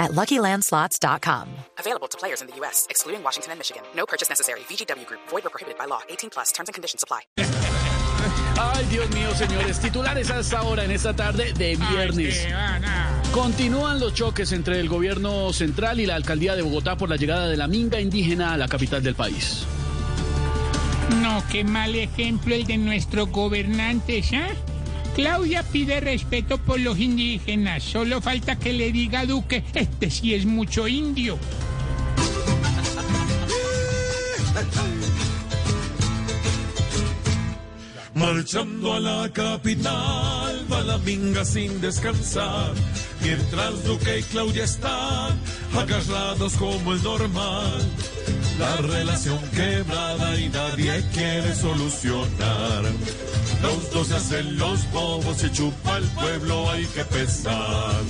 at LuckyLandSlots.com. Available to players in the U.S., excluding Washington and Michigan. No purchase necessary. VGW Group. Void or prohibited by law. 18 plus. Terms and conditions apply. Ay, Dios mío, señores. Titulares a esta hora, en esta tarde de viernes. Continúan los choques entre el gobierno central y la alcaldía de Bogotá por la llegada de la minga indígena a la capital del país. No, qué mal ejemplo el de nuestros gobernantes, ¿ah? Claudia pide respeto por los indígenas. Solo falta que le diga a Duque, este sí es mucho indio. Marchando a la capital, va la minga sin descansar. Mientras Duque y Claudia están agarrados como el normal. La relación quebrada y nadie quiere solucionar. Los dos se hacen los bobos y chupa el pueblo, hay que pesar.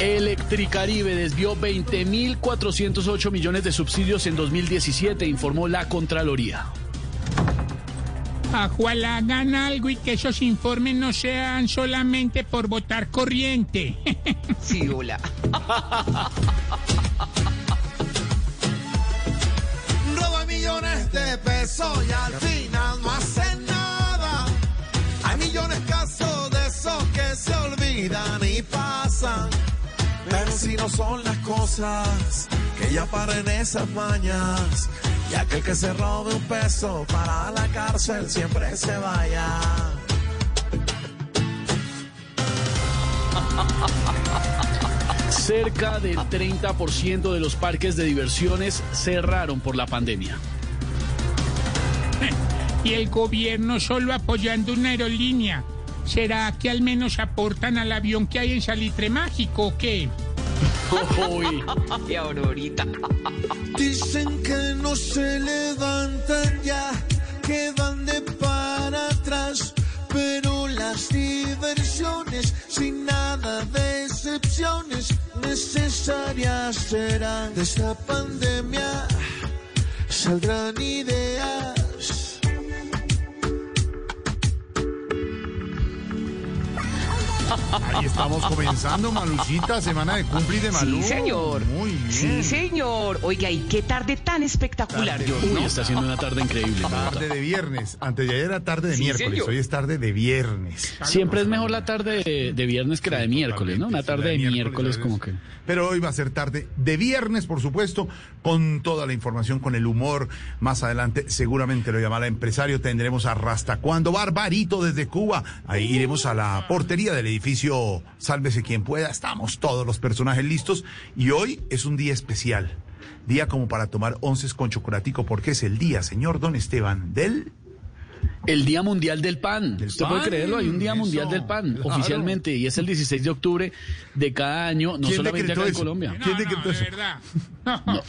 Electricaribe desvió 20.408 millones de subsidios en 2017, informó la Contraloría. Ojalá hagan algo y que esos informes no sean solamente por votar corriente. Sí, hola. roba millones de pesos y al final no hace nada. Hay millones casos de esos que se olvidan y pasan. Pero si no son las cosas que ya paren esas mañas. Y aquel que se robe un peso para la cárcel siempre se vaya. Cerca del 30% de los parques de diversiones cerraron por la pandemia. y el gobierno solo apoyando una aerolínea. ¿Será que al menos aportan al avión que hay en Salitre Mágico o qué? Uy. Y Aurorita. Dicen que no se levantan ya, que van de para atrás, pero las diversiones sin nada de excepciones necesarias serán. De esta pandemia saldrán ideas. Ahí estamos comenzando, Malucita, semana de cumple de Malú. Sí, señor. Muy bien. Sí, señor. Oiga, y qué tarde tan espectacular. Uy, está siendo una tarde increíble. Tarde de viernes. Antes de ayer era tarde de Sí, miércoles. señor. Hoy es tarde de viernes. Siempre es mejor la tarde de, de viernes que la de miércoles, ¿no? Una tarde de miércoles como que... Pero hoy va a ser tarde de viernes, por supuesto, con toda la información, con el humor. Más adelante, seguramente lo llamará empresario. Tendremos a Rasta Cuando Barbarito desde Cuba. Ahí iremos a la portería del edificio Sálvese quien pueda. Estamos todos los personajes listos. Y hoy es un día especial. Día como para tomar onces con chocolatico, porque es el día, señor Don Esteban, del El Día Mundial del Pan. Del Usted pan, puede creerlo, hay un Día eso, Mundial del Pan claro. oficialmente y es el 16 de octubre de cada año, no ¿Quién solamente acá en? Colombia. No, ¿Quién no, de verdad.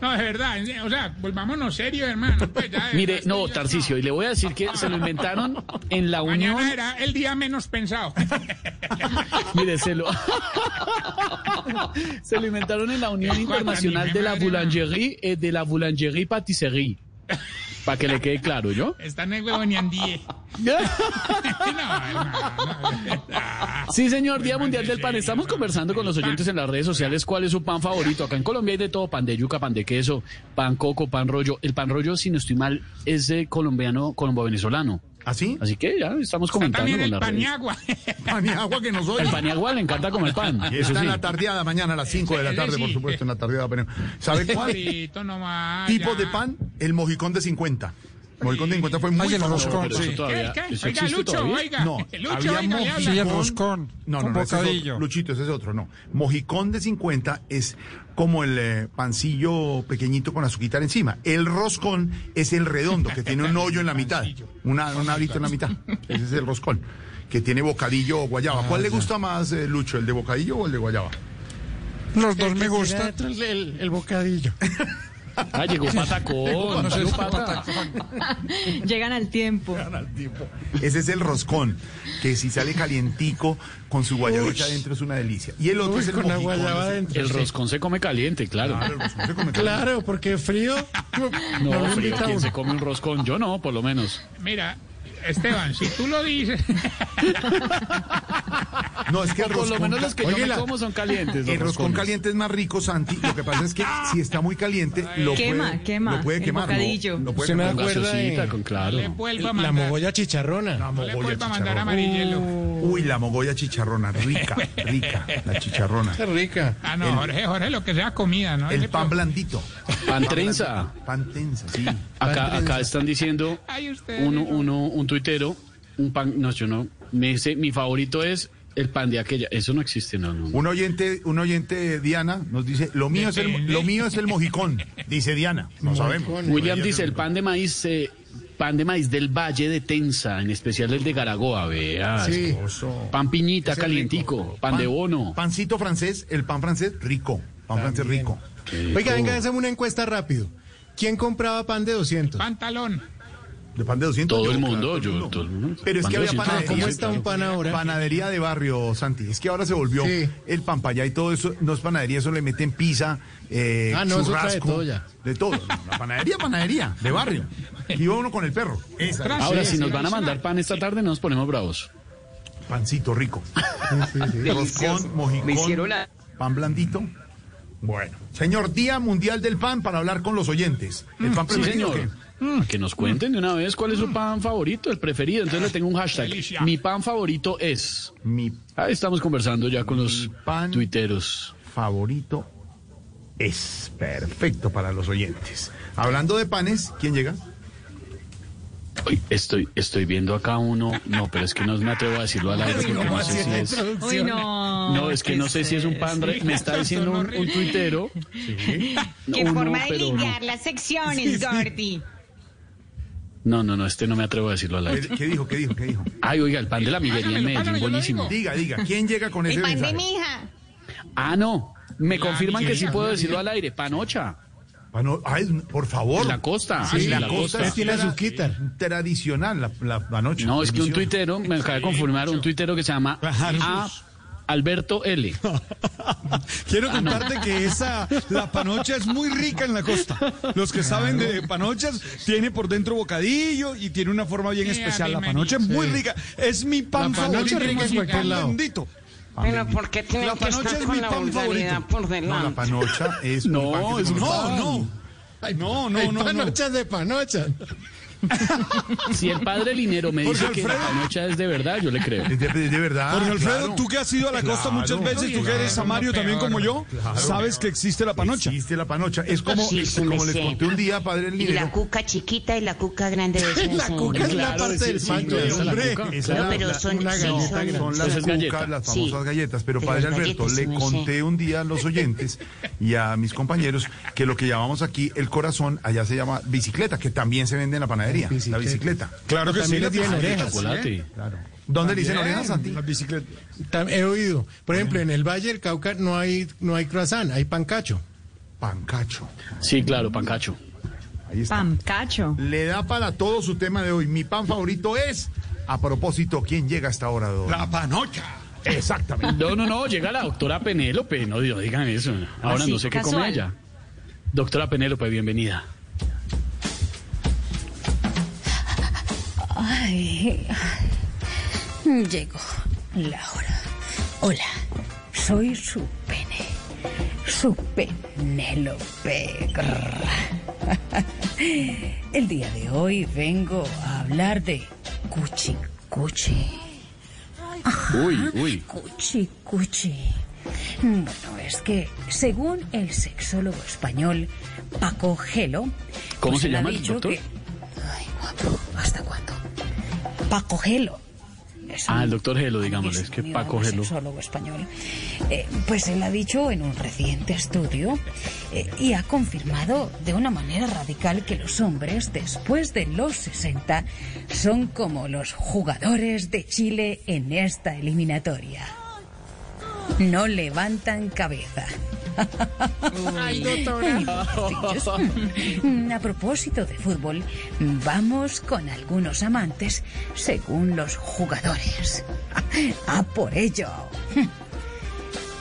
No, no, de verdad. O sea, volvámonos serios, hermano. Pues ya, Mire, no, ya, Tarcicio, y le voy a decir que se lo inventaron en la Unión. Mañana era el día menos pensado. Mire, se lo, se lo inventaron en la Unión Internacional de la no. Boulangerie, eh, de la Boulangerie Patisserie. Para que le quede claro, ¿yo? Está en el huevoneandíe. No, no, verdad. Sí, señor, Día Mundial del Pan. Estamos conversando con los oyentes en las redes sociales cuál es su pan favorito. Acá en Colombia hay de todo, pan de yuca, pan de queso, pan coco, pan rollo. El pan rollo, si no estoy mal, es de colombiano, colombo-venezolano. ¿Así? Así que ya estamos Está comentando también con el paniagua. Paniagua que nos oye. El paniagua le encanta comer pan. Y Eso está sí. en la tardeada mañana a las 5 de la tarde, por supuesto, en la tardeada. ¿Sabe cuál tipo de pan? El mojicón de 50. Mojicón de 50 fue muy famoso. Pero eso todavía, ¿Qué? ¿Qué? eso Oiga, Lucho, todavía. oiga. No, Lucho, había oiga, le habla. mojicón. Sí, el roscón. No, no, no, ese es bocadillo. otro. Luchito, ese es otro, no. Mojicón de 50 es como el eh, pancillo pequeñito con azuquitar encima. El roscón es el redondo, que tiene un hoyo en la mitad. Una, un arito en la mitad. Ese es el roscón, que tiene bocadillo o guayaba. ¿Cuál le gusta más, eh, Lucho, el de bocadillo o el de guayaba? Los dos me gustan. El, el bocadillo. Ah, llegó Patacón. No sé llegó si Pata. Llegan al tiempo. Ese es el roscón, que si sale calientico con su guayabita adentro es una delicia. Y el otro Uy, es el con la guayaba adentro. El roscón se come caliente, claro. Claro, el roscón se come Claro, porque frío. No, lo frío, ¿quién se come un roscón? Yo no, por lo menos. Mira, Esteban, si tú lo dices. No, es que el por lo menos los que yo me como son calientes. los el roscón caliente es más rico, Santi. Lo que pasa es que si está muy caliente, lo Quema, puede, quema, lo puede quemar. ¿no? bocadillo. Lo puede Se me acuerda de- con claro. La mogolla chicharrona. La mogolla vuelvo a mandar chicharrona. amarillelo. Uy, la mogolla chicharrona, rica, rica, la chicharrona. Qué rica. Ah, no, Jorge, Jorge, lo que sea comida, ¿no? El pan blandito. Pan trenza. Pan tensa, sí. Acá, acá están diciendo uno, uno, un tuitero, un pan, no, yo no, me dice, mi favorito es el pan de aquella. Eso no existe, no, no. Un oyente, un oyente, Diana, nos dice, lo mío, es el, lo mío es el mojicón, dice Diana. No sabemos. William dice, el pan de maíz, eh, pan de maíz del Valle de Tensa, en especial el de Garagoa, vea. Sí. Pan piñita, Ese calientico, rico. pan, de bono. Pancito francés, el pan francés, rico. Pan francés rico. Oiga, venga, hacemos una encuesta rápido. ¿Quién compraba pan de 200? Pantalón. De pan de 200. Todo yo, el claro, mundo, yo, todo el mundo. Pero es Pan que había 200, panadería. ¿Cómo está un pan ahora? Panadería de barrio, Santi. Es que ahora se volvió Sí. el pan para allá y todo eso. No es panadería, eso le meten pizza, eh, Ah, no, eso trae churrasco. de todo ya. De todo. La panadería, panadería, de barrio. Iba uno con el perro. Tras- Ahora, Sí, si sí, nos van a mandar pan esta tarde, nos ponemos bravos. pancito rico. Roscón, mojicón, Me hicieron la- pan blandito. Bueno, señor, Día Mundial del Pan para hablar con los oyentes. ¿El pan Mm, Sí, preferido señor. qué? A Que nos cuenten de una vez cuál es su pan favorito, el preferido. Entonces le tengo un hashtag. Delicia. Mi pan favorito es. Mi Ahí estamos conversando ya con los pan. tuiteros. favorito es perfecto para los oyentes. Hablando de panes, ¿quién llega? Estoy, estoy viendo acá uno. No, pero es que no me atrevo a decirlo al aire porque no sé si es. Uy, no. No, es que no sé si es un pan. re- Me está diciendo un, un tuitero. Qué Uno, forma de no. ligar las secciones, Gordy. No, no, no, este no me atrevo a decirlo al ¿Qué, aire. qué dijo? ¿Qué dijo? ¿Qué dijo? Ay, oiga, el pan de la Miguelía en Medellín, buenísimo. Diga, diga, ¿quién llega con ese El pan de mensaje? mi hija. Ah, no. Me La confirman que sí puedo decirlo al aire. Panocha. Pano- ay, por favor. En la costa. Sí, en la, la costa. Tiene tra- azuquita. Tradicional, la, la, la noche. No, es que un tuitero, me acaba de confirmar, un tuitero que se llama A. Alberto L. Quiero contarte que esa, la panocha es muy rica en la costa. Los que saben de panochas, tiene por dentro bocadillo y tiene una forma bien Sí, especial. La panocha es muy rica. Es mi pan La panocha favorito. rica cualquier pan bendito. Pero ¿por qué La que panocha estar es con mi la pan favorito. por No, la delante? panocha es No, es un No, no. No, no, Hay no, de panocha. Si el padre Linero me dice que la panocha es de verdad, yo le creo. Es de, verdad. Jorge Alfredo, claro. tú que has ido a la costa Claro. muchas veces, tú que eres samario también como yo, sabes que existe la panocha. Existe la panocha. Es como, Sí, es sí, como me les sé. conté un día, padre Y la Linero. cuca chiquita y la cuca grande de La cuca es la Claro, parte del sí, pan. sí, esa es la hombre, pero son, son- las cucas, las famosas galletas. Pero padre Alberto, le conté un día a los oyentes y a mis compañeros que lo que llamamos aquí el corazón, allá se llama bicicleta, que también se vende en la panadería. La bicicleta. Claro que sí. También le la tienen orejas. Chocolate. Claro. ¿Dónde le dicen orejas, Santi? La bicicleta. He oído. Por ejemplo, en el Valle del Cauca no hay, no hay croissant, hay pancacho. Pancacho. Sí, claro, pancacho. Ahí está. Pamcacho. Le da para todo su tema de hoy. Mi pan favorito es, a propósito, ¿quién llega a esta hora de hoy? La panocha. Exactamente. No, no, no, llega la doctora Penélope. No, Dios, digan eso. Ahora Así, no sé qué come ella. Doctora Penélope, bienvenida. Ay. Llegó la hora. Hola, soy su pene. Su Penélope. El día de hoy vengo a hablar de cuchi cuchi. Uy, uy. Cuchi cuchi. Bueno, es que según el sexólogo español Paco Gelo. ¿Cómo pues se llama el dicho doctor? que- Ay, guapo, ¿hasta? Paco Gelo. Es Ah, el doctor Gelo, digámosle, es que Paco Gelo. sexólogo español. Eh, pues él ha dicho en un reciente estudio eh, y ha confirmado de una manera radical que los hombres después de los 60 son como los jugadores de Chile en esta eliminatoria. No levantan cabeza. Ay, doctora. A propósito de fútbol, vamos con algunos amantes según los jugadores. A por ello.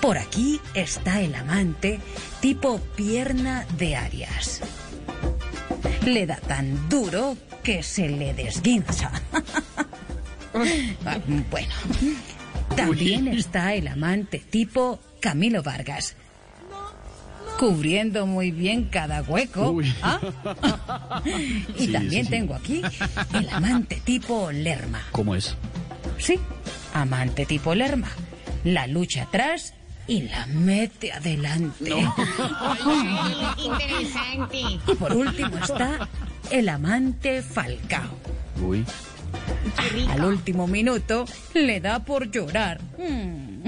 Por aquí está el amante tipo pierna de Arias. Le da tan duro que se le desguinza. Ah, Bueno, también está el amante tipo Camilo Vargas. Cubriendo muy bien cada hueco. ¿ah? y Sí, también sí, sí. tengo aquí el amante tipo Lerma. ¿Cómo es? Sí, amante tipo Lerma. La lucha atrás y la mete adelante. Interesante. Y por último está el amante Falcao. Uy. Al último minuto le da por llorar. Mm.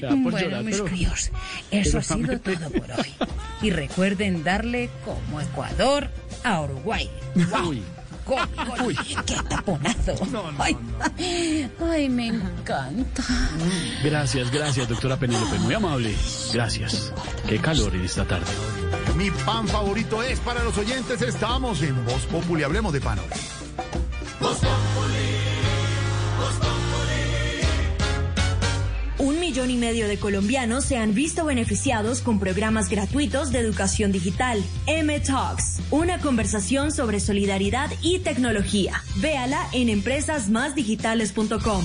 da por bueno, llorar, mis pero- críos, eso ha sido todo por hoy. Y recuerden darle como Ecuador a Uruguay. Uy. Gol, gol. ¡Qué taponazo! ay, ay, me encanta. Gracias, gracias, doctora Penélope. Muy amable. Gracias. Qué calor en esta tarde. Mi pan favorito es para los oyentes. Estamos en Voz Populi. Hablemos de pan hoy. Un millón y medio de colombianos se han visto beneficiados con programas gratuitos de educación digital. M Talks, una conversación sobre solidaridad y tecnología. Véala en empresasmásdigitales.com.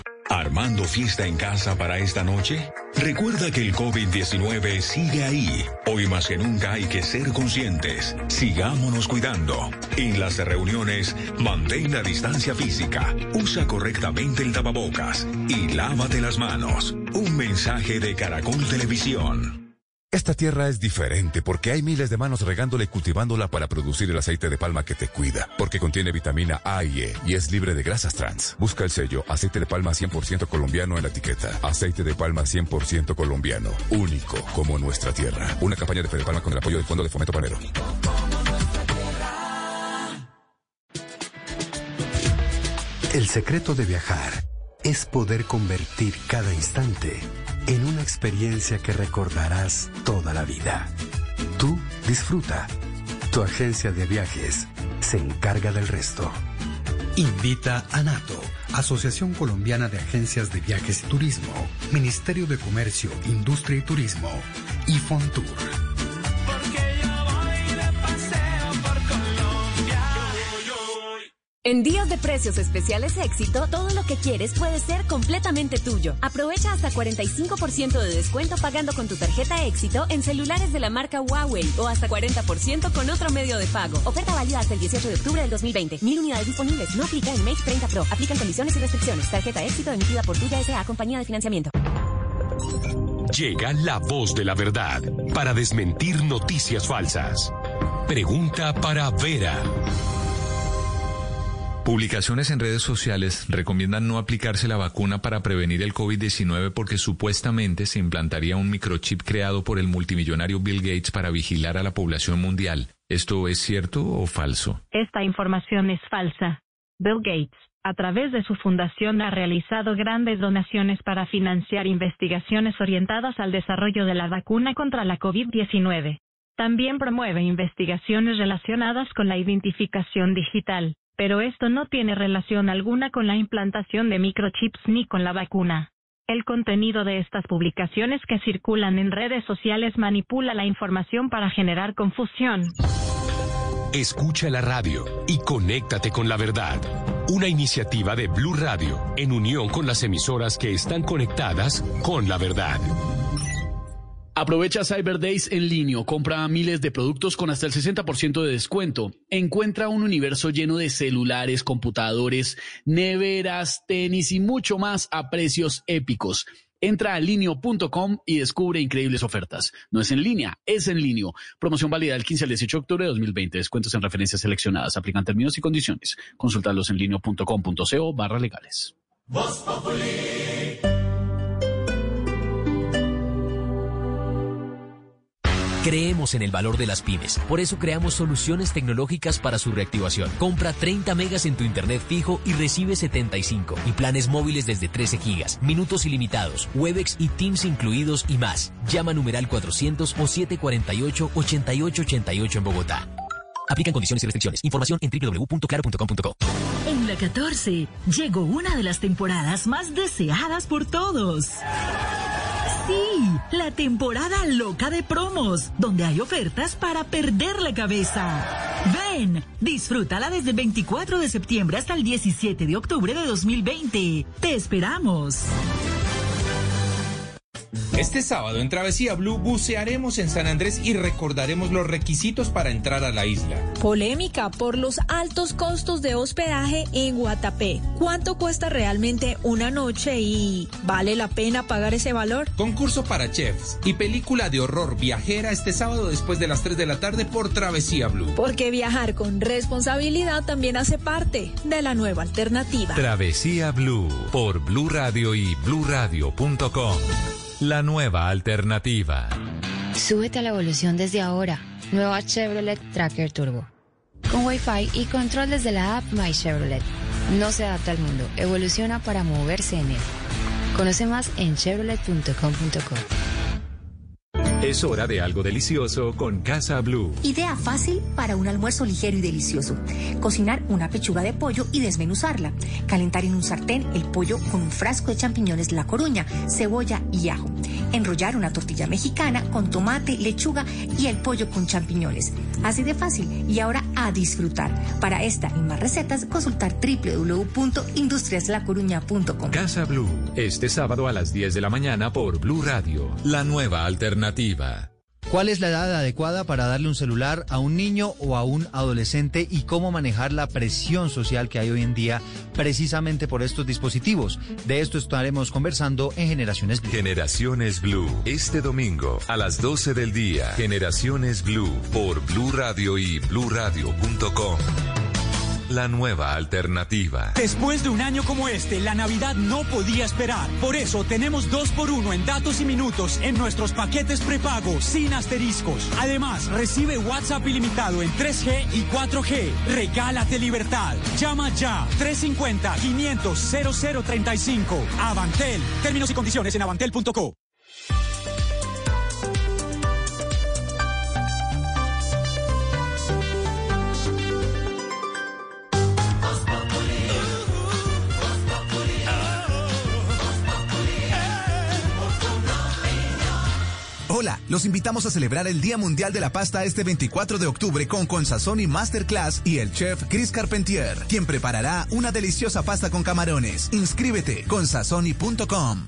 ¿Armando fiesta en casa para esta noche? Recuerda que el COVID-19 sigue ahí. Hoy más que nunca hay que ser conscientes. Sigámonos cuidando. En las reuniones, mantén la distancia física, usa correctamente el tapabocas y lávate las manos. Un mensaje de Caracol Televisión. Esta tierra es diferente porque hay miles de manos regándola y cultivándola para producir el aceite de palma que te cuida, porque contiene vitamina A y E y es libre de grasas trans. Busca el sello aceite de palma 100% colombiano en la etiqueta. Aceite de palma 100% colombiano, único como nuestra tierra. Una campaña de Fede Palma con el apoyo del Fondo de Fomento Panero. El secreto de viajar es poder convertir cada instante en una experiencia que recordarás toda la vida. Tú disfruta. Tu agencia de viajes se encarga del resto. Invita a NATO, Asociación Colombiana de Agencias de Viajes y Turismo, Ministerio de Comercio, Industria y Turismo y Fontour. En días de precios especiales éxito, todo lo que quieres puede ser completamente tuyo. Aprovecha hasta 45% de descuento pagando con tu tarjeta éxito en celulares de la marca Huawei o hasta 40% con otro medio de pago. Oferta válida hasta el 18 de octubre del 2020. Mil unidades disponibles. No aplica en Make 30 Pro. Aplican condiciones y restricciones. Tarjeta éxito emitida por Tuya S.A. Compañía de Financiamiento. Llega la voz de la verdad para desmentir noticias falsas. Pregunta para Vera. Publicaciones en redes sociales recomiendan no aplicarse la vacuna para prevenir el COVID-19 porque supuestamente se implantaría un microchip creado por el multimillonario Bill Gates para vigilar a la población mundial. ¿Esto es cierto o falso? Esta información es falsa. Bill Gates, a través de su fundación, ha realizado grandes donaciones para financiar investigaciones orientadas al desarrollo de la vacuna contra la COVID-19. También promueve investigaciones relacionadas con la identificación digital, pero esto no tiene relación alguna con la implantación de microchips ni con la vacuna. El contenido de estas publicaciones que circulan en redes sociales manipula la información para generar confusión. Escucha la radio y conéctate con la verdad. Una iniciativa de Blue Radio en unión con las emisoras que están conectadas con la verdad. Aprovecha Cyber Days en línea, compra miles de productos con hasta el 60% de descuento. Encuentra un universo lleno de celulares, computadores, neveras, tenis y mucho más a precios épicos. Entra a linio.com y descubre increíbles ofertas. No es en línea, es en línea. Promoción válida del 15 al 18 de octubre de 2020. Descuentos en referencias seleccionadas. Aplican términos y condiciones. Consultalos en linio.com.co barra legales. Creemos en el valor de las pymes. Por eso creamos soluciones tecnológicas para su reactivación. Compra 30 megas en tu internet fijo y recibe 75. Y planes móviles desde 13 gigas, minutos ilimitados, Webex y Teams incluidos y más. Llama numeral 400 o 748-8888 en Bogotá. Aplican condiciones y restricciones. Información en www.claro.com.co. En la 14 llegó una de las temporadas más deseadas por todos. Sí, la temporada loca de promos, donde hay ofertas para perder la cabeza. Ven, disfrútala desde el 24 de septiembre hasta el 17 de octubre de 2020. Te esperamos. Este sábado en Travesía Blue bucearemos en San Andrés y recordaremos los requisitos para entrar a la isla. Polémica por los altos costos de hospedaje en Guatapé. ¿Cuánto cuesta realmente una noche y vale la pena pagar ese valor? Concurso para chefs y película de horror viajera este sábado después de las 3 de la tarde por Travesía Blue. Porque viajar con responsabilidad también hace parte de la nueva alternativa. Travesía Blue por Blue Radio y bluradio.com. La nueva alternativa. Súbete a la evolución desde ahora. Nueva Chevrolet Tracker Turbo. Con Wi-Fi y control desde la app My Chevrolet. No se adapta al mundo, evoluciona para moverse en él. Conoce más en chevrolet.com.co. Es hora de algo delicioso con Casa Blue. Idea fácil para un almuerzo ligero y delicioso. Cocinar una pechuga de pollo y desmenuzarla. Calentar en un sartén el pollo con un frasco de champiñones La Coruña, cebolla y ajo. Enrollar una tortilla mexicana con tomate, lechuga y el pollo con champiñones. Así de fácil. Y ahora a disfrutar. Para esta y más recetas, consultar www.industriaslacoruña.com. Casa Blue, este sábado a las 10 de la mañana por Blue Radio. La nueva alternativa. ¿Cuál es la edad adecuada para darle un celular a un niño o a un adolescente y cómo manejar la presión social que hay hoy en día precisamente por estos dispositivos? De esto estaremos conversando en Generaciones Blue. Generaciones Blue, este domingo a las 12 del día. Generaciones Blue por Blue Radio y bluradio.com. La nueva alternativa. Después de un año como este, la Navidad no podía esperar. Por eso tenemos dos por uno en datos y minutos en nuestros paquetes prepago sin asteriscos. Además, recibe WhatsApp ilimitado en 3G y 4G. Regálate libertad. Llama ya 350 500 0035. Avantel. Términos y condiciones en avantel.co. Hola, los invitamos a celebrar el Día Mundial de la Pasta este 24 de octubre con Consazoni Masterclass y el chef Chris Carpentier, quien preparará una deliciosa pasta con camarones. Inscríbete con sazoni.com.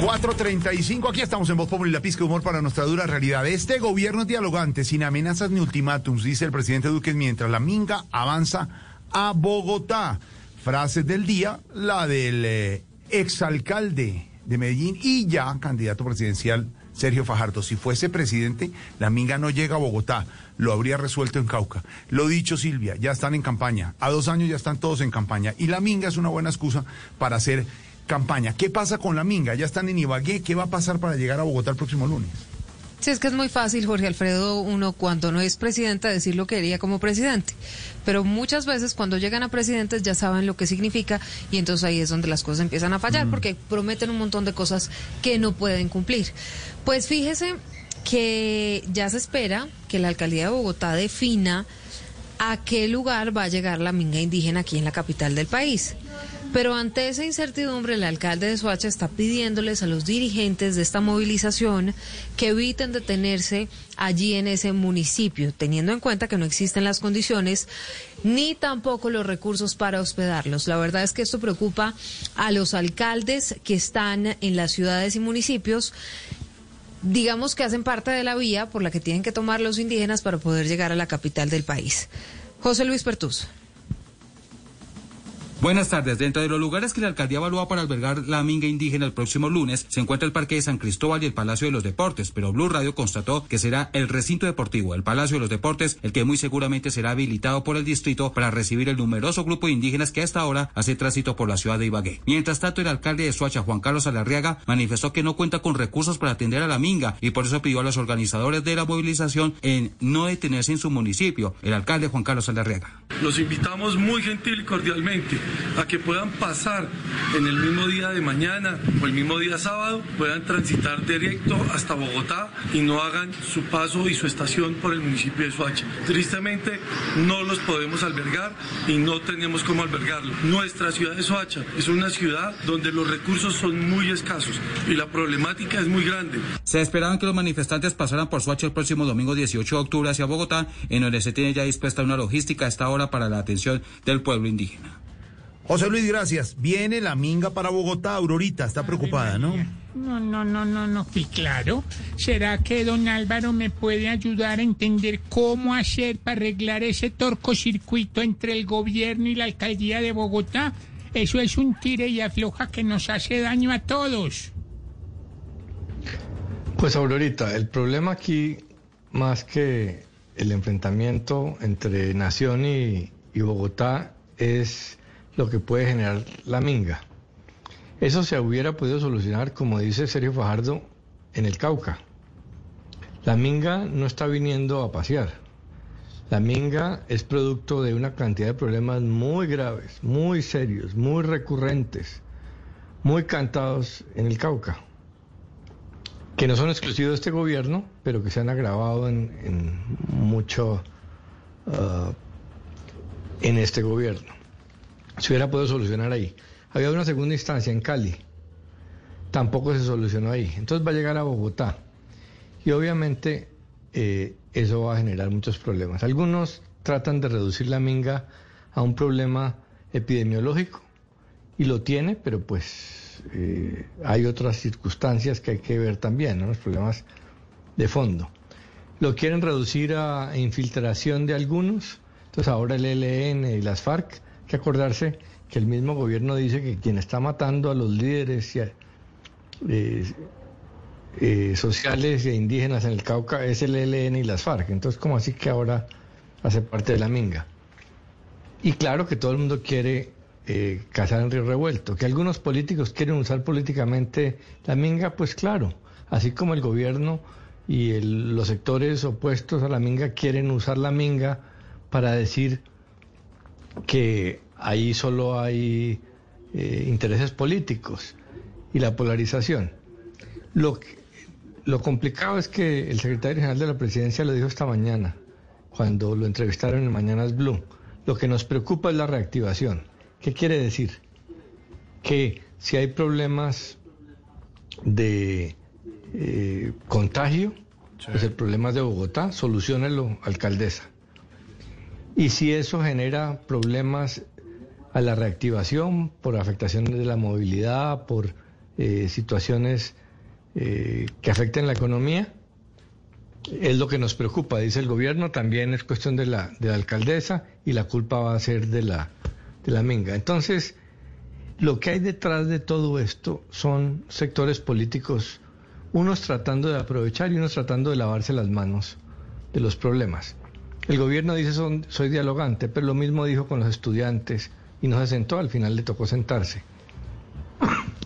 4.35, aquí estamos en Voz Popular y la pizca de humor para nuestra dura realidad. Este gobierno es dialogante, sin amenazas ni ultimátums, dice el presidente Duque, mientras la minga avanza a Bogotá. Frases del día, la del eh, exalcalde de Medellín y ya candidato presidencial Sergio Fajardo. Si fuese presidente, la minga no llega a Bogotá, lo habría resuelto en Cauca. Lo dicho, Silvia, ya están en campaña. A dos años ya están todos en campaña. Y la minga es una buena excusa para hacer campaña. ¿Qué pasa con la minga? Ya están en Ibagué. ¿Qué va a pasar para llegar a Bogotá el próximo lunes? Sí, es que es muy fácil, Jorge Alfredo, uno cuando no es presidente decir lo que haría como presidente. Pero muchas veces cuando llegan a presidentes ya saben lo que significa y entonces ahí es donde las cosas empiezan a fallar porque prometen un montón de cosas que no pueden cumplir. Pues fíjese que ya se espera que la alcaldía de Bogotá defina a qué lugar va a llegar la minga indígena aquí en la capital del país. Pero ante esa incertidumbre, el alcalde de Soacha está pidiéndoles a los dirigentes de esta movilización que eviten detenerse allí en ese municipio, teniendo en cuenta que no existen las condiciones ni tampoco los recursos para hospedarlos. La verdad es que esto preocupa a los alcaldes que están en las ciudades y municipios digamos que hacen parte de la vía por la que tienen que tomar los indígenas para poder llegar a la capital del país. José Luis Pertus. Buenas tardes. Dentro de los lugares que la alcaldía evalúa para albergar la minga indígena el próximo lunes se encuentra el Parque de San Cristóbal y el Palacio de los Deportes, pero Blue Radio constató que será el recinto deportivo, el Palacio de los Deportes, el que muy seguramente será habilitado por el distrito para recibir el numeroso grupo de indígenas que hasta ahora hace tránsito por la ciudad de Ibagué. Mientras tanto, el alcalde de Suacha, Juan Carlos Alarriaga, manifestó que no cuenta con recursos para atender a la minga y por eso pidió a los organizadores de la movilización en no detenerse en su municipio. El alcalde Juan Carlos Alarriaga. Los invitamos muy gentil y cordialmente a que puedan pasar en el mismo día de mañana o el mismo día sábado, puedan transitar directo hasta Bogotá y no hagan su paso y su estación por el municipio de Soacha. Tristemente no los podemos albergar y no tenemos cómo albergarlo. Nuestra ciudad de Soacha es una ciudad donde los recursos son muy escasos y la problemática es muy grande. Se esperaban que los manifestantes pasaran por Soacha el próximo domingo 18 de octubre hacia Bogotá, en donde se tiene ya dispuesta una logística a esta hora para la atención del pueblo indígena. José Luis, gracias. Viene la minga para Bogotá, Aurorita, está preocupada, ¿no? No, no, no, no, no. Y claro, ¿será que don Álvaro me puede ayudar a entender cómo hacer para arreglar ese torcocircuito entre el gobierno y la alcaldía de Bogotá? Eso es un tire y afloja que nos hace daño a todos. Pues Aurorita, el problema aquí, más que el enfrentamiento entre Nación y, y Bogotá, es lo que puede generar la minga. Eso se hubiera podido solucionar, como dice Sergio Fajardo, en el Cauca. La minga no está viniendo a pasear. La minga es producto de una cantidad de problemas muy graves, muy serios, muy recurrentes, muy cantados en el Cauca, que no son exclusivos de este gobierno, pero que se han agravado en, mucho uh, en este gobierno se hubiera podido solucionar ahí. Había una segunda instancia en Cali, tampoco se solucionó ahí. Entonces va a llegar a Bogotá y obviamente eh, eso va a generar muchos problemas. Algunos tratan de reducir la minga a un problema epidemiológico y lo tiene, pero pues eh, hay otras circunstancias que hay que ver también, ¿no? los problemas de fondo. Lo quieren reducir a infiltración de algunos, entonces ahora el ELN y las FARC que acordarse que el mismo gobierno dice que quien está matando a los líderes eh, eh, sociales e indígenas en el Cauca es el ELN y las FARC. Entonces, ¿cómo así que ahora hace parte de la minga? Y claro que todo el mundo quiere eh, cazar en río revuelto. Que algunos políticos quieren usar políticamente la minga, pues claro. Así como el gobierno y los sectores opuestos a la minga quieren usar la minga para decir que ahí solo hay eh, intereses políticos y la polarización. Lo, lo complicado es que el secretario general de la presidencia lo dijo esta mañana, cuando lo entrevistaron en Mañanas Blue. Lo que nos preocupa es la reactivación. ¿Qué quiere decir? Que si hay problemas de eh, contagio, pues el problema es de Bogotá, solucionelo, alcaldesa. Y si eso genera problemas a la reactivación por afectaciones de la movilidad, por eh, situaciones eh, que afecten la economía, es lo que nos preocupa, dice el gobierno, también es cuestión de la, de la alcaldesa y la culpa va a ser de la, de la minga. Entonces, lo que hay detrás de todo esto son sectores políticos, unos tratando de aprovechar y unos tratando de lavarse las manos de los problemas. El gobierno dice son, soy dialogante, pero lo mismo dijo con los estudiantes y no se sentó, al final le tocó sentarse.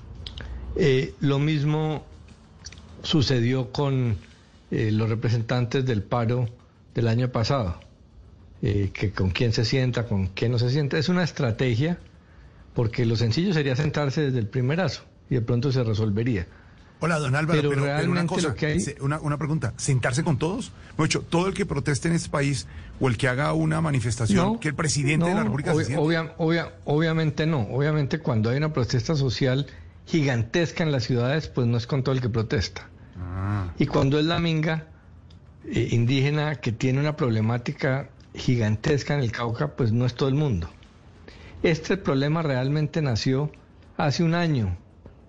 Eh, lo mismo sucedió con eh, los representantes del paro del año pasado, eh, que con quién se sienta, con quién no se sienta. Es una estrategia, porque lo sencillo sería sentarse desde el primerazo y de pronto se resolvería. Hola, don Álvaro, Pero pero, pero una cosa, lo que hay- una, una pregunta, ¿sentarse con todos? Mucho, todo el que proteste en este país o el que haga una manifestación, que el presidente de la no, República obvia- se siente. obvia- obvia- obviamente no. Obviamente cuando hay una protesta social gigantesca en las ciudades, pues no es con todo el que protesta. Ah. Y cuando es la minga eh, indígena que tiene una problemática gigantesca en el Cauca, pues no es todo el mundo. Este problema realmente nació hace un año,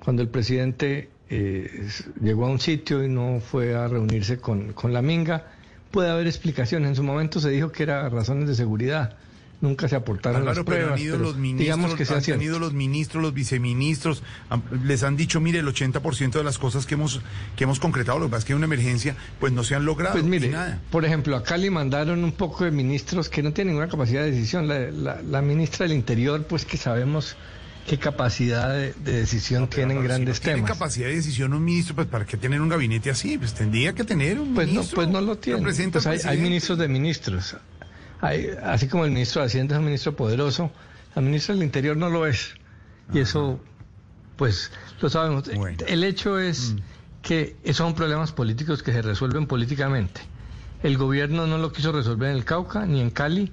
cuando el presidente eh, llegó a un sitio y no fue a reunirse con, con la minga. Puede haber explicaciones. En su momento se dijo que era razones de seguridad. Nunca se aportaron Álvaro, las pero pruebas. pero los ministros, digamos que sea han cierto. ido los ministros, los viceministros, les han dicho, mire, el 80% de las cosas que hemos, que hemos concretado, lo que pasa es que hay una emergencia, pues no se han logrado. Pues mire, nada. por ejemplo, acá le mandaron un poco de ministros que no tienen ninguna capacidad de decisión. La, la- la ministra del Interior, pues que sabemos qué capacidad de, de decisión tienen si grandes no temas. capacidad de decisión un ministro, pues ¿para qué tener un gabinete así? Pues tendría que tener un Pues no, ministro. pues no lo tiene. Pues hay, ministros de ministros. Hay- así como el ministro de Hacienda es un ministro poderoso, la ministra del Interior no lo es. Y eso, pues, lo sabemos. El hecho es Mm. que esos son problemas políticos que se resuelven políticamente. El gobierno no lo quiso resolver en el Cauca ni en Cali.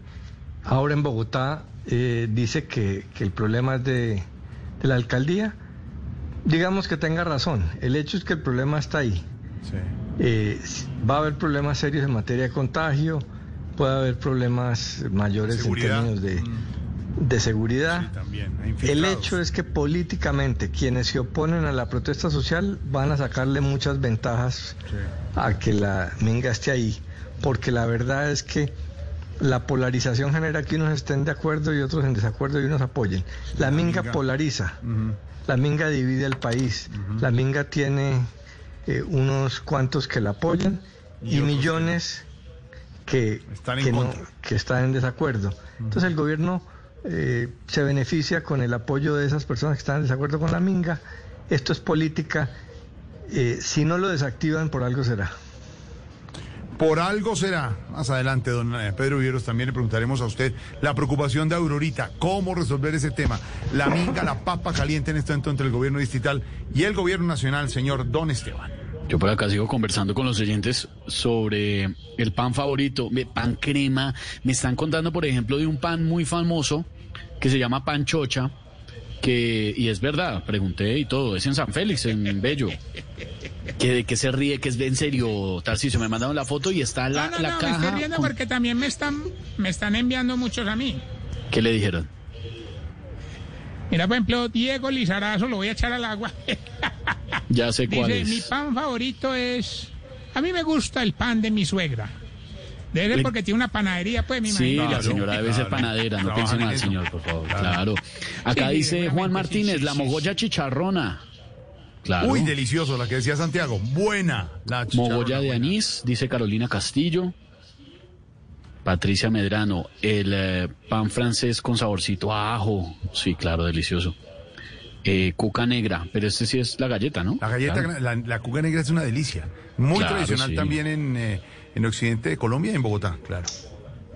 Ahora en Bogotá eh, dice que, que el problema es de, de la alcaldía. Digamos que tenga razón. El hecho es que el problema está ahí. Eh, va a haber problemas serios en materia de contagio, puede haber problemas mayores Seguridad. en términos de, de seguridad. También, El hecho es que políticamente quienes se oponen a la protesta social van a sacarle muchas ventajas a que la minga esté ahí, porque la verdad es que la polarización genera que unos estén de acuerdo y otros en desacuerdo y unos apoyen. La, minga, minga. polariza, la minga divide el país, la minga tiene eh, unos cuantos que la apoyan Y millones que, Están en que, no- contra. que están en desacuerdo. Entonces el gobierno eh, se beneficia con el apoyo de esas personas que están en desacuerdo con la minga. Esto es política. Eh, si no lo desactivan, por algo será. Por algo será. Más adelante, don eh, Pedro Vivieros, también le preguntaremos a usted la preocupación de Aurorita, cómo resolver ese tema. La minga, la papa caliente en este momento entre el gobierno distrital y el gobierno nacional, señor Don Esteban. Yo por acá sigo conversando con los oyentes sobre el pan favorito, pan crema. Me están contando, por ejemplo, de un pan muy famoso que se llama pan chocha, que, y es verdad, pregunté y todo, es en San Félix, en Bello. Que de qué se ríe, que es en serio, Tarcicio, me mandaron la foto y está la, No, no, la no, me caja. estoy riendo con- porque también me están, me están enviando muchos a mí. ¿Qué le dijeron? Mira, por ejemplo, Diego Lizarazo, lo voy a echar al agua. Ya sé cuál Dice, es. mi pan favorito es... A mí me gusta el pan de mi suegra. Debe ser porque tiene una panadería, pues, mi Sí, imagino. la señora debe ser panadera, no piense mal, señor, por favor. Claro. Acá Sí, dice Juan Martínez, sí, la sí, mogolla chicharrona. Claro. Uy, delicioso, la que decía Santiago. Buena. La Mogolla de buena. anís, dice Carolina Castillo. Patricia Medrano, el eh, pan francés con saborcito a ajo. Sí, claro, delicioso. Eh, cuca negra, pero este sí es la galleta, ¿no? La galleta, Claro. la, la cuca negra es una delicia. Muy Claro, tradicional sí. también en, eh, en occidente de Colombia y en Bogotá, claro.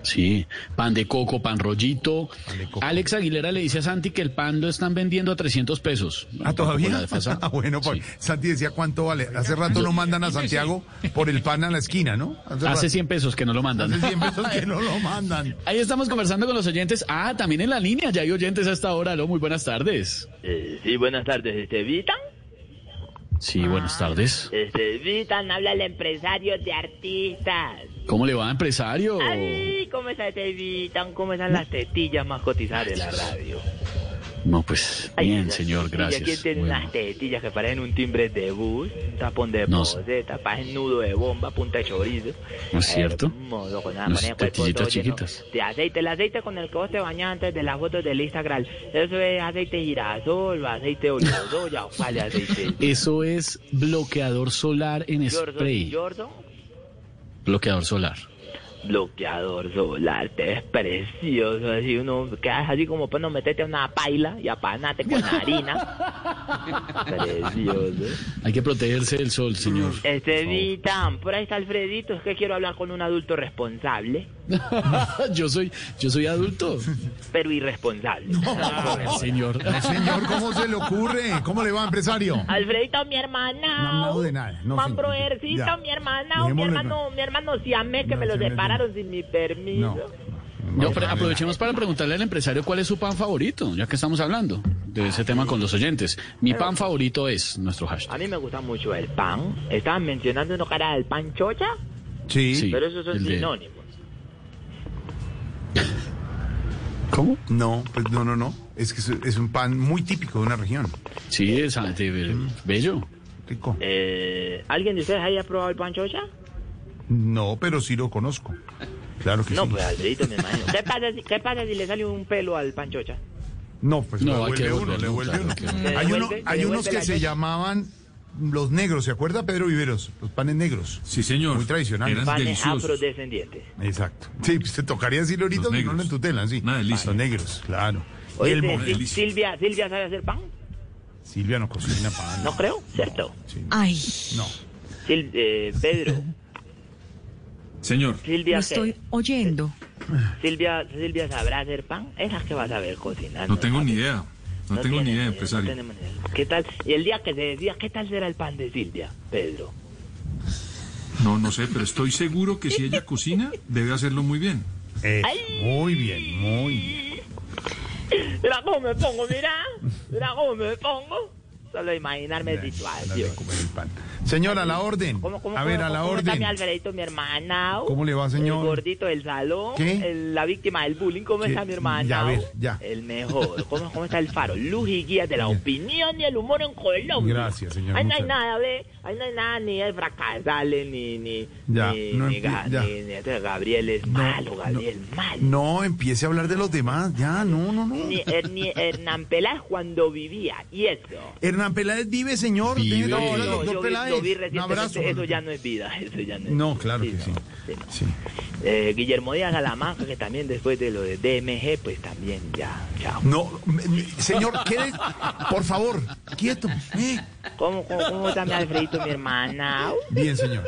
Sí, pan de coco, pan rollito. Alex Aguilera le dice a Santi que el pan lo están vendiendo a 300 pesos. Ah, todavía. Ah, bueno, pues, Santi decía cuánto vale. Hace rato no mandan a Santiago por el pan a la esquina, ¿no? Hace rato. 100 pesos que no lo mandan. Hace 100 pesos que no lo mandan. Ahí estamos conversando con los oyentes. Ah, también en la línea, ya hay oyentes a esta hora. ¿no? Muy buenas tardes. Eh, sí, buenas tardes, este Vitan. Sí, buenas tardes. Este Vitan habla el empresario de artistas. ¿Cómo le va, empresario? Ay, ¿cómo está este Vitan? ¿Cómo están las tetillas más cotizadas de la radio? No, pues Ay, bien, señor, tetillas, ¿Quién gracias. tiene Bueno. unas tetillas que parecen un timbre de bus, un tapón de No poseta, parecen nudo de bomba, punta de chorizo? ¿No es cierto? Hermoso, con nada, cuerpo tetillitas chiquitas. De aceite, el aceite con el que vos te bañas antes de las fotos del Instagram. Eso es aceite girasol, aceite de oliva soya, o cuál es aceite. Eso es bloqueador solar en Jordan spray. Jordan. Bloqueador solar. Bloqueador solar, te es precioso, así uno quedas así como para no meterte a una paila y apanate con harina. precioso. Hay que protegerse del sol, señor. Estevita, por ahí está Alfredito, es que quiero hablar con un adulto responsable, yo soy yo soy adulto. pero irresponsable. Señor. No, señor, ¿cómo se le ocurre? ¿Cómo le va, empresario? Alfredito, mi hermana. No, no de nada. No, Juan. Broercito, mi hermana, mi hermano, mi hermano Siamé, que me lo Siamés, sin mi permiso. No, pero aprovechemos para preguntarle al empresario cuál es su pan favorito, ya que estamos hablando de ese tema con los oyentes. Mi pan favorito es nuestro hashtag. A mí me gusta mucho el pan. Estaban mencionando uno cara del pan chocha, Sí. pero esos son el de- sinónimos. ¿Cómo? No, pues no, no, no. Es que es, es un pan muy típico de una región. Sí, es ah, de- bello. Rico. Eh, ¿Alguien de ustedes haya probado el pan chocha? No, pero sí lo conozco. Claro que No, sí. pues Alfredito me imagino. ¿Qué pasa, si, ¿Qué pasa si le sale un pelo al pan chocha? No, pues No, le devuelve uno, le claro uno. Hay, uno- unos que se llamaban los negros, ¿se acuerda Pedro Viveros? Los panes negros. Sí, señor. Muy tradicionales. Eran Panes deliciosos. afrodescendientes. Exacto. Sí, pues te tocaría decirlo ahorita Los porque no negros. lo entutelan, sí. Una delicia. Los negros, claro. Oye, el. Silvia, Silvia sabe hacer pan? Silvia no cocina pan. No creo, ¿cierto? Ay, No. Sil- eh, Pedro, Señor. Silvia, lo estoy oyendo. Silvia, Silvia sabrá hacer pan. Esas que vas a ver cocinando. No tengo ni idea. No, tengo tiene ni idea, no empresario. tenemos ni idea. ¿Qué tal? Y el día que se decía, ¿qué tal será el pan de Silvia, Pedro? No, no sé, pero estoy seguro que si ella cocina, debe hacerlo muy bien. Eh, muy bien, muy bien. Mira cómo me pongo, mira. Mira cómo me pongo. Solo imaginarme el pan. Señor, a la orden. ¿Cómo, cómo, A ver, cómo- a la cómo está mi orden. Alfredito, mi hermana? ¿Cómo le va, señor? El gordito del salón. ¿Qué? el- la víctima del bullying. ¿Cómo ¿Qué? está mi hermana? Ya, a ver, ya. El mejor. ¿Cómo, cómo está el faro? Luz y guía de la opinión y el humor en Colombia. Gracias, señor, Ahí no hay nada, ¿ve? Ahí no hay nada ni de fracasales, ni... ni Ya, ni, no ni, ya. ni- ni- este Gabriel es malo, Gabriel malo. No empiece a hablar de los demás. Ya, no, no, no. Ni, ni Hernán Peláez cuando vivía. Y eso. Hernán Peláez vive, señor. Vive. No, No, doctor yo vi, Peláez. lo vi Un recientemente, abrazo. eso ya no es vida, eso ya no es No, claro que sí. no, sí, no. Sí. Eh, Guillermo Díaz Salamanca, que también después de lo de DMG, pues también ya, chao. No, me- me- señor, quede, por favor, quieto. Eh, ¿Cómo, cómo, cómo está mi Alfredito, mi hermana? Bien, señor.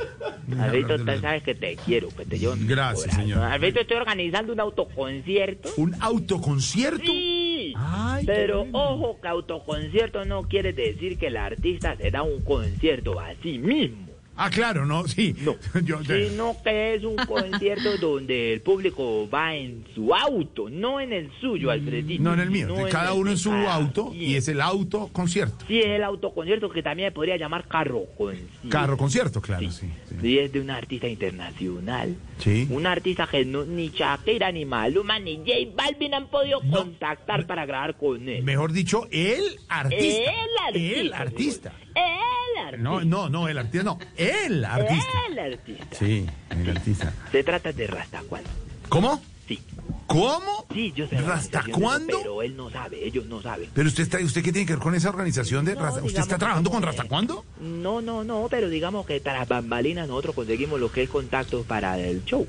Alfredito, tú sabes que te quiero, que te llevo Gracias, señor. Alfredito, estoy organizando un autoconcierto. ¿Un autoconcierto? Sí, Ay, pero ojo que autoconcierto no quiere decir que el artista se da un concierto a sí mismo. Ah, claro, no, sí. No, Yo- sino que es un concierto donde el público va en su auto, no en el suyo, Alfredito. no en el mío. de cada uno en su auto y es el autoconcierto. Sí, es el autoconcierto que también podría llamar carro concierto. Carro concierto, claro, sí. sí. Sí, es de un artista internacional. Sí. Un artista que no- ni Shakira, ni Maluma, ni J Balvin han podido contactar para grabar con él. Mejor dicho, el artista. El artista. El artista. El artista. No, no, no, el artista, no. El artista. El artista. Sí, el artista. Se trata de Rastacuán. ¿Cómo? Sí. ¿Cómo? Sí, yo sé. ¿Hasta cuándo? Pero él no sabe, ellos no saben. Pero usted está, ¿usted qué tiene que ver con esa organización de No, Rasta? ¿Usted está trabajando con Rasta cuándo? No, no, no, pero digamos que tras bambalinas nosotros conseguimos lo que es contacto para el show.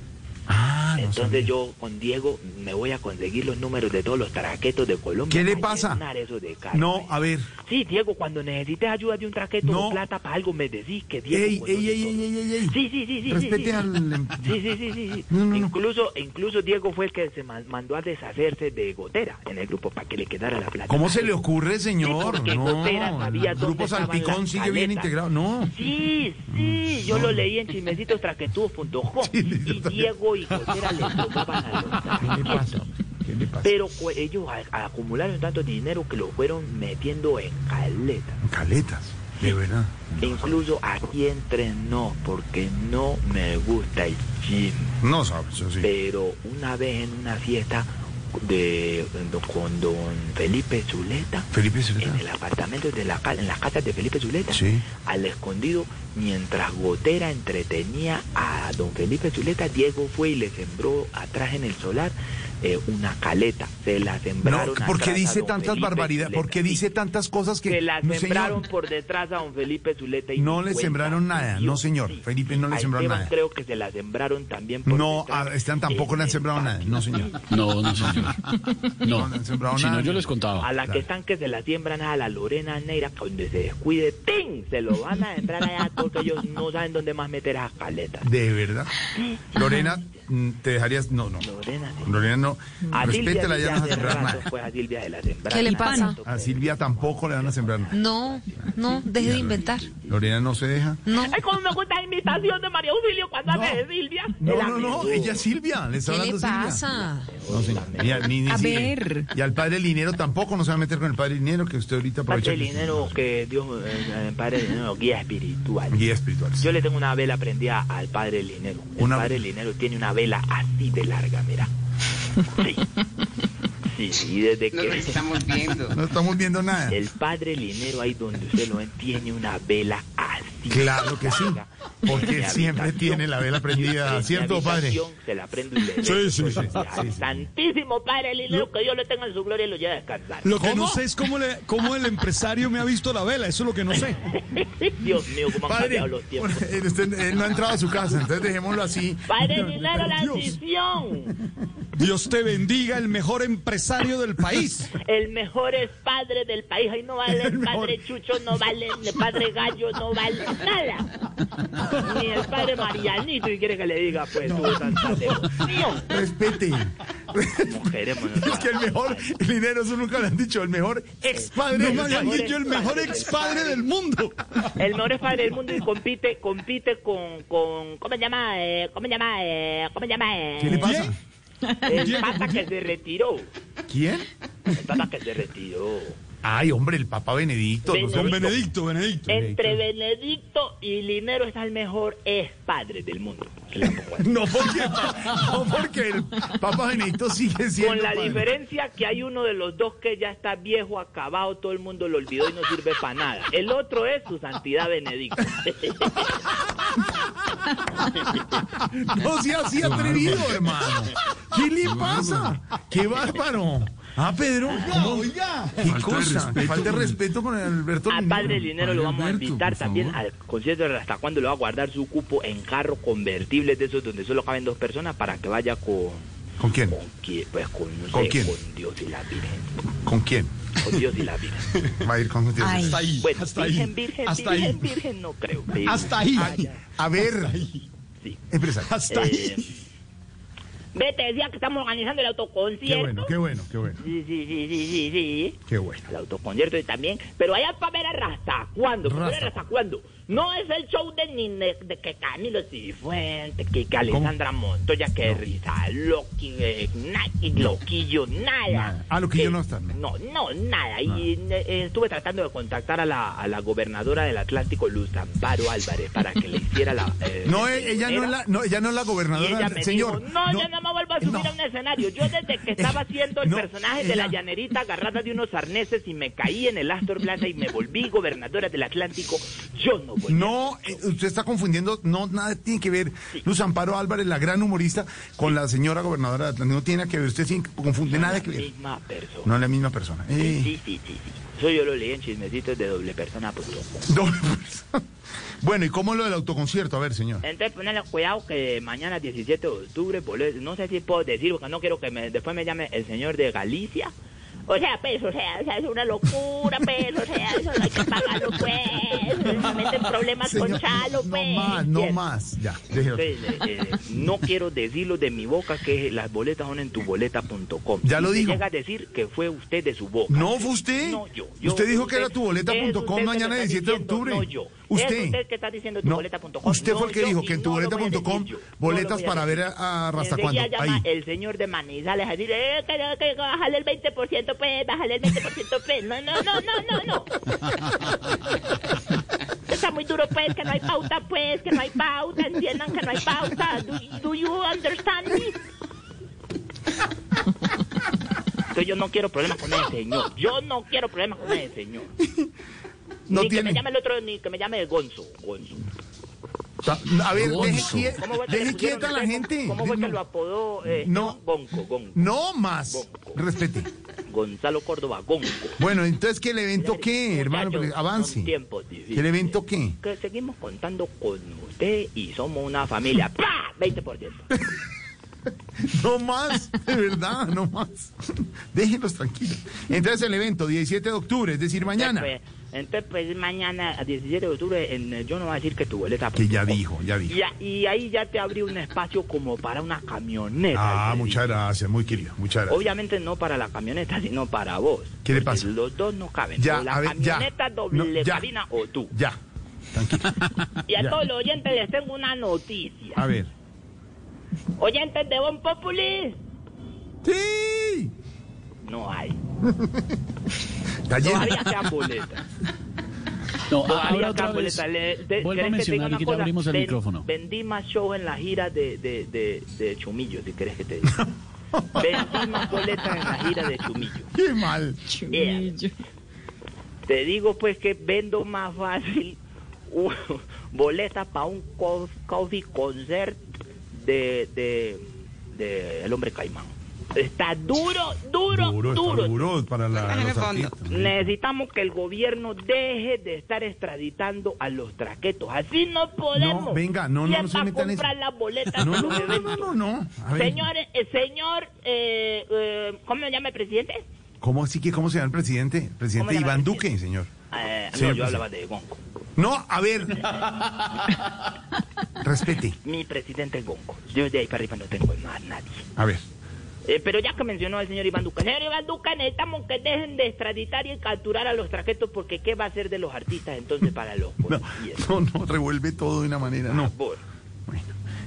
Ah, no Entonces sabía. yo con Diego me voy a conseguir los números de todos los traquetos de Colombia. ¿Qué le pasa? de. No, a ver. Sí, Diego, cuando necesites ayuda de un traqueto No. o plata para algo, me decís que Diego... Ey, ey, ey, ey, ey. Sí, sí, sí, sí. Respete sí, al... em- Sí, sí, sí, sí. No. Incluso, incluso Diego fue el que se ma- mandó a deshacerse de Gotera en el grupo para que le quedara la plata. ¿Cómo se le ocurre, señor? No, sabía el grupo Salpicón sigue bien integrado. No. Sí, sí, yo lo leí en chismecitos.com y Diego y Gotera le tomaban a los ¿Qué le pasa? ¿Qué le pasa? Pero cu- ellos acumularon tanto dinero que lo fueron metiendo en caleta. Caletas, de verdad. Incluso aquí entrenó porque no me gusta el gym. No sabes, eso sí. Pero una vez en una fiesta de con don Felipe Zuleta, Felipe Zuleta. en el apartamento de la en las casas de Felipe Zuleta, Sí. al escondido mientras Gotera entretenía a don Felipe Zuleta, Diego fue y le sembró atrás en el solar eh, una caleta. Se la No, sembraron ¿por qué a dice tantas Felipe barbaridades? ¿Por qué dice tantas cosas que Se la no, señor, sembraron por detrás a don Felipe Zuleta. Y no le cuenta sembraron nada? No, señor. Felipe no le A sembraron nada. creo que se la sembraron también por No, detrás. a Esteban tampoco le han sembrado nada. No, señor. No, no, señor. No, le han sembrado si no nada. yo les contaba. A la que están que se la siembran a la Lorena Neira, donde se descuide, ¡ting! Se lo van a sembrar allá porque ellos no saben dónde más meter esas caletas. ¿De verdad? Lorena, ¿te dejarías? No, no. Lorena. Lorena no. A Respétela, ya no vas a hace sembrar nada. Pues a Silvia se la sembraron. ¿Qué le pasa? A Silvia tampoco le van a sembrar nada. No, no, deje de inventar. Lorena no se deja. No. Ay, cómo me gusta la imitación de María Auxilio cuando hace de Silvia. No, no, no, ella es Silvia, le está ¿Qué le hablando Silvia. pasa? No, señor. Y, a- ni- ni A ver. Y al padre Linero tampoco no se va a meter con el padre Linero, que usted ahorita aprovecha. Padre Linero, que Dios, eh, eh, Padre Linero, guía espiritual. Guía espiritual. Yo le tengo una vela prendida al Padre Linero. El Una- Padre Linero tiene una vela así de larga, mira. Sí, sí, desde que... estamos viendo. No estamos viendo nada. El Padre Linero, ahí donde usted lo ve, tiene una vela así. Claro que sí, porque siempre tiene la vela prendida, ¿cierto, padre? Se la prendo y le Sí, sí, sí, al sí, sí. Santísimo Padre Linero, que Dios lo tenga en su gloria y lo lleve a descansar. Lo que no sé es cómo, le, cómo el empresario me ha visto la vela, eso es lo que no sé. Dios mío, cómo han Padre, cambiado los tiempos. él, usted- él no ha entrado a su casa, entonces dejémoslo así. Padre Linero, la decisión. Dios te bendiga, el mejor empresario del país. El mejor es padre del país. Ahí no vale el padre Chucho, no vale el padre Gallo, no vale nada. Ni el padre Marianito, y quiere que le diga, pues, tuvo tanta devoción. Respete. Mujeres, Es que el mejor Linero, eso nunca lo han dicho, el mejor ex padre No me dicho el mejor ex padre del mundo. El mejor es padre del mundo y compite, compite con, con, ¿cómo se llama? Eh, ¿Cómo se llama? Eh, ¿Cómo se llama? Eh, ¿Qué le pasa? El papa que se retiró. ¿Quién? El papa que se retiró. Ay, hombre, el Papa Benedicto. no sé. Don Benedicto, Benedicto. Entre Benedicto y Linero está el mejor es padre del mundo. No porque, no porque el Papa Benedicto sigue siendo. Con la padre. diferencia que hay uno de los dos que ya está viejo, acabado, todo el mundo lo olvidó y no sirve para nada. El otro es su santidad Benedicto. No sea así atrevido, hermano. ¿Qué le pasa? ¡Qué bárbaro! Ah, Pedro, ¿cómo? Oiga. ¿Qué Falta de cosa? respeto Falta de respeto con Alberto Al Linero. padre Linero lo vamos a invitar también favor. al concierto de hasta cuando le va a guardar su cupo en carro convertibles de esos donde solo caben dos personas para que vaya con, ¿Con quién? con pues con, no ¿Con sé, quién? con Dios y la Virgen. ¿Con quién? Con Dios y la Virgen. Va a ir con Dios. Ay. Hasta ahí, Bueno, hasta virgen, ahí. virgen, hasta virgen, ahí. virgen, no creo. Hasta ahí. Ay, a ver, Sí. empresario. Hasta ahí. Eh, te decía que estamos organizando el Qué autoconcierto. bueno, qué bueno, qué bueno. Sí, sí, sí, sí, sí, sí. Qué bueno. El autoconcierto y también. Pero allá para ver a Rasta, ¿cuándo? ¿Para ver a Rasta. Rasta cuándo? No es el show de, ni de, de que Camilo Cifuentes, que, que Alessandra Montoya, que Risa Loki, Naki, Loquillo, nada. Nada. Ah, Loquillo Que- no está, ¿no? No, no, nada. Y eh, estuve tratando de contactar a la, a la gobernadora del Atlántico, Luz Amparo Álvarez, para que le hiciera la... eh, No, eh, ella no es la, no, ella no es la y gobernadora. ella del- me Señor. dijo, no, yo no me vuelvo a subir a un escenario. Yo desde que estaba haciendo el personaje de la llanerita agarrada de unos arneses y me caí en el Astor Plaza y me volví gobernadora del Atlántico, yo no volví. No, eh, usted está confundiendo, no, nada tiene que ver. Luz Amparo Álvarez, la gran humorista, con la señora gobernadora de Atlántico. No tiene que ver, usted sí confunde nada que la ver. misma persona. No es la misma persona. Sí, Eh, sí, sí, sí, sí. Eso yo lo leí en chismecitos de doble persona. com. doble persona. Bueno, ¿y cómo es lo del autoconcierto? A ver, señor. Entonces, ponele cuidado que mañana 17 de octubre, no sé si puedo decir, porque no quiero que me, después me llame el señor de Galicia. O sea, pues, o sea, o sea, es una locura, pues, o sea, eso no hay que pagarlo, pues. Se meten problemas con Chalo, no pues. más, no más. Ya, déjelo. Entonces, eh, eh, no quiero decirlo de mi boca que las boletas son en tuboleta.com. Ya lo dijo. llega a decir que fue usted de su boca. No fue usted. No, yo. yo- usted dijo que era tuboleta.com mañana lo está 17 de octubre. No, yo. Usted. Es usted que está diciendo No, tuboleta.com. usted fue el que dijo que en. No lo boletas para ver a, a Rasta Enseguida cuando. llama Ahí. el señor de Manizales a decir, eh, que bájale el 20%, pues, bájale el 20%, pues. No, no, no, no, no, no. Está muy duro, pues, que no hay pauta, pues, que no hay pauta, entiendan que no hay pauta. Do, do you understand me? Entonces yo no quiero problemas con ese señor. Yo no quiero problemas con ese señor. No ni que tiene. me llame el otro, ni que me llame Gonzo. Gonzo. Ta- A ver, deje, Gonzo. quie- ¿Cómo fue que deje quieta a la gente. ¿Cómo fue que lo apodó? Eh, No. Gonco, Gonco. No más. Respete. Gonzalo Córdoba, Gonco. Bueno, entonces, ¿qué el evento qué, hermano? Avance. tiempos difíciles. ¿El evento qué? Que seguimos contando con usted y somos una familia. ¡Pah! 20%. No más, de verdad, no más. Déjenlos tranquilos. Entonces, el evento, 17 de octubre, es decir, mañana. Entonces, pues mañana, a 17 de octubre, en, eh, yo no voy a decir que tu boleta. Que ya dijo, ya dijo. Y, a- y ahí ya te abrí un espacio como para una camioneta. Ah, muchas gracias, muy querido, muchas gracias. Obviamente no para la camioneta, sino para vos. ¿Qué le pasa? Los dos no caben. Ya, o la a ver, ya. camioneta doble No, cabina o tú. Ya, Y a ya. todos los oyentes les tengo una noticia. a ver. Oyentes de Bon Populi, ¡Sí! No hay. Todavía quedan boletas. No, ahora otra vez. boletas. Le- de- Vuelvo a ¿querés te diga mencionar y una que ya abrimos el Ven- micrófono. Vendí más show en la gira de, de, de, de Chumillo, si querés que te diga. Vendí más boletas en la gira de Chumillo. ¡Qué mal! Yeah. Te digo pues que vendo más fácil u- boletas para un co- coffee concert de, de, de El Hombre Caimán. Está duro, duro, Duro, duro. está duro para la, los artistas. Necesitamos que el gobierno deje de estar extraditando a los traquetos. Así no podemos. No, venga, no, no, ¿Quién no se va a meta en eso. comprar las boletas No, no, no, no, no, no. A ver, Señor, eh, señor, eh, eh, ¿cómo se llama el presidente? ¿cómo así que cómo se llama el presidente? ¿Cómo Presidente Iván Duque, señor. Eh, no, yo presidente. hablaba de Gonco. No, a ver. Respete. Mi presidente es Gonco. Yo de ahí para arriba no tengo más nadie. A ver. Eh, pero ya que mencionó al señor Iván Duque. Señor Iván Duque, necesitamos que dejen de extraditar y capturar a los traquetos porque ¿qué va a hacer de los artistas entonces para los policías? no, no, revuelve todo de una manera. No. Por favor.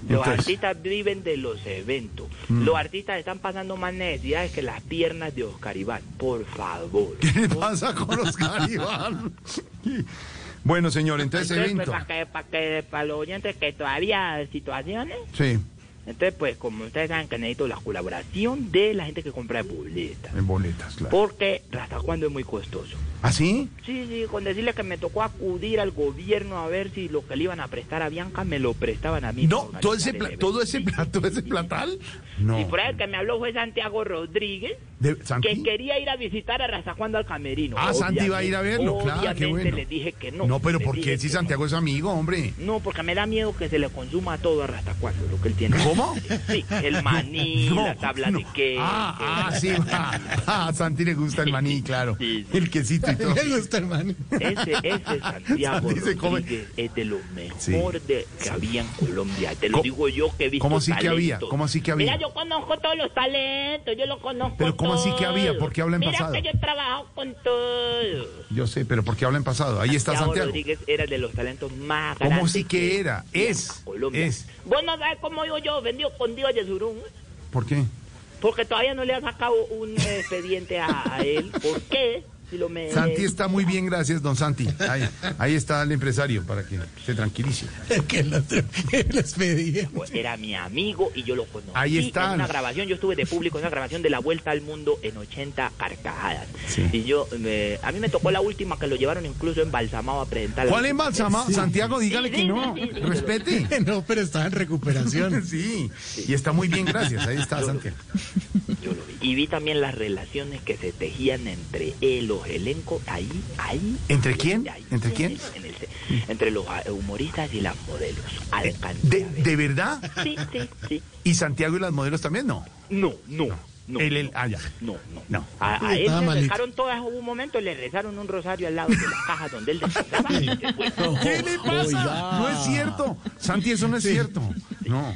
Los Entonces, artistas viven de los eventos. Mm. Los artistas están pasando más necesidades que las piernas de Oscar Iván. Por favor. ¿qué le pasa con los Iván? Bueno, señor, entonces, Entonces, pues, evento. para, que, para, que, para los oyentes que todavía hay situaciones, Sí, entonces pues como ustedes saben que necesito la colaboración de la gente que compra boletas. en boletas, claro. Porque hasta cuándo es muy costoso. ¿Ah, sí? Sí, sí, con decirle que me tocó acudir al gobierno a ver si lo que le iban a prestar a Bianca me lo prestaban a mí. No, todo ese, pla- todo ese plato, ese platal. No. Y por ahí el que me habló fue Santiago Rodríguez, que quería ir a visitar a Hasta cuándo al camerino. Ah, Santi va a ir a verlo, claro, qué Obviamente bueno. le dije que no. No, pero ¿por qué si que Santiago es amigo, hombre? No, porque me da miedo que se le consuma todo a Hasta cuándo, lo que él tiene. ¿Cómo? Sí, el maní, No, la tabla de queso. Ah, ah, sí. Ah, a Santi le gusta el maní, claro. El quesito gusta. Ese, ese Santiago come- Rodríguez es de lo Sí. mejor de, que había en Colombia. Te lo ¿Cómo- digo yo que he visto cómo así que había? talentos. ¿Cómo así que había? Mira, yo conozco todos los talentos, yo lo conozco Pero ¿cómo así que había? todos. ¿Por qué habla en Mira pasado? que yo he trabajado con todos. Yo sé, pero ¿por qué habla en pasado? Ahí está Santiago. Rodríguez era de los talentos más ¿Cómo grandes. sí que era? Es. Colombia. Es. Vos no sabes cómo digo yo, vendido con Dios Yesurún. ¿Por qué? Porque todavía no le ha sacado un expediente a, a él. ¿Por qué? Santi está muy bien, gracias, don Santi. Ahí, ahí está el empresario para que se tranquilice. que expediente. Pues era mi amigo y yo lo conocí. Ahí está. En una grabación, yo estuve de público en una grabación de La Vuelta al Mundo en 80 carcajadas. Sí. Y yo, me- a mí me tocó la última que lo llevaron incluso embalsamado a presentar. ¿Cuál embalsamado? Santiago, dígale que no. Respete. No, pero estaba en recuperación. Sí, y está muy bien, gracias. Ahí está Santiago. Yo lo. Y vi también las relaciones que se tejían entre él, los elencos, ahí, ahí. ¿Entre quién? ahí, ¿Entre quién? en el- entre los ah, humoristas y las modelos. Alcancé ¿De. ¿De verdad? Sí, sí, sí. ¿Y Santiago y las modelos también? No. No, no, no. El, el, ah, ya. No, no. No. A, a él le malito. rezaron todas, hubo un momento, le rezaron un rosario al lado de la caja donde él descansaba. ¿Qué le pasa? Oiga. No es cierto. Santi, eso no es cierto. No.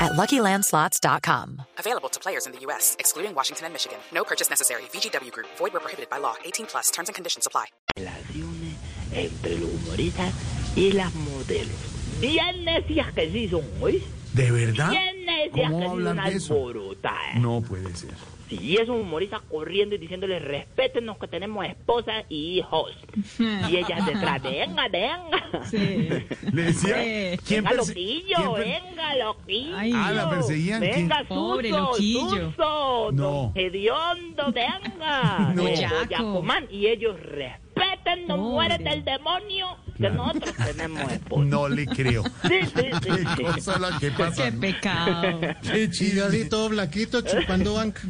at LuckyLandSlots.com. Available to players in the U.S., excluding Washington and Michigan. No purchase necessary. VGW Group, void where prohibited by law. 18 plus terms and conditions apply. relaciones entre los humoristas y las modelos. Bien necias que sí son, ¿oís? ¿De verdad? Bien necia, ¿Cómo que va a es hablar de eso? alborotada. No puede ser. Sí, y es un humorista corriendo y diciéndole, respétenos que tenemos esposa y hijos. Y ella detrás, venga, venga. Le decía, ¿quién venga, loquillo, quién venga, loquillo. Ah, la perseguían, ¿quién? Venga, Pobre Suso, loquillo. Suso, No. Hediondo, venga. No. Eh, Yaco. Yacomán. Y ellos respeten, no muérete el demonio, que nosotros tenemos esposa. No le creo. Sí, sí, sí. Qué cosa la que pasa. Qué pecado. Qué yo así todo blaquito chupando banca.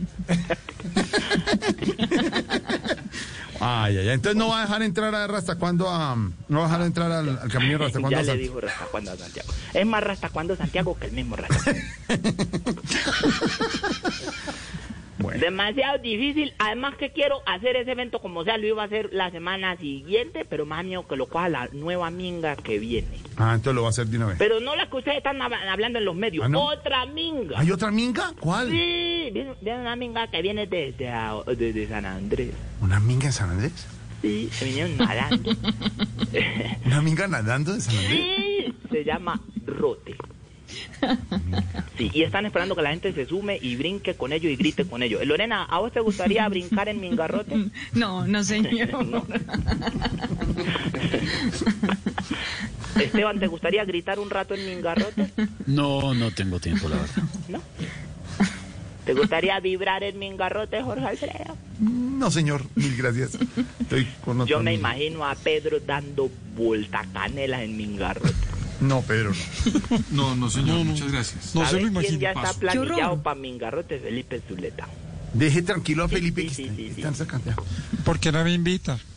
Ay, ay, ay. Entonces no va a dejar entrar a Rasta cuando a. No va a dejar entrar al, al camino Rasta cuando Ya le dijo Rasta cuando a Santiago. Es más Rasta cuando Santiago que el mismo Rasta. Demasiado difícil. Además que quiero hacer ese evento como sea, lo iba a hacer la semana siguiente, pero más mío que lo coja la nueva minga que viene. Ah, entonces lo va a hacer de una vez. Pero no la que ustedes están hab- hablando en los medios, ¿Ah, no? otra minga. ¿Hay otra minga? ¿Cuál? Sí, viene, viene una minga que viene desde, desde San Andrés. ¿Una minga en San Andrés? Sí, se vinieron nadando. ¿Una minga nadando de San Andrés? Sí, se llama Rote. Sí, y están esperando que la gente se sume y brinque con ellos y grite con ellos. Lorena, ¿a vos te gustaría brincar en Mingarrote? No, no señor. Esteban, ¿te gustaría gritar un rato en Mingarrote? No, no tengo tiempo, la verdad. ¿Te gustaría vibrar en Mingarrote, Jorge Alfredo? No, señor. Mil gracias. Estoy con Yo me amigo. imagino a Pedro dando vuelta canela en Mingarrote. No, Pedro, no. No, no, señor, muchas gracias. ¿Sabes quién ya está planillado para Mingarrote? Felipe Zuleta. Deje tranquilo a Felipe sí, que sí, está, sí, está Santiago. ¿Por qué no me invita?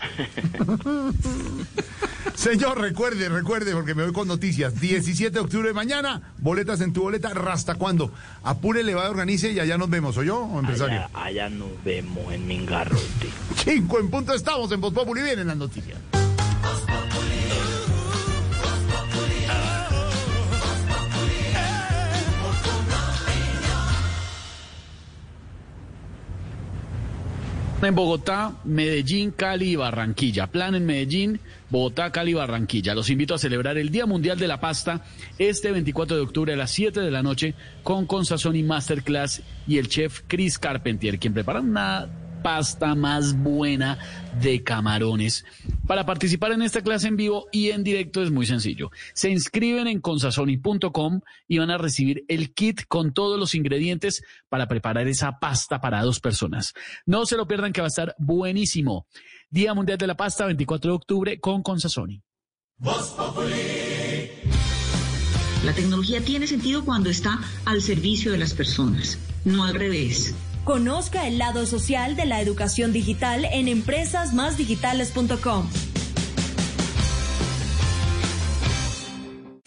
Señor, recuerde, recuerde, porque me voy con noticias. 17 de octubre de mañana, boletas en tu boleta, ¿hasta cuándo? Apúrele, va, organice y allá nos vemos, ¿o yo, o empresario? Allá, allá nos vemos en Mingarrote. Cinco en punto estamos en Voz Populi, vienen las noticias. En Bogotá, Medellín, Cali y Barranquilla. Plan en Medellín, Bogotá, Cali y Barranquilla. Los invito a celebrar el Día Mundial de la Pasta este 24 de octubre a las 7 de la noche con Consazón Masterclass y el chef Chris Carpentier, quien prepara una pasta más buena de camarones. Para participar en esta clase en vivo y en directo es muy sencillo. Se inscriben en consazoni.com y van a recibir el kit con todos los ingredientes para preparar esa pasta para dos personas. No se lo pierdan que va a estar buenísimo. Día Mundial de la Pasta, 24 de octubre con Consazoni. La tecnología tiene sentido cuando está al servicio de las personas, no al revés. Conozca el lado social de la educación digital en empresasmásdigitales.com.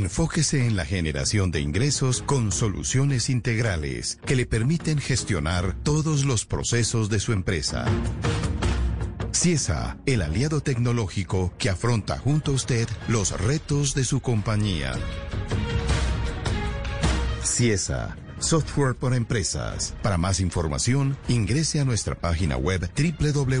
Enfóquese en la generación de ingresos con soluciones integrales que le permiten gestionar todos los procesos de su empresa. CIESA, el aliado tecnológico que afronta junto a usted los retos de su compañía. CIESA, software para empresas. Para más información, ingrese a nuestra página web www.ciesa.com.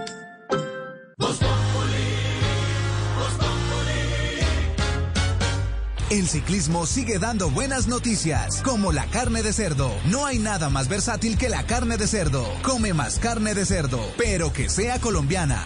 El ciclismo sigue dando buenas noticias, como la carne de cerdo. No hay nada más versátil que la carne de cerdo. Come más carne de cerdo, pero que sea colombiana.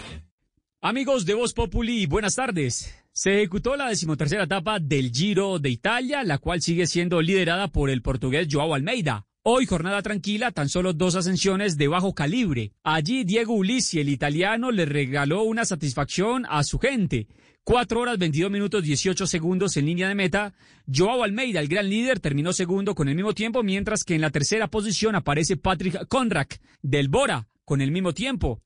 Amigos de Voz Populi, buenas tardes. Se ejecutó la decimotercera etapa del Giro de Italia, la cual sigue siendo liderada por el portugués Joao Almeida. Hoy jornada tranquila, tan solo dos ascensiones de bajo calibre. Allí Diego Ulisi, el italiano, le regaló una satisfacción a su gente. Cuatro horas 22 minutos 18 segundos en línea de meta. Joao Almeida, el gran líder, terminó segundo con el mismo tiempo, mientras que en la tercera posición aparece Patrick Conrack del Bora con el mismo tiempo.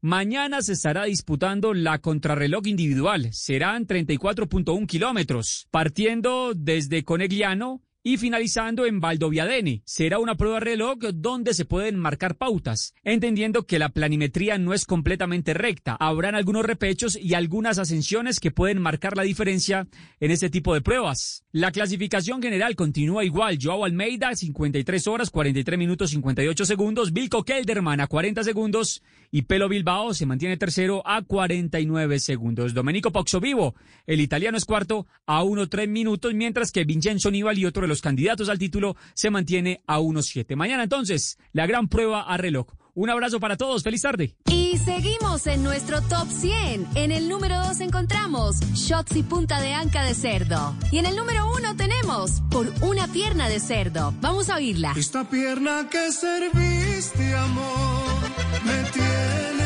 Mañana se estará disputando la contrarreloj individual. Serán 34.1 kilómetros, partiendo desde Conegliano y finalizando en Valdoviadene. Será una prueba reloj donde se pueden marcar pautas, entendiendo que la planimetría no es completamente recta. Habrán algunos repechos y algunas ascensiones que pueden marcar la diferencia en este tipo de pruebas. La clasificación general continúa igual. Joao Almeida, 53 horas, 43 minutos, 58 segundos. Vilco Kelderman a 40 segundos. Y Pelo Bilbao se mantiene tercero a 49 segundos. Domenico Vivo, el italiano es cuarto a 1-3 minutos, mientras que Vincenzo Nibali y otro de los candidatos al título se mantiene a 1-7. Mañana entonces, la gran prueba a reloj. Un abrazo para todos, feliz tarde. Y seguimos en nuestro top 100. En el número 2 encontramos shots y punta de anca de cerdo. Y en el número 1 tenemos por una pierna de cerdo. Vamos a oírla. Esta pierna que serviste, amor, me tiene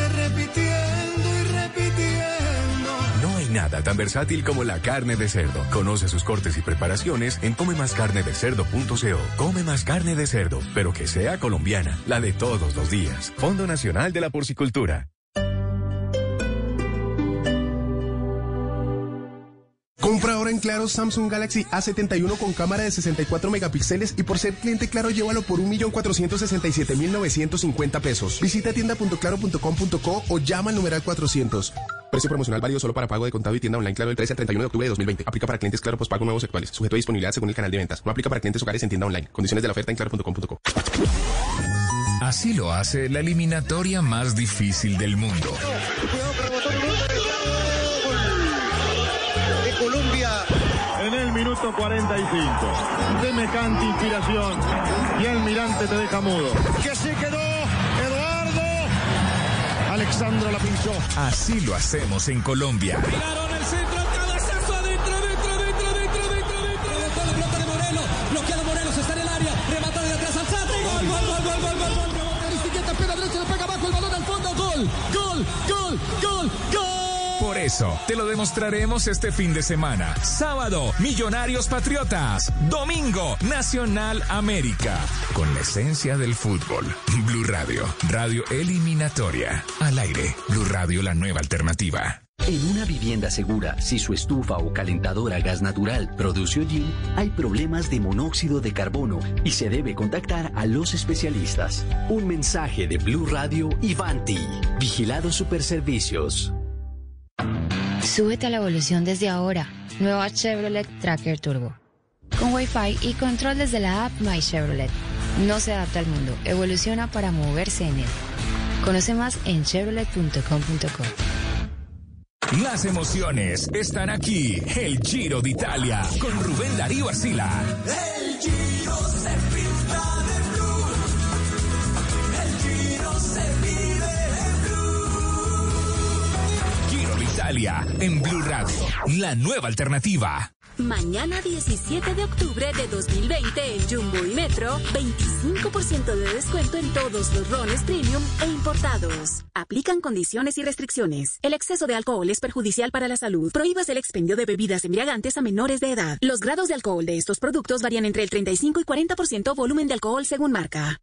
nada tan versátil como la carne de cerdo. Conoce sus cortes y preparaciones en comemascarnedecerdo.co. Come más carne de cerdo, pero que sea colombiana, la de todos los días. Fondo Nacional de la Porcicultura. Compra ahora en Claro Samsung Galaxy A71 con cámara de 64 megapíxeles y por ser cliente Claro llévalo por 1.467.950 pesos. Visita tienda.claro.com.co o llama al numeral 400. Precio promocional válido solo para pago de contado y tienda online Claro del 13 al 31 de octubre de 2020. Aplica para clientes Claro postpago nuevos actuales. Sujeto a disponibilidad según el canal de ventas. No aplica para clientes hogares en tienda online. Condiciones de la oferta en claro.com.co. Así lo hace la eliminatoria más difícil del mundo. de Colombia en el minuto 45. Semejante inspiración y el mirante te deja mudo. Que se quedó. Alexandro la pinchó. Así lo hacemos en Colombia. Tiraron el centro, cabezazo adentro, dentro, dentro, dentro, dentro, dentro. Dejó la pelota de Moreno. Bloqueado Morelos, está en el área. Remata de atrás al Satre. Gol, gol, gol, gol, gol, gol, gol. Aristiqueta, pega derecha, le pega abajo el balón al fondo. Gol, gol, gol, gol, gol. Por eso, te lo demostraremos este fin de semana. Sábado, Millonarios Patriotas. Domingo, Nacional América. Con la esencia del fútbol. Blue Radio, radio eliminatoria. Al aire, Blue Radio, la nueva alternativa. En una vivienda segura, si su estufa o calentadora a gas natural produce hollín, hay problemas de monóxido de carbono y se debe contactar a los especialistas. Un mensaje de Blue Radio y Vanti. Vigilados Superservicios. Súbete a la evolución desde ahora. Nueva Chevrolet Tracker Turbo. Con Wi-Fi y control desde la app My Chevrolet. No se adapta al mundo, evoluciona para moverse en él. Conoce más en chevrolet.com.co. Las emociones están aquí. El Giro de Italia con Rubén Darío Arcila. El Giro Italia en Blue Radio, la nueva alternativa. Mañana 17 de octubre de 2020 en Jumbo y Metro, 25% de descuento en todos los rones premium e importados. Aplican condiciones y restricciones. El exceso de alcohol es perjudicial para la salud. Prohíbas el expendio de bebidas embriagantes a menores de edad. Los grados de alcohol de estos productos varían entre el 35 y 40% volumen de alcohol según marca.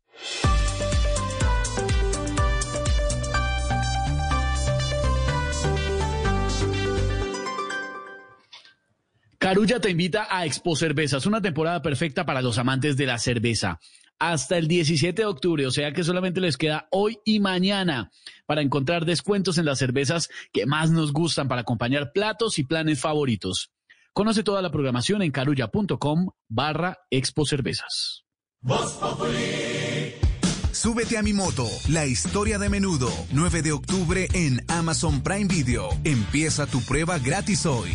Carulla te invita a Expo Cervezas, una temporada perfecta para los amantes de la cerveza. Hasta el 17 de octubre, o sea que solamente les queda hoy y mañana para encontrar descuentos en las cervezas que más nos gustan para acompañar platos y planes favoritos. Conoce toda la programación en carulla.com barra Expo Cervezas. Súbete a mi moto, la historia de menudo, 9 de octubre en Amazon Prime Video. Empieza tu prueba gratis hoy.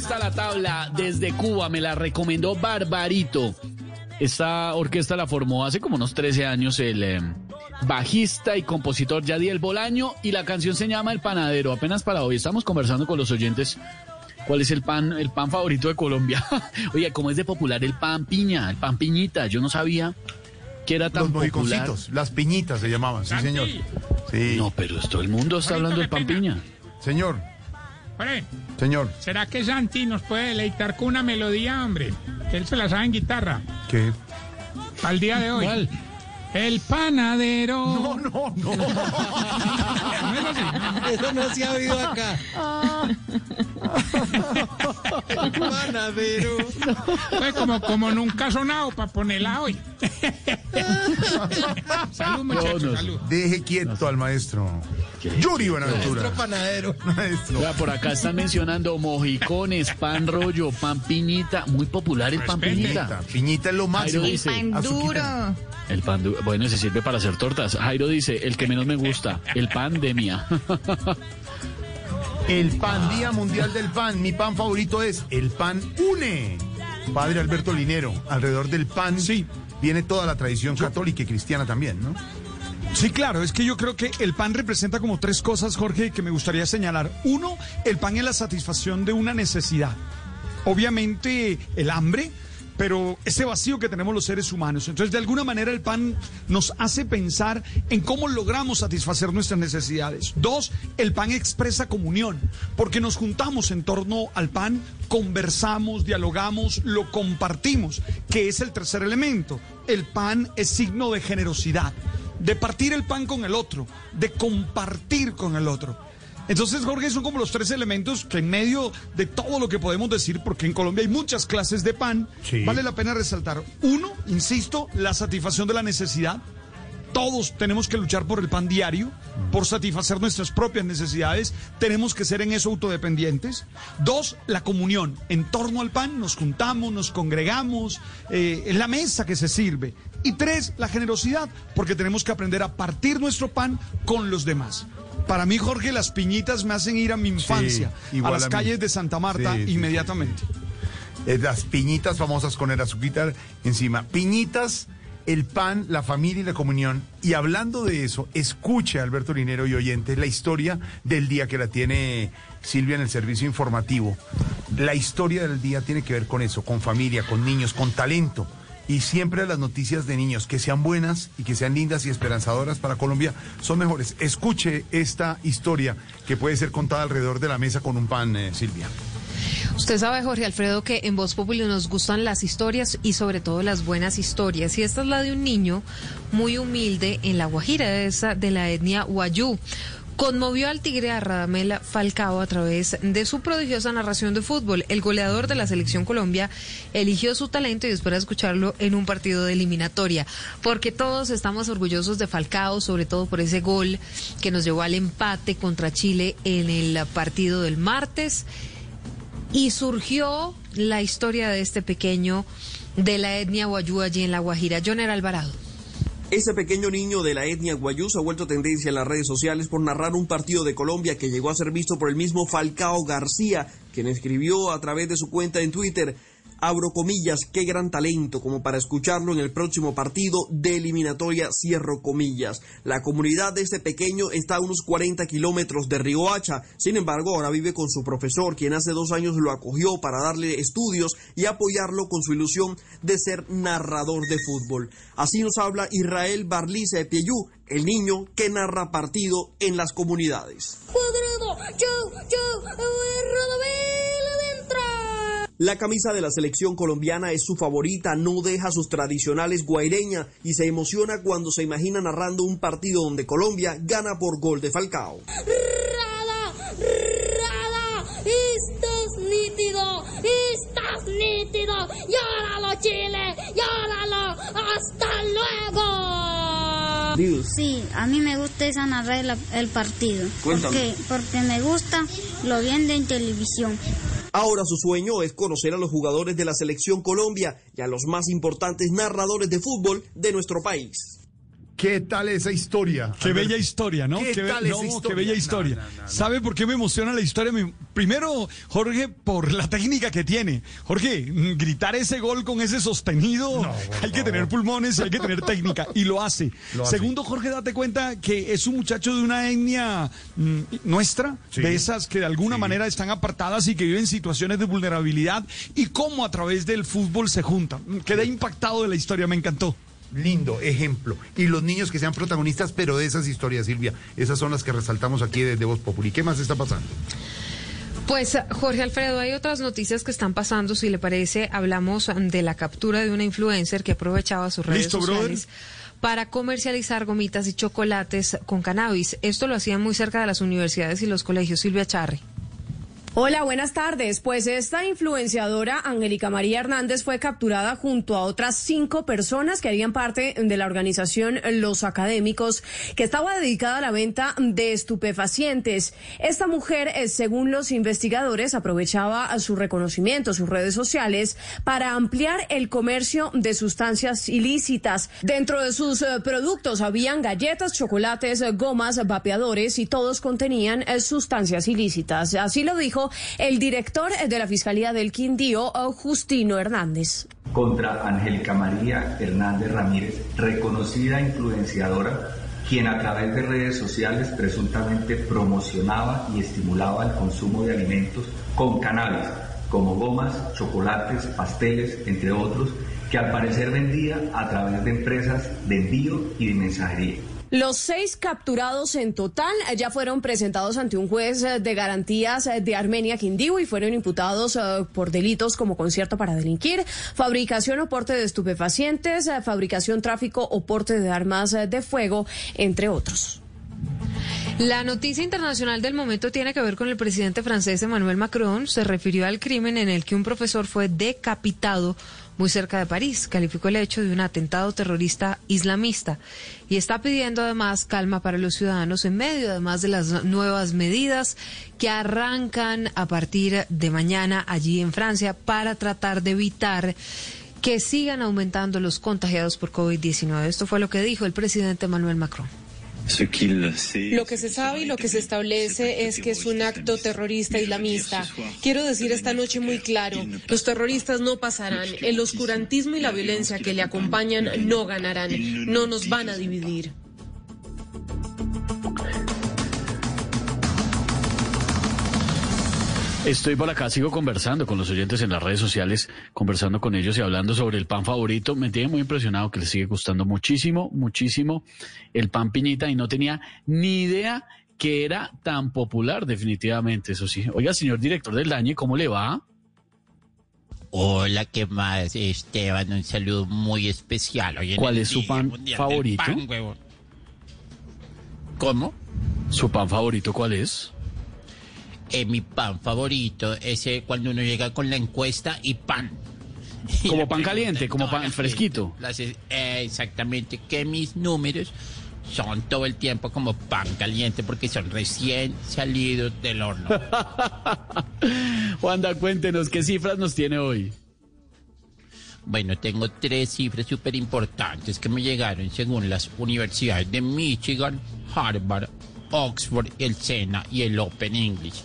Es la Tabla desde Cuba, me la recomendó Barbarito. Esta orquesta la formó hace como unos 13 años el eh, bajista y compositor Yadiel Bolaño y la canción se llama El Panadero. Apenas para hoy estamos conversando con los oyentes cuál es el pan, el pan favorito de Colombia. Oye, ¿cómo es de popular el pan piña, el pan piñita? Yo no sabía que era tan Los popular. las piñitas se llamaban, sí, señor. Sí. No, pero todo el mundo está hablando del pan piña. Señor, Señor, ¿será que Santi nos puede deleitar con una melodía, hombre? Que él se la sabe en guitarra. ¿qué? Al día de hoy. ¿Cuál? El panadero. No, no, no. Eso no se ha oído acá. El panadero. Pues como, como nunca ha sonado para ponerla hoy. salud, muchachos, no. salud. Deje quieto al maestro. Yuri Buenaventura. Maestro panadero. Maestro. Vea, por acá están mencionando mojicones, pan rollo, pan piñita. Muy popular el pan piñita. Piñita, es lo máximo. Dice, Pan duro. El pan du- bueno, ese sirve para hacer tortas. Jairo dice, el que menos me gusta, el pan de mía. El pan, Día Mundial del Pan. Mi pan favorito es el pan une. Padre Alberto Linero, alrededor del pan Sí. viene toda la tradición católica y cristiana también, ¿no? Sí, claro, es que yo creo que el pan representa como tres cosas, Jorge, que me gustaría señalar. Uno, el pan es la satisfacción de una necesidad. Obviamente el hambre, pero ese vacío que tenemos los seres humanos. Entonces, de alguna manera el pan nos hace pensar en cómo logramos satisfacer nuestras necesidades. Dos, el pan expresa comunión, porque nos juntamos en torno al pan, conversamos, dialogamos, lo compartimos, que es el tercer elemento. El pan es signo de generosidad de partir el pan con el otro, de compartir con el otro. Entonces, Jorge, son como los tres elementos que en medio de todo lo que podemos decir, porque en Colombia hay muchas clases de pan, Sí. vale la pena resaltar. Uno, insisto, la satisfacción de la necesidad. Todos tenemos que luchar por el pan diario, por satisfacer nuestras propias necesidades. Tenemos que ser en eso autodependientes. Dos, la comunión. En torno al pan nos juntamos, nos congregamos, eh, es la mesa que se sirve. Y tres, la generosidad, porque tenemos que aprender a partir nuestro pan con los demás. Para mí, Jorge, las piñitas me hacen ir a mi infancia, a igual las a calles de Santa Marta Sí, sí, sí. inmediatamente. Eh, las piñitas famosas con el azuquita encima. Piñitas, el pan, la familia y la comunión. Y hablando de eso, escuche, Alberto Linero y oyentes, la historia del día que la tiene Silvia en el servicio informativo. La historia del día tiene que ver con eso, con familia, con niños, con talento. Y siempre las noticias de niños que sean buenas y que sean lindas y esperanzadoras para Colombia son mejores. Escuche esta historia que puede ser contada alrededor de la mesa con un pan, eh, Silvia. Usted sabe, Jorge Alfredo, que en Voz Populi nos gustan las historias y sobre todo las buenas historias. Y esta es la de un niño muy humilde en La Guajira, esa de la etnia Wayú. Conmovió al tigre a Radamel Falcao a través de su prodigiosa narración de fútbol. El goleador de la selección Colombia eligió su talento y espera escucharlo en un partido de eliminatoria. Porque todos estamos orgullosos de Falcao, sobre todo por ese gol que nos llevó al empate contra Chile en el partido del martes. Y surgió la historia de este pequeño de la etnia Guayú allí en La Guajira. Joner Alvarado. Ese pequeño niño de la etnia guayú se ha vuelto tendencia en las redes sociales por narrar un partido de Colombia que llegó a ser visto por el mismo Falcao García, quien escribió a través de su cuenta en Twitter, abro comillas, qué gran talento, como para escucharlo en el próximo partido de eliminatoria, cierro comillas. La comunidad de este pequeño está a unos 40 kilómetros de Riohacha, sin embargo ahora vive con su profesor, quien hace dos años lo acogió para darle estudios y apoyarlo con su ilusión de ser narrador de fútbol. Así nos habla Israel Barliza de Pieyú, el niño que narra partido en las comunidades. Cuadrado, yo, yo. La camisa de la selección colombiana es su favorita, no deja sus tradicionales guaireña y se emociona cuando se imagina narrando un partido donde Colombia gana por gol de Falcao. Rada, rada, estás nítido, estás nítido. Llóralo, Chile, llóralo, hasta luego. Sí, a mí me gusta esa narrar el, el partido. Cuéntame. Porque, porque me gusta lo bien de en televisión. Ahora su sueño es conocer a los jugadores de la selección Colombia y a los más importantes narradores de fútbol de nuestro país. ¿Qué tal esa historia? Qué bella historia, ¿no? ¿Qué be- tal esa no, historia? Qué bella historia. no, no, no. ¿Sabe por qué me emociona la historia? Me- Primero, Jorge, por la técnica que tiene. Jorge, mm, gritar ese gol con ese sostenido, hay que tener pulmones y hay que tener técnica. Y lo hace. Lo hace. Segundo, Jorge, date cuenta que es un muchacho de una etnia mm, nuestra, Sí. de esas que de alguna manera están apartadas y que viven situaciones de vulnerabilidad y cómo a través del fútbol se juntan. Mm, Quedé impactado de la historia, me encantó. Lindo ejemplo. Y los niños que sean protagonistas, pero de esas historias, Silvia, esas son las que resaltamos aquí desde Voz Populi. ¿Qué más está pasando? Pues Jorge Alfredo, hay otras noticias que están pasando. Si le parece, hablamos de la captura de una influencer que aprovechaba sus redes Listo, brother. sociales para comercializar gomitas y chocolates con cannabis. Esto lo hacían muy cerca de las universidades y los colegios. Silvia Charri. Hola, buenas tardes. Pues esta influenciadora, Angélica María Hernández, fue capturada junto a otras cinco personas que harían parte de la organización Los Académicos, que estaba dedicada a la venta de estupefacientes. Esta mujer, eh, según los investigadores, aprovechaba su reconocimiento, sus redes sociales, para ampliar el comercio de sustancias ilícitas. Dentro de sus eh, productos habían galletas, chocolates, gomas, vapeadores y todos contenían eh, sustancias ilícitas. Así lo dijo el director de la Fiscalía del Quindío, Justino Hernández. contra Angélica María Hernández Ramírez, reconocida influenciadora, quien a través de redes sociales presuntamente promocionaba y estimulaba el consumo de alimentos con cannabis, como gomas, chocolates, pasteles, entre otros, que al parecer vendía a través de empresas de envío y de mensajería. Los seis capturados en total eh, ya fueron presentados ante un juez eh, de garantías eh, de Armenia Quindío y fueron imputados por delitos como concierto para delinquir, fabricación o porte de estupefacientes, fabricación, tráfico o porte de armas de fuego, entre otros. La noticia internacional del momento tiene que ver con el presidente francés Emmanuel Macron. Se refirió al crimen en el que un profesor fue decapitado muy cerca de París. Calificó el hecho de un atentado terrorista islamista y está pidiendo además calma para los ciudadanos en medio además de las nuevas medidas que arrancan a partir de mañana allí en Francia para tratar de evitar que sigan aumentando los contagiados por COVID-19. Esto fue lo que dijo el presidente Emmanuel Macron. Lo que se sabe y lo que se establece es que es un acto terrorista islamista. Quiero decir esta noche muy claro, los terroristas no pasarán, el oscurantismo y la violencia que le acompañan no ganarán, no nos van a dividir. Estoy por acá, sigo conversando con los oyentes en las redes sociales, conversando con ellos y hablando sobre el pan favorito. Me tiene muy impresionado que les sigue gustando muchísimo, muchísimo el pan piñita y no tenía ni idea que era tan popular, definitivamente, eso sí. Oiga, señor director del Dañe, ¿cómo le va? Hola, ¿qué más, Esteban? Un saludo muy especial. Hoy ¿Cuál es su pan favorito? Pan. ¿Cómo? ¿Su pan favorito cuál es? Eh, mi pan favorito es cuando uno llega con la encuesta y pan. Como pan caliente, como pan fresquito. las- eh, exactamente, que mis números son todo el tiempo como pan caliente porque son recién salidos del horno. Wanda, cuéntenos, ¿qué cifras nos tiene hoy? Bueno, tengo tres cifras súper importantes que me llegaron según las universidades de Michigan, Harvard, Oxford, el SENA y el Open English.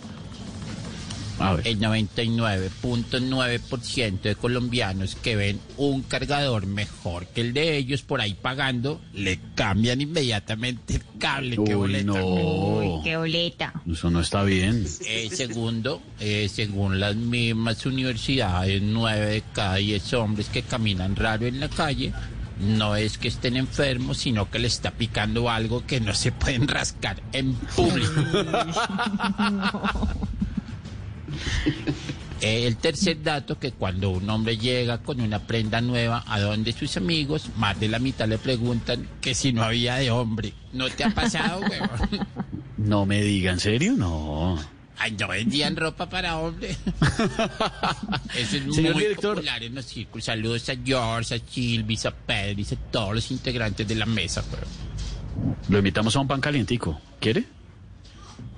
El 99.9% de colombianos que ven un cargador mejor que el de ellos por ahí pagando, le cambian inmediatamente el cable. ¡Qué Uy, boleta! no. qué boleta. Eso no está bien. Eh, segundo, eh, según las mismas universidades, nueve de cada diez hombres que caminan raro en la calle no es que estén enfermos, sino que le está picando algo que no se pueden rascar en público. Eh, el tercer dato, que cuando un hombre llega con una prenda nueva a donde sus amigos, más de la mitad le preguntan que si no había de hombre. ¿No te ha pasado, huevón? No me diga, ¿en serio? No. Ay, no vendían ropa para hombre. Eso es Señor muy director. popular en los círculos. Saludos a George, a Chilvis, a Pedris, a todos los integrantes de la mesa. huevón. Lo invitamos a un pan calientico. ¿Quiere?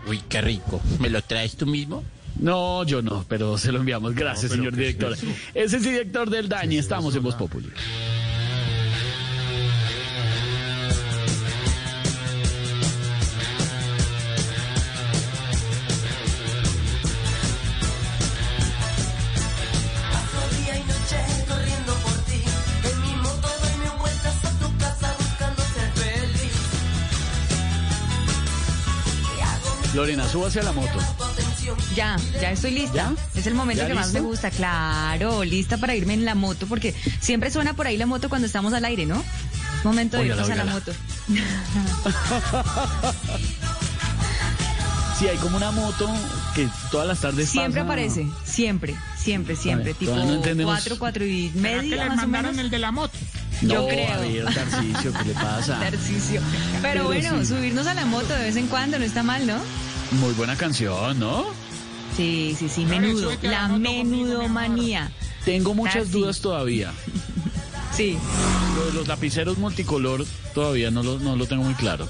Uy, qué rico. ¿Me lo traes tú mismo? No, yo no, pero se lo enviamos. Gracias, No, señor ¿qué es director. Ese es el director del Dañi. Estamos en Voz Populi. Paso día y noche corriendo por ti. En mi moto doy mil vueltas a tu casa buscando ser feliz. Y hago mi Lorena, súbase a la moto. Ya, ya estoy lista. Es el momento ¿Ya que más me gusta. Claro, lista para irme en la moto, porque siempre suena por ahí la moto cuando estamos al aire, ¿no? Momento de irnos a la moto. Sí, hay como una moto que todas las tardes Siempre pasa- aparece, siempre, siempre, siempre. tipo todavía no entendemos. cuatro, cuatro y ¿Será que media, les más o mandaron menos. el de la moto? No, Yo creo. a ver, Tarcisio, ¿qué le pasa? Pero, Pero bueno, sí. subirnos a la moto de vez en cuando no está mal, ¿no? Muy buena canción, ¿no? Sí, sí, sí, menudo. la menudomanía. Tengo muchas Tarsi. dudas todavía. Sí. Lo de los lapiceros multicolor todavía no lo, no lo tengo muy claro.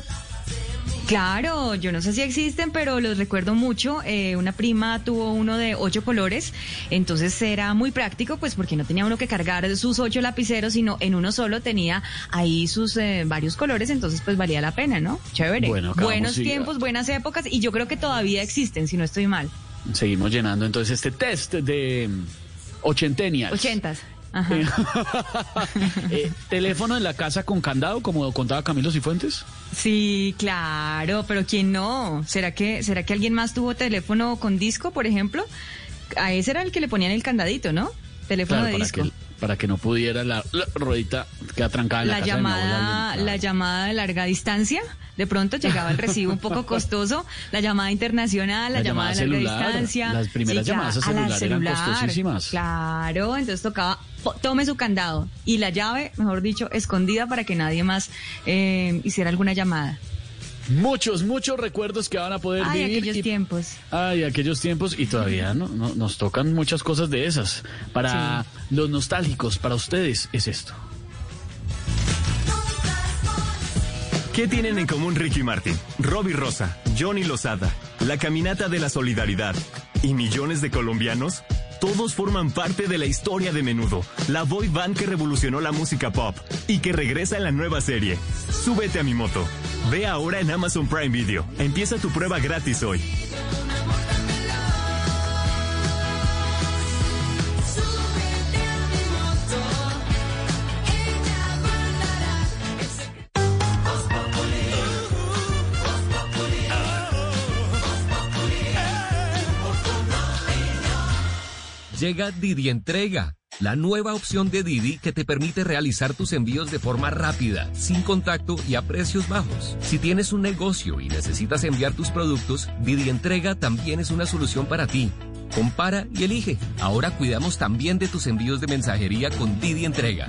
Claro, yo no sé si existen, pero los recuerdo mucho. Eh, una prima tuvo uno de ocho colores, entonces era muy práctico, pues porque no tenía uno que cargar sus ocho lapiceros, sino en uno solo tenía ahí sus eh, varios colores, entonces pues valía la pena, ¿no? Chévere. Bueno, Buenos tiempos, buenas épocas, y yo creo que todavía existen, si no estoy mal. Seguimos llenando entonces este test de ochentenials. Ochentas. Ajá. Eh, ¿Teléfono en la casa con candado, como contaba Camilo Cifuentes? Sí, claro, pero ¿quién no? ¿Será que, será que alguien más tuvo teléfono con disco, por ejemplo? A ese era el que le ponían el candadito, ¿no? Teléfono Claro, de disco. que, para que no pudiera la, la ruedita quedar trancada en la, la casa de mi abuela, llamada, la llamada de larga distancia. De pronto llegaba el recibo un poco costoso, la llamada internacional, la, La llamada, llamada de larga celular. distancia. Las primeras llamadas a la celular eran costosísimas. Claro, entonces tocaba, tome su candado y la llave, mejor dicho, escondida para que nadie más eh, hiciera alguna llamada. Muchos, muchos recuerdos que van a poder Ay, vivir. aquellos y- tiempos. Ay, aquellos tiempos y todavía no, no- nos tocan muchas cosas de esas. Para los nostálgicos, para ustedes es esto. ¿Qué tienen en común Ricky Martin, Robbie Rosa, Johnny Lozada, la Caminata de la Solidaridad y millones de colombianos? Todos forman parte de la historia de Menudo, la boy band que revolucionó la música pop y que regresa en la nueva serie. Súbete a mi moto. Ve ahora en Amazon Prime Video. Empieza tu prueba gratis hoy. Llega Didi Entrega, la nueva opción de Didi que te permite realizar tus envíos de forma rápida, sin contacto y a precios bajos. Si tienes un negocio y necesitas enviar tus productos, Didi Entrega también es una solución para ti. Compara y elige. Ahora cuidamos también de tus envíos de mensajería con Didi Entrega.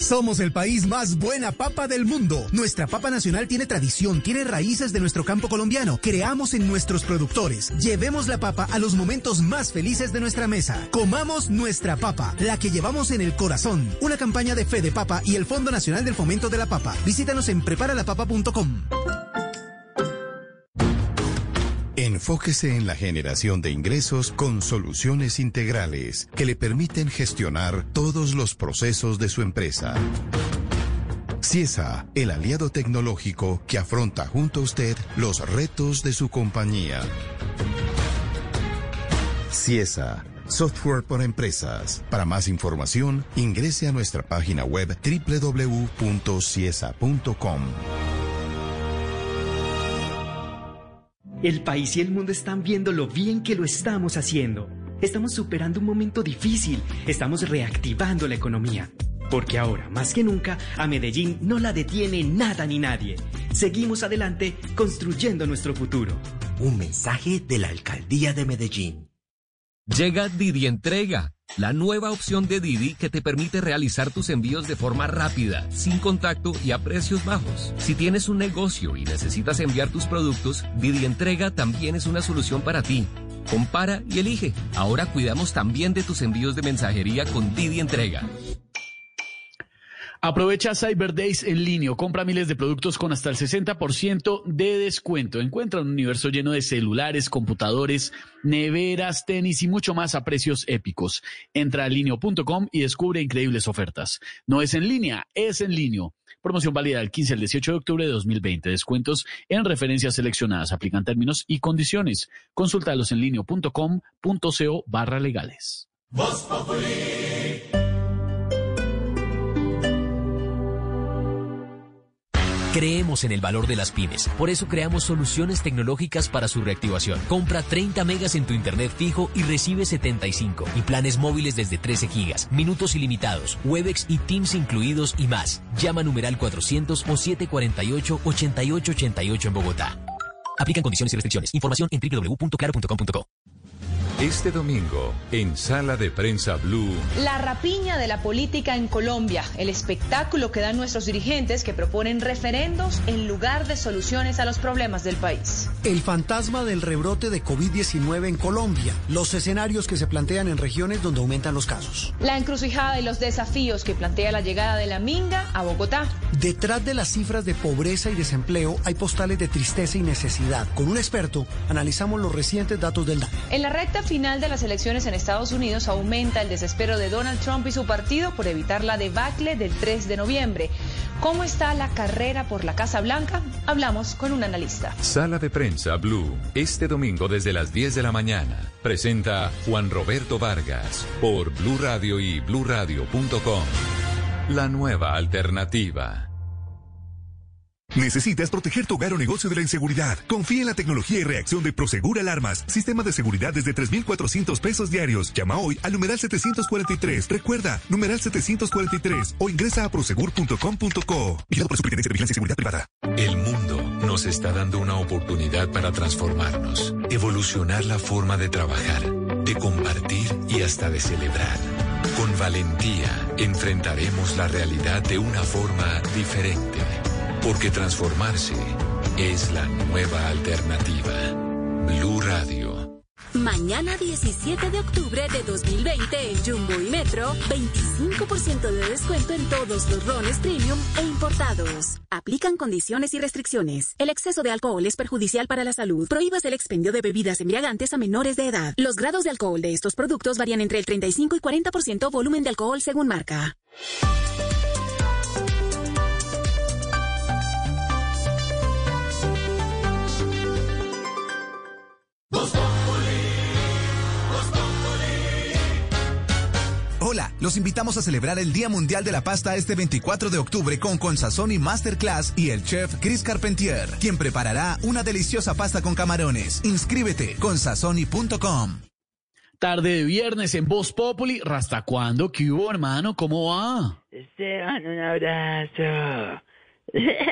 Somos el país más buena papa del mundo. Nuestra papa nacional tiene tradición, tiene raíces de nuestro campo colombiano. Creamos en nuestros productores. Llevemos la papa a los momentos más felices de nuestra mesa. Comamos nuestra papa, la que llevamos en el corazón. Una campaña de Fede Papa y el Fondo Nacional del Fomento de la Papa. Visítanos en preparalapapa.com. Enfóquese en la generación de ingresos con soluciones integrales que le permiten gestionar todos los procesos de su empresa. CIESA, el aliado tecnológico que afronta junto a usted los retos de su compañía. CIESA, software para empresas. Para más información, ingrese a nuestra página web www.ciesa.com. El país y el mundo están viendo lo bien que lo estamos haciendo. Estamos superando un momento difícil, estamos reactivando la economía. Porque ahora, más que nunca, a Medellín no la detiene nada ni nadie. Seguimos adelante construyendo nuestro futuro. Un mensaje de la Alcaldía de Medellín. Llega Didi Entrega, la nueva opción de Didi que te permite realizar tus envíos de forma rápida, sin contacto y a precios bajos. Si tienes un negocio y necesitas enviar tus productos, Didi Entrega también es una solución para ti. Compara y elige. Ahora cuidamos también de tus envíos de mensajería con Didi Entrega. Aprovecha Cyber Days en línea. Compra miles de productos con hasta el 60% de descuento. Encuentra un universo lleno de celulares, computadores, neveras, tenis y mucho más a precios épicos. Entra a linio.com y descubre increíbles ofertas. No es en línea, es en línea. Promoción válida del 15 al 18 de octubre de 2020. Descuentos en referencias seleccionadas. Aplican términos y condiciones. Consultalos en linio.com.co barra legales. Creemos en el valor de las pymes, por eso creamos soluciones tecnológicas para su reactivación. Compra 30 megas en tu internet fijo y recibe 75. Y planes móviles desde 13 gigas, minutos ilimitados, Webex y Teams incluidos y más. Llama numeral 400 o 748-8888 en Bogotá. Aplican condiciones y restricciones. Información en www.claro.com.co. Este domingo, en Sala de Prensa Blue. La rapiña de la política en Colombia, el espectáculo que dan nuestros dirigentes que proponen referendos en lugar de soluciones a los problemas del país. El fantasma del rebrote de COVID-19 en Colombia, los escenarios que se plantean en regiones donde aumentan los casos. La encrucijada y los desafíos que plantea la llegada de la Minga a Bogotá. Detrás de las cifras de pobreza y desempleo hay postales de tristeza y necesidad. Con un experto analizamos los recientes datos del DANE. En la recta final de las elecciones en Estados Unidos aumenta el desespero de Donald Trump y su partido por evitar la debacle del 3 de noviembre. ¿Cómo está la carrera por la Casa Blanca? Hablamos con un analista. Sala de Prensa Blue, este domingo desde las 10 de la mañana. Presenta Juan Roberto Vargas por Blue Radio y bluradio.com. La nueva alternativa. ¿Necesitas proteger tu hogar o negocio de la inseguridad? Confía en la tecnología y reacción de Prosegur Alarmas. Sistema de seguridad desde 3,400 pesos diarios. Llama hoy al numeral 743. Recuerda, numeral 743 o ingresa a prosegur.com.co. Vigilado por Superintendencia de Vigilancia y Seguridad Privada. El mundo nos está dando una oportunidad para transformarnos, evolucionar la forma de trabajar, de compartir y hasta de celebrar. Con valentía enfrentaremos la realidad de una forma diferente. Porque transformarse es la nueva alternativa. Blue Radio. Mañana 17 de octubre de 2020 en Jumbo y Metro, 25% de descuento en todos los rones premium e importados. Aplican condiciones y restricciones. El exceso de alcohol es perjudicial para la salud. Prohíbas el expendio de bebidas embriagantes a menores de edad. Los grados de alcohol de estos productos varían entre el 35 y 40% volumen de alcohol según marca. Hola, los invitamos a celebrar el Día Mundial de la Pasta este 24 de octubre con Consazón Masterclass y el chef Chris Carpentier, quien preparará una deliciosa pasta con camarones. Inscríbete con sazoni.com. Tarde de viernes en Voz Populi. ¿Hasta cuándo? ¿Qué hubo, hermano? ¿Cómo va? Esteban, un abrazo.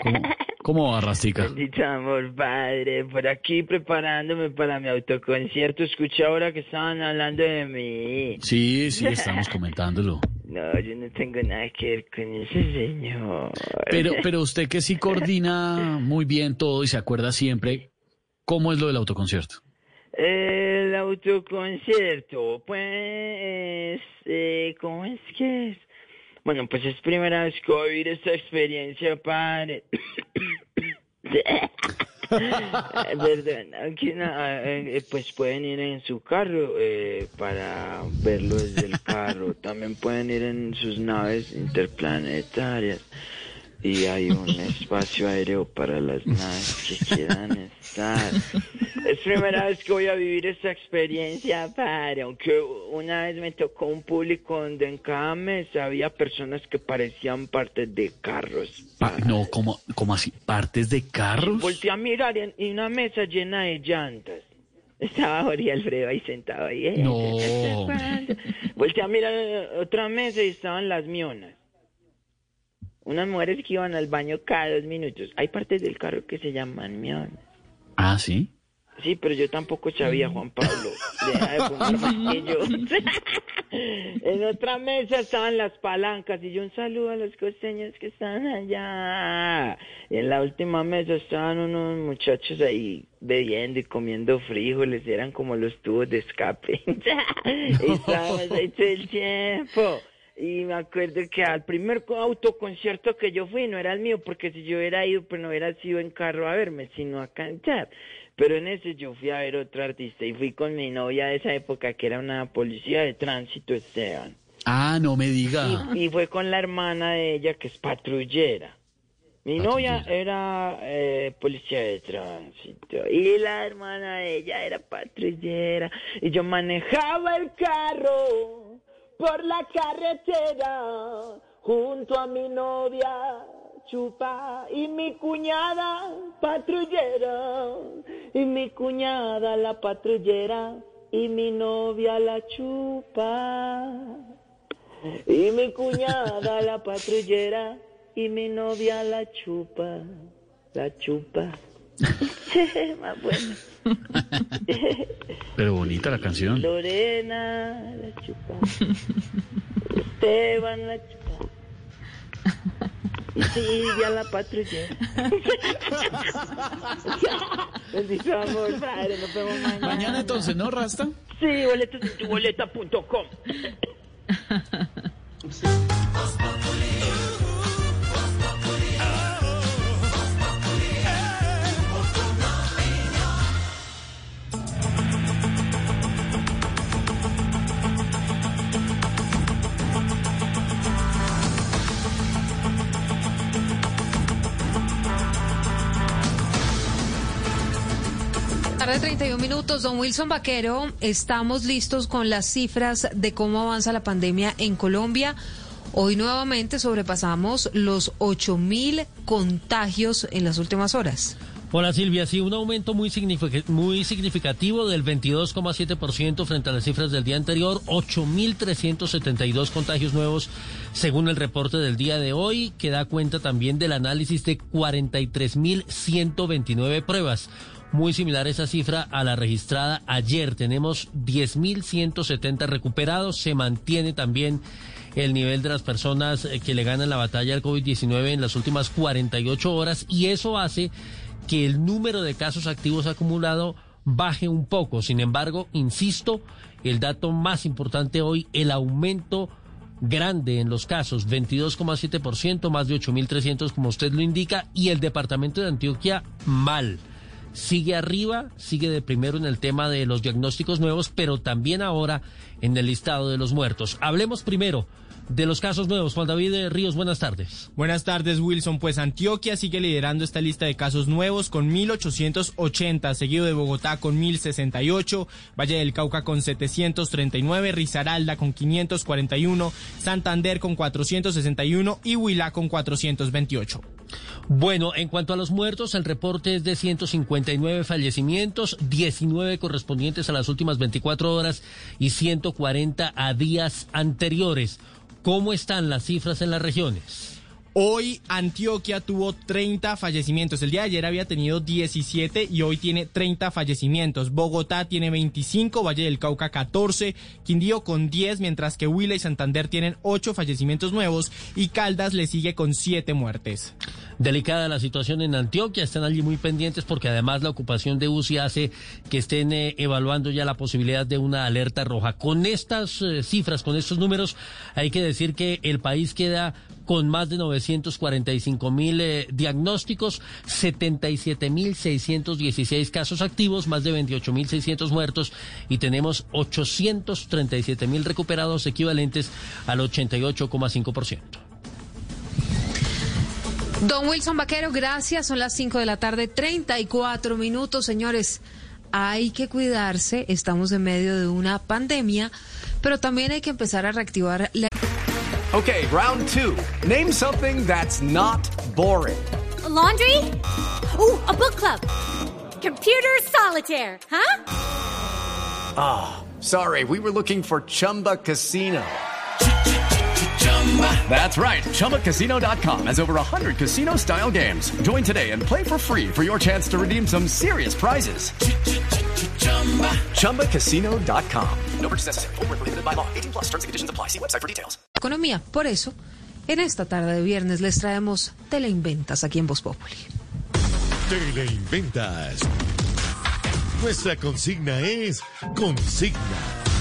¿Cómo, cómo va, Rastica? Bendito amor, padre. Por aquí preparándome para mi autoconcierto. Escuché ahora que estaban hablando de mí. Sí, sí, estamos comentándolo. No, yo no tengo nada que ver con ese señor. Pero, pero usted que sí coordina muy bien todo y se acuerda siempre, ¿cómo es lo del autoconcierto? El autoconcierto, pues, eh, ¿cómo es que es? Bueno, pues es primera vez que voy a vivir esta experiencia, padre. Perdón, no, eh, pues pueden ir en su carro eh, para verlo desde el carro. También pueden ir en sus naves interplanetarias y hay un espacio aéreo para las naves que quieran estar. Es primera vez que voy a vivir esta experiencia, padre, aunque una vez me tocó un público donde en cada mesa había personas que parecían partes de carros. Pa- no, ¿cómo, ¿cómo así? ¿Partes de carros? Volteé a mirar y y una mesa llena de llantas. Estaba Jorge Alfredo ahí sentado ahí. eh, No. Volteé a mirar otra mesa y estaban las mionas. Unas mujeres que iban al baño cada dos minutos. Hay partes del carro que se llaman mionas. Ah, ¿sí? Sí, pero yo tampoco sabía, Juan Pablo. Deja de fumar más que yo. en otra mesa estaban las palancas y yo un saludo a los costeños que están allá. Y en la última mesa estaban unos muchachos ahí bebiendo y comiendo frijoles, eran como los tubos de escape. y estábamos ahí todo el tiempo. Y me acuerdo que al primer co- autoconcierto que yo fui no era el mío, porque si yo hubiera ido, pues no hubiera sido en carro a verme, sino a cantar. Pero en ese yo fui a ver otro artista y fui con mi novia de esa época, que era una policía de tránsito, Esteban. Ah, no me diga. Y, y fue con la hermana de ella, que es patrullera. Mi novia era eh, policía de tránsito y la hermana de ella era patrullera y yo manejaba el carro por la carretera junto a mi novia chupa y mi cuñada patrullera y mi cuñada la patrullera y mi novia la chupa y mi cuñada la patrullera y mi novia la chupa, la chupa. Más bueno. Pero bonita la canción. Lorena la chupa. Esteban la chupa. Y Silvia la patrullera. Bendito amor, padre, nos vemos mañana. Mañana entonces, ¿no, Rasta? Sí, boletas en tu boleta.com. Tarde 31 minutos, don Wilson Vaquero, estamos listos con las cifras de cómo avanza la pandemia en Colombia. Hoy nuevamente sobrepasamos los 8 mil contagios en las últimas horas. Hola Silvia, sí, un aumento muy, signific- muy significativo del 22,7% frente a las cifras del día anterior, 8.372 contagios nuevos según el reporte del día de hoy, que da cuenta también del análisis de 43.129 pruebas. Muy similar esa cifra a la registrada ayer. Tenemos 10.170 recuperados. Se mantiene también el nivel de las personas eh, que le ganan la batalla al COVID-19 en las últimas 48 horas y eso hace que el número de casos activos acumulado baje un poco. Sin embargo, insisto, el dato más importante hoy, el aumento grande en los casos, 22,7%, más de 8.300 como usted lo indica, y el departamento de Antioquia mal. Sigue arriba, sigue de primero en el tema de los diagnósticos nuevos, pero también ahora en el listado de los muertos. Hablemos primero de los casos nuevos. Juan David eh, Ríos, buenas tardes. Buenas tardes, Wilson. Pues Antioquia sigue liderando esta lista de casos nuevos con 1.880, seguido de Bogotá con 1.068, Valle del Cauca con 739, Risaralda con 541, Santander con 461 y Huila con 428. Bueno, en cuanto a los muertos, el reporte es de 159 fallecimientos, 19 correspondientes a las últimas 24 horas y 140 a días anteriores. ¿Cómo están las cifras en las regiones? Hoy Antioquia tuvo 30 fallecimientos. El día de ayer había tenido 17 y hoy tiene 30 fallecimientos. Bogotá tiene 25, Valle del Cauca 14, Quindío con 10, mientras que Huila y Santander tienen 8 fallecimientos nuevos y Caldas le sigue con 7 muertes. Delicada la situación en Antioquia, están allí muy pendientes porque además la ocupación de UCI hace que estén eh, evaluando ya la posibilidad de una alerta roja. Con estas eh, cifras, con estos números, hay que decir que el país queda con más de 945 mil eh, diagnósticos, 77 mil 616 casos activos, más de 28 mil 600 muertos y tenemos 837 mil recuperados equivalentes al 88,5%. Don Wilson Vaquero, gracias. Son las 5 de la tarde, 34 minutos, señores. Hay que cuidarse, estamos en medio de una pandemia, pero también hay que empezar a reactivar la... Okay, round two. Name something that's not boring. A laundry? Ooh, a book club. Computer solitaire, huh? Ah, oh, sorry, we were looking for Chumba Casino. That's right. ChumbaCasino.com has over 100 casino style games. Join today and play for free for your chance to redeem some serious prizes. ChumbaCasino.com. No purchase necessary. Full prohibited by law. 18 plus terms and conditions apply. See website for details. Economía. Por eso, en esta tarde de viernes les traemos Teleinventas aquí en Voz Populi. Teleinventas. Nuestra consigna es consigna.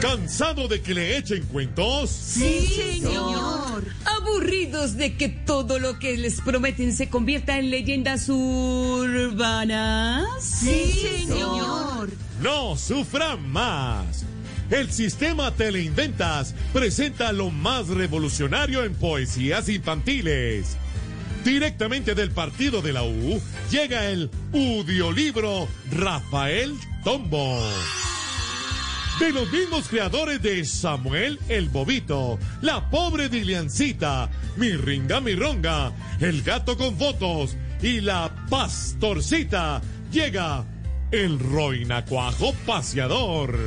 ¿Cansado de que le echen cuentos? Sí, señor. ¿Aburridos de que todo lo que les prometen se convierta en leyendas urbanas? Sí, señor. No sufran más. El sistema Teleinventas presenta lo más revolucionario en poesías infantiles. Directamente del partido de la U llega el Udiolibro Rafael Tombo de los mismos creadores de Samuel el Bobito, La Pobre Diliancita, Mi Ringa Mi Ronga, El Gato con Fotos y La Pastorcita, llega el Roinacuajo Paseador.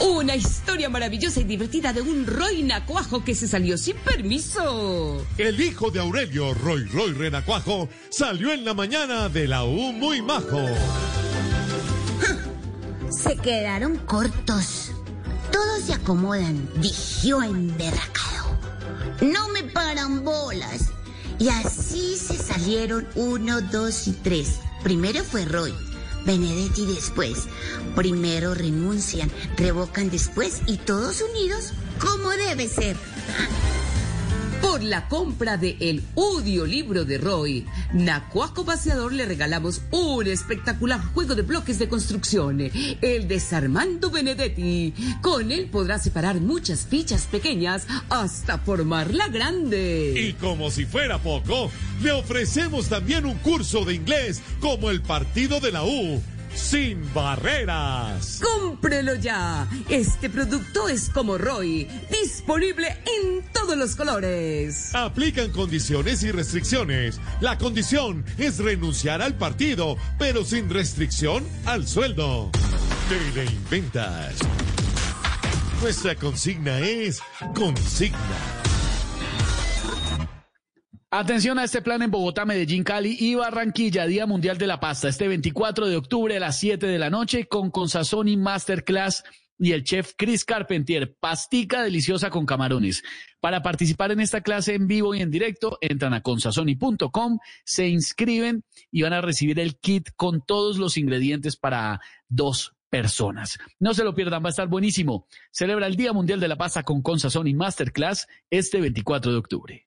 Una historia maravillosa y divertida de un Roinacuajo que se salió sin permiso. El hijo de Aurelio, Roy Roy Renacuajo, salió en la mañana de la U muy majo se quedaron cortos. Todos se acomodan, dijo emberracado. No me paran bolas. Y así se salieron uno, dos y tres. Primero fue Roy, Benedetti después. Primero renuncian, revocan después y todos unidos como debe ser. Por la compra de el audiolibro de Roy, Nacuaco Paseador le regalamos un espectacular juego de bloques de construcción, el Desarmando Benedetti. Con él podrá separar muchas fichas pequeñas hasta formarla grande. Y como si fuera poco, le ofrecemos también un curso de inglés como el partido de la U sin barreras. ¡Cómprelo ya! Este producto es como Roy, disponible en todos los colores. Aplican condiciones y restricciones. La condición es renunciar al partido, pero sin restricción al sueldo. Teleinventas. Nuestra consigna es consigna. Atención a este plan en Bogotá, Medellín, Cali y Barranquilla, Día Mundial de la Pasta, este 24 de octubre a las 7 de la noche con Consazoni Masterclass y el chef Chris Carpentier, pastica deliciosa con camarones. Para participar en esta clase en vivo y en directo, entran a consazoni.com, se inscriben y van a recibir el kit con todos los ingredientes para dos personas. No se lo pierdan, va a estar buenísimo. Celebra el Día Mundial de la Pasta con Consazoni Masterclass este 24 de octubre.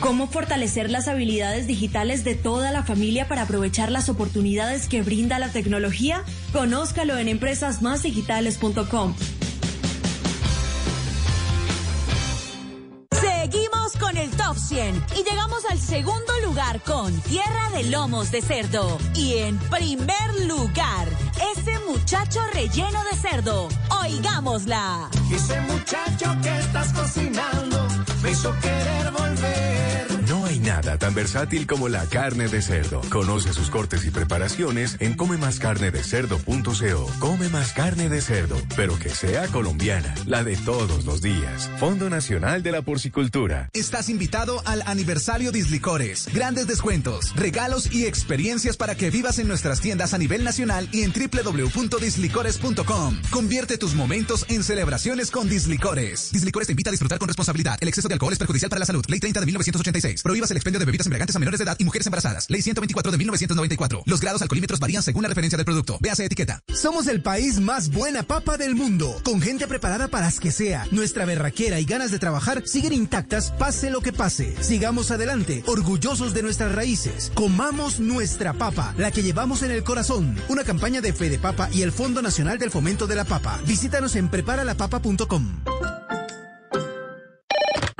¿Cómo fortalecer las habilidades digitales de toda la familia para aprovechar las oportunidades que brinda la tecnología? Conózcalo en empresasmásdigitales.com. Seguimos con el top 100 y llegamos al segundo lugar con Tierra de Lomos de Cerdo. Y en primer lugar, ese muchacho relleno de cerdo. Oigámosla. Ese muchacho que estás cocinando me hizo querer volver. Nada tan versátil como la carne de cerdo. Conoce sus cortes y preparaciones en comemascarnedecerdo.co. Come más carne de cerdo, pero que sea colombiana, la de todos los días. Fondo Nacional de la Porcicultura. Estás invitado al aniversario Dislicores. Grandes descuentos, regalos y experiencias para que vivas en nuestras tiendas a nivel nacional y en www.dislicores.com. Convierte tus momentos en celebraciones con Dislicores. Dislicores te invita a disfrutar con responsabilidad. El exceso de alcohol es perjudicial para la salud. Ley 30 de 1986. Prohíbas el expendio de bebidas embriagantes a menores de edad y mujeres embarazadas. Ley 124 de 1994. Los grados alcoholímetros varían según la referencia del producto. Véase etiqueta. Somos el país más buena papa del mundo, con gente preparada para las que sea. Nuestra berraquera y ganas de trabajar siguen intactas, pase lo que pase. Sigamos adelante, orgullosos de nuestras raíces. Comamos nuestra papa, la que llevamos en el corazón. Una campaña de Fede Papa y el Fondo Nacional del Fomento de la Papa. Visítanos en preparalapapa.com.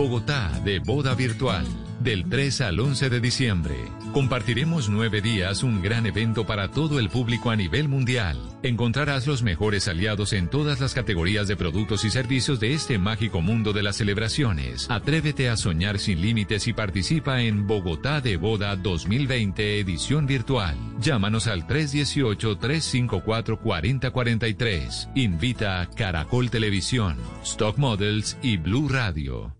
Bogotá de boda virtual. Del 3 al 11 de diciembre. Compartiremos nueve días un gran evento para todo el público a nivel mundial. Encontrarás los mejores aliados en todas las categorías de productos y servicios de este mágico mundo de las celebraciones. Atrévete a soñar sin límites y participa en Bogotá de Boda 2020 edición virtual. Llámanos al 318-354-4043. Invita Caracol Televisión, Stock Models y Blue Radio.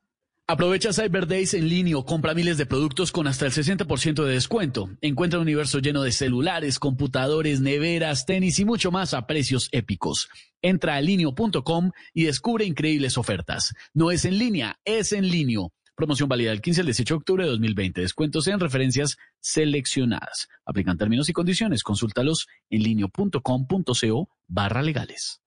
Aprovecha Cyber Days en línea, compra miles de productos con hasta el 60% de descuento. Encuentra un universo lleno de celulares, computadores, neveras, tenis y mucho más a precios épicos. Entra a linio.com y descubre increíbles ofertas. No es en línea, es en línea. Promoción válida del 15 al 18 de octubre de 2020. Descuentos en referencias seleccionadas. Aplican términos y condiciones. Consúltalos en linio.com.co barra legales.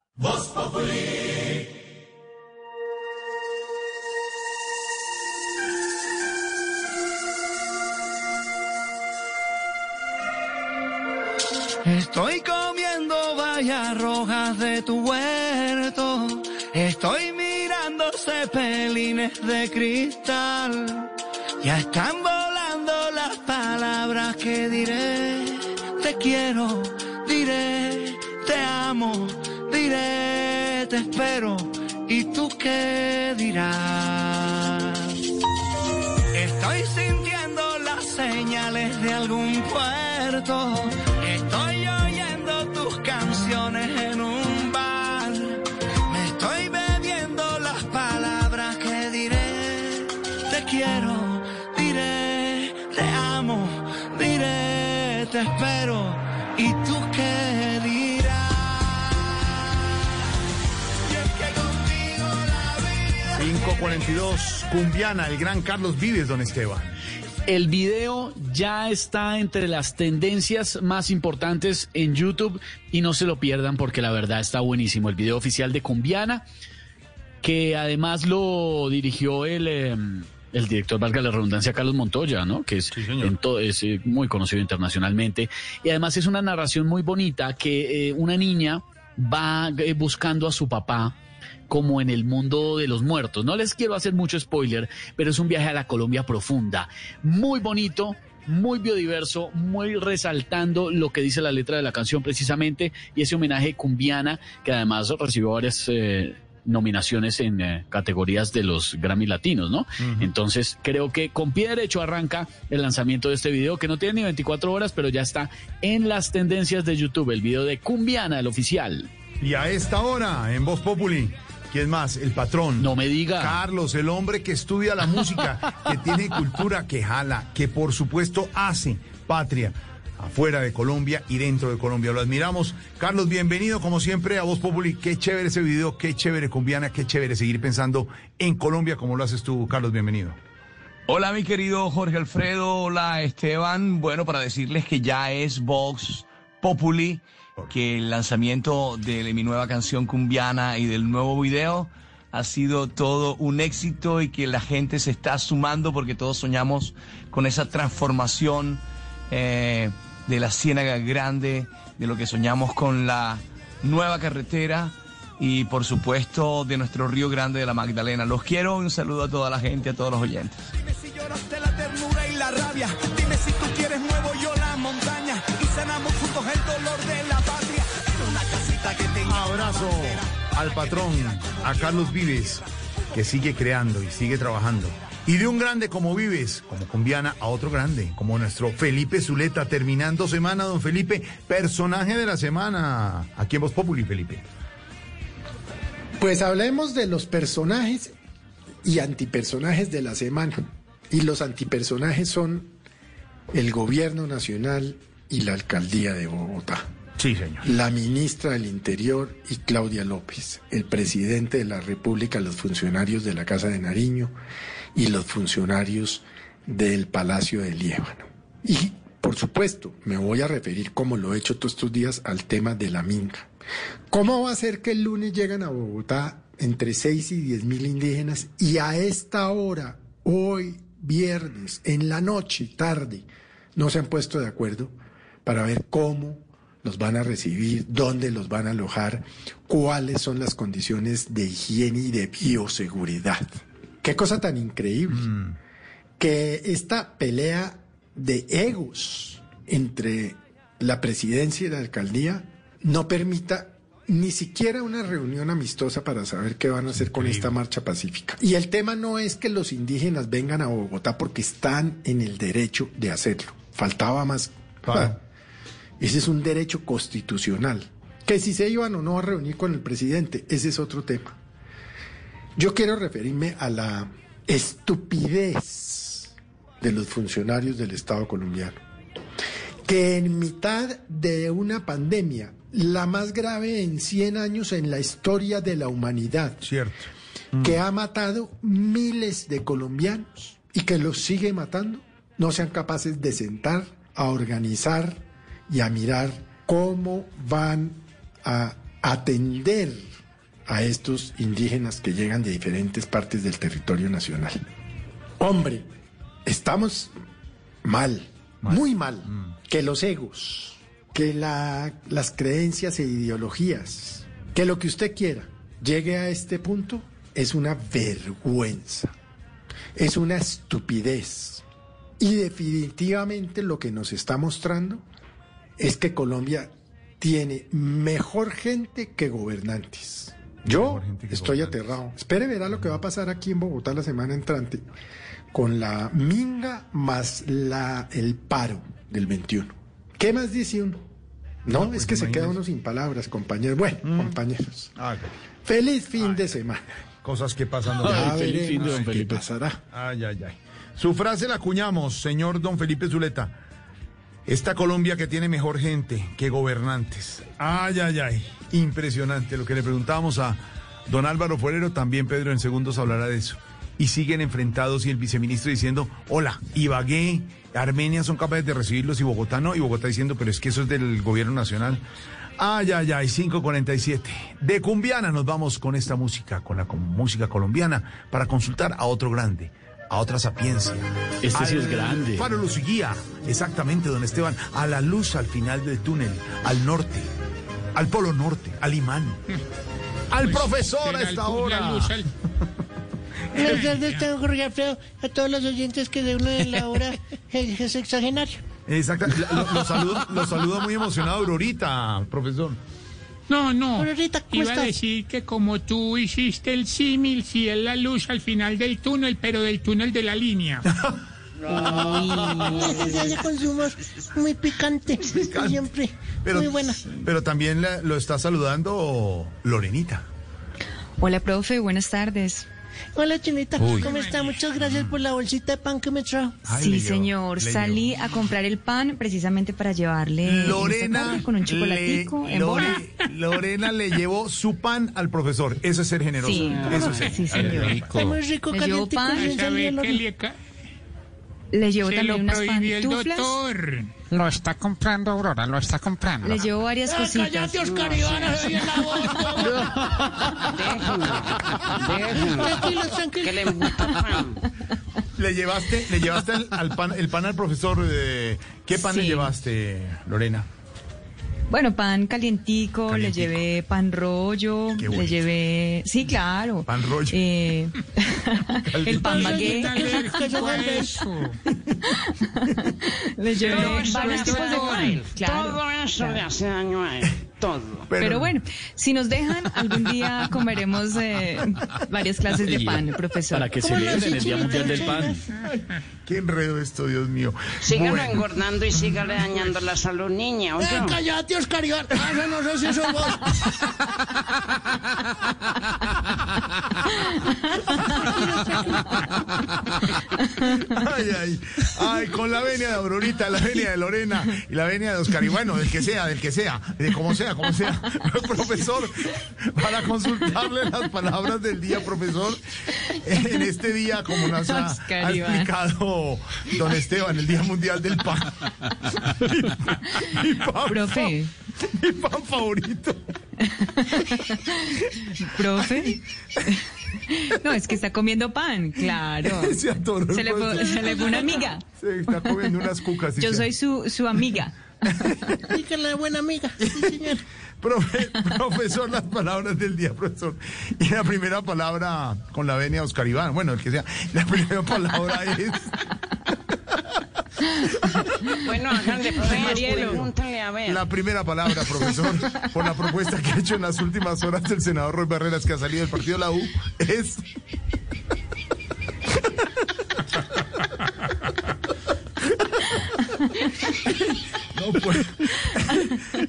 Estoy comiendo vallas rojas de tu huerto. Estoy mirando cepelines de cristal. Ya están volando las palabras que diré. Te quiero, diré, te amo, diré, te espero. ¿Y tú qué dirás? Estoy sintiendo las señales de algún puerto. Te espero. ¿Y tú qué dirás? Y es que contigo la vida 542, Cumbiana, el gran Carlos Vives, don Esteban. El video ya está entre las tendencias más importantes en YouTube y no se lo pierdan porque la verdad está buenísimo. El video oficial de Cumbiana, que además lo dirigió el, eh, el director, valga la redundancia, Carlos Montoya, ¿no? Que es, en to- es eh, muy conocido internacionalmente. Y además es una narración muy bonita que eh, una niña va eh, buscando a su papá como en el mundo de los muertos. No les quiero hacer mucho spoiler, pero es un viaje a la Colombia profunda. Muy bonito muy biodiverso, muy resaltando lo que dice la letra de la canción precisamente y ese homenaje cumbiana que además recibió varias eh, nominaciones en eh, categorías de los Grammy Latinos, ¿no? Entonces creo que con pie derecho arranca el lanzamiento de este video que no tiene ni 24 horas, pero ya está en las tendencias de YouTube, el video de Cumbiana, el oficial. Y a esta hora, en Voz Populi, ¿quién más? El patrón. No me diga. Carlos, el hombre que estudia la música, que tiene cultura, que jala, que por supuesto hace patria afuera de Colombia y dentro de Colombia. Lo admiramos. Carlos, bienvenido como siempre a Voz Populi. Qué chévere ese video, qué chévere cumbiana, qué chévere seguir pensando en Colombia como lo haces tú, Carlos. Bienvenido. Hola mi querido Jorge Alfredo, hola Esteban. Bueno, para decirles que ya es Vox Populi, que el lanzamiento de mi nueva canción cumbiana y del nuevo video ha sido todo un éxito y que la gente se está sumando porque todos soñamos con esa transformación eh, de la Ciénaga Grande, de lo que soñamos con la nueva carretera y por supuesto de nuestro Río Grande de la Magdalena. Los quiero, un saludo a toda la gente, a todos los oyentes. si lloraste la ternura y la rabia. Dime si tú quieres muevo yo la montaña y sanamos juntos el dolor de la patria. En una casita que tenga Abrazo al patrón, a Carlos Vives, que sigue creando y sigue trabajando. Y de un grande como Vives, como Cumbiana, a otro grande, como nuestro Felipe Zuleta, terminando semana, don Felipe, personaje de la semana. Aquí en Voz Populi, Felipe. Pues hablemos de los personajes y antipersonajes de la semana. Y los antipersonajes son el gobierno nacional y la alcaldía de Bogotá. Sí, señor. La ministra del Interior y Claudia López, el presidente de la República, los funcionarios de la Casa de Nariño y los funcionarios del Palacio de Líbano. Y, por supuesto, me voy a referir, como lo he hecho todos estos días, al tema de la minga. ¿Cómo va a ser que el lunes llegan a Bogotá entre 6 y 10 mil indígenas y a esta hora, hoy, viernes, en la noche, tarde, no se han puesto de acuerdo para ver cómo los van a recibir, dónde los van a alojar, cuáles son las condiciones de higiene y de bioseguridad? Qué cosa tan increíble. Que esta pelea de egos entre la presidencia y la alcaldía no permita ni siquiera una reunión amistosa para saber qué van a hacer con esta marcha pacífica. Y el tema no es que los indígenas vengan a Bogotá porque están en el derecho de hacerlo. Faltaba más. Claro. Ese es un derecho constitucional. Que si se iban o no a reunir con el presidente, ese es otro tema. Yo quiero referirme a la estupidez de los funcionarios del Estado colombiano, que en mitad de una pandemia, la más grave en 100 años en la historia de la humanidad, Cierto. que ha matado miles de colombianos y que los sigue matando, no sean capaces de sentar a organizar y a mirar cómo van a atender a estos indígenas que llegan de diferentes partes del territorio nacional. Hombre, estamos mal, muy mal, que los egos, que la- las creencias e ideologías, que lo que usted quiera llegue a este punto es una vergüenza, es una estupidez. Y definitivamente lo que nos está mostrando es que Colombia tiene mejor gente que gobernantes. Yo estoy aterrado. Espere, verá lo que va a pasar aquí en Bogotá la semana entrante con la minga más la, el paro del 21. ¿Qué más dice uno? No, es que se queda uno sin palabras, compañeros. Bueno, compañeros. Feliz fin de semana. Cosas que pasan. don Ya Felipe. veremos Ay, qué pasará. Ay, ay, ay. Su frase la acuñamos, señor don Felipe Zuleta. Esta Colombia que tiene mejor gente que gobernantes. Ay, ay, ay. Impresionante. Lo que le preguntábamos a don Álvaro Forero, también Pedro en segundos hablará de eso. Y siguen enfrentados y el viceministro diciendo, hola, Ibagué, Armenia son capaces de recibirlos y Bogotá no. Y Bogotá diciendo, pero es que eso es del gobierno nacional. Ay, ay, ay, 547. De Cumbiana nos vamos con esta música, con la con- música colombiana, para consultar a otro grande, a otra sapiencia. Este sí es grande. Faro luz y guía, exactamente, don Esteban, a la luz al final del túnel, al norte, al polo norte, al imán. Al Pues, profesor a esta hora. Buenas tardes, don Jorge Alfredo, a todos los oyentes que de uno de la hora es, es exagenario. Exacto. Lo, lo saludo, lo saludo muy emocionado Aurorita, profesor. No, no. Aurorita, ¿cómo Iba a estás? decir que como tú hiciste el símil, si es la luz al final del túnel, pero del túnel de la línea. Ese consumo es muy picante, siempre. Pero, muy buena. pero también la- lo está saludando Lorenita. Hola, profe, buenas tardes. Hola, Chinita, Uy. ¿cómo está? Muchas gracias por la bolsita de pan que me trajo. sí, señor. Salí a comprar el pan precisamente para llevarle Lorena, con un chocolatico le- en Lore-. Lorena le llevó su pan al profesor. Eso es ser generoso. Sí. Eso es ser. Sí, señor. Está muy rico, Le llevo calientico, pan. bien ¿Sabe salido el qué horno. Le Le llevo Se también lo unas prohibió el pantuflas. doctor. Lo está comprando, Aurora, lo está comprando. Le llevo varias Ah, cositas. cállate, Oscar Iván, oye la voz. Tranquilos, tranquilos. Le llevaste, le llevaste al, al pan, el pan al profesor. eh, ¿Qué pan le Sí. llevaste, Lorena? Bueno, pan calientico, Calientico. le llevé pan rollo, Qué le llevé... Sí, claro. Pan rollo. Eh, el pan eso. Le llevé Todo eso varios tipos de pan. Claro. Todo eso le hace daño a él. Todo. Pero, bueno, si nos dejan, algún día comeremos eh, varias clases de pan, profesor. Para que celebren el Día Mundial del Pan. Qué enredo esto, Dios mío. Sígalo Bueno. engordando y sígale dañando la salud, niña. Eh, cállate, Oscar Iván. Ah, no sé si eso vos. Ay, ay, ay, con la venia de Aurorita, la venia de Lorena y la venia de Oscar. Y bueno, del que sea, del que sea, de como sea, como sea. Profesor, para consultarle las palabras del día, profesor, en este día, como nos ha, ha Iván. explicado don Esteban, el Día Mundial del Pan. Mi, mi pan, Profe. mi pan favorito. Profe. No, es que está comiendo pan, claro. Se Se le se le fue una amiga. Se está comiendo unas cucas. Yo soy su, su amiga. Dígale, buena amiga. Sí, señor. Profe- profesor, las palabras del día, profesor. Y la primera palabra con la venia Oscar Iván, bueno, el que sea. La primera palabra es. Bueno, háganle pregúntale a ver. La primera palabra, profesor, por la propuesta que ha hecho en las últimas horas del senador Roy Barreras, que ha salido del partido de la U, es. No puedo.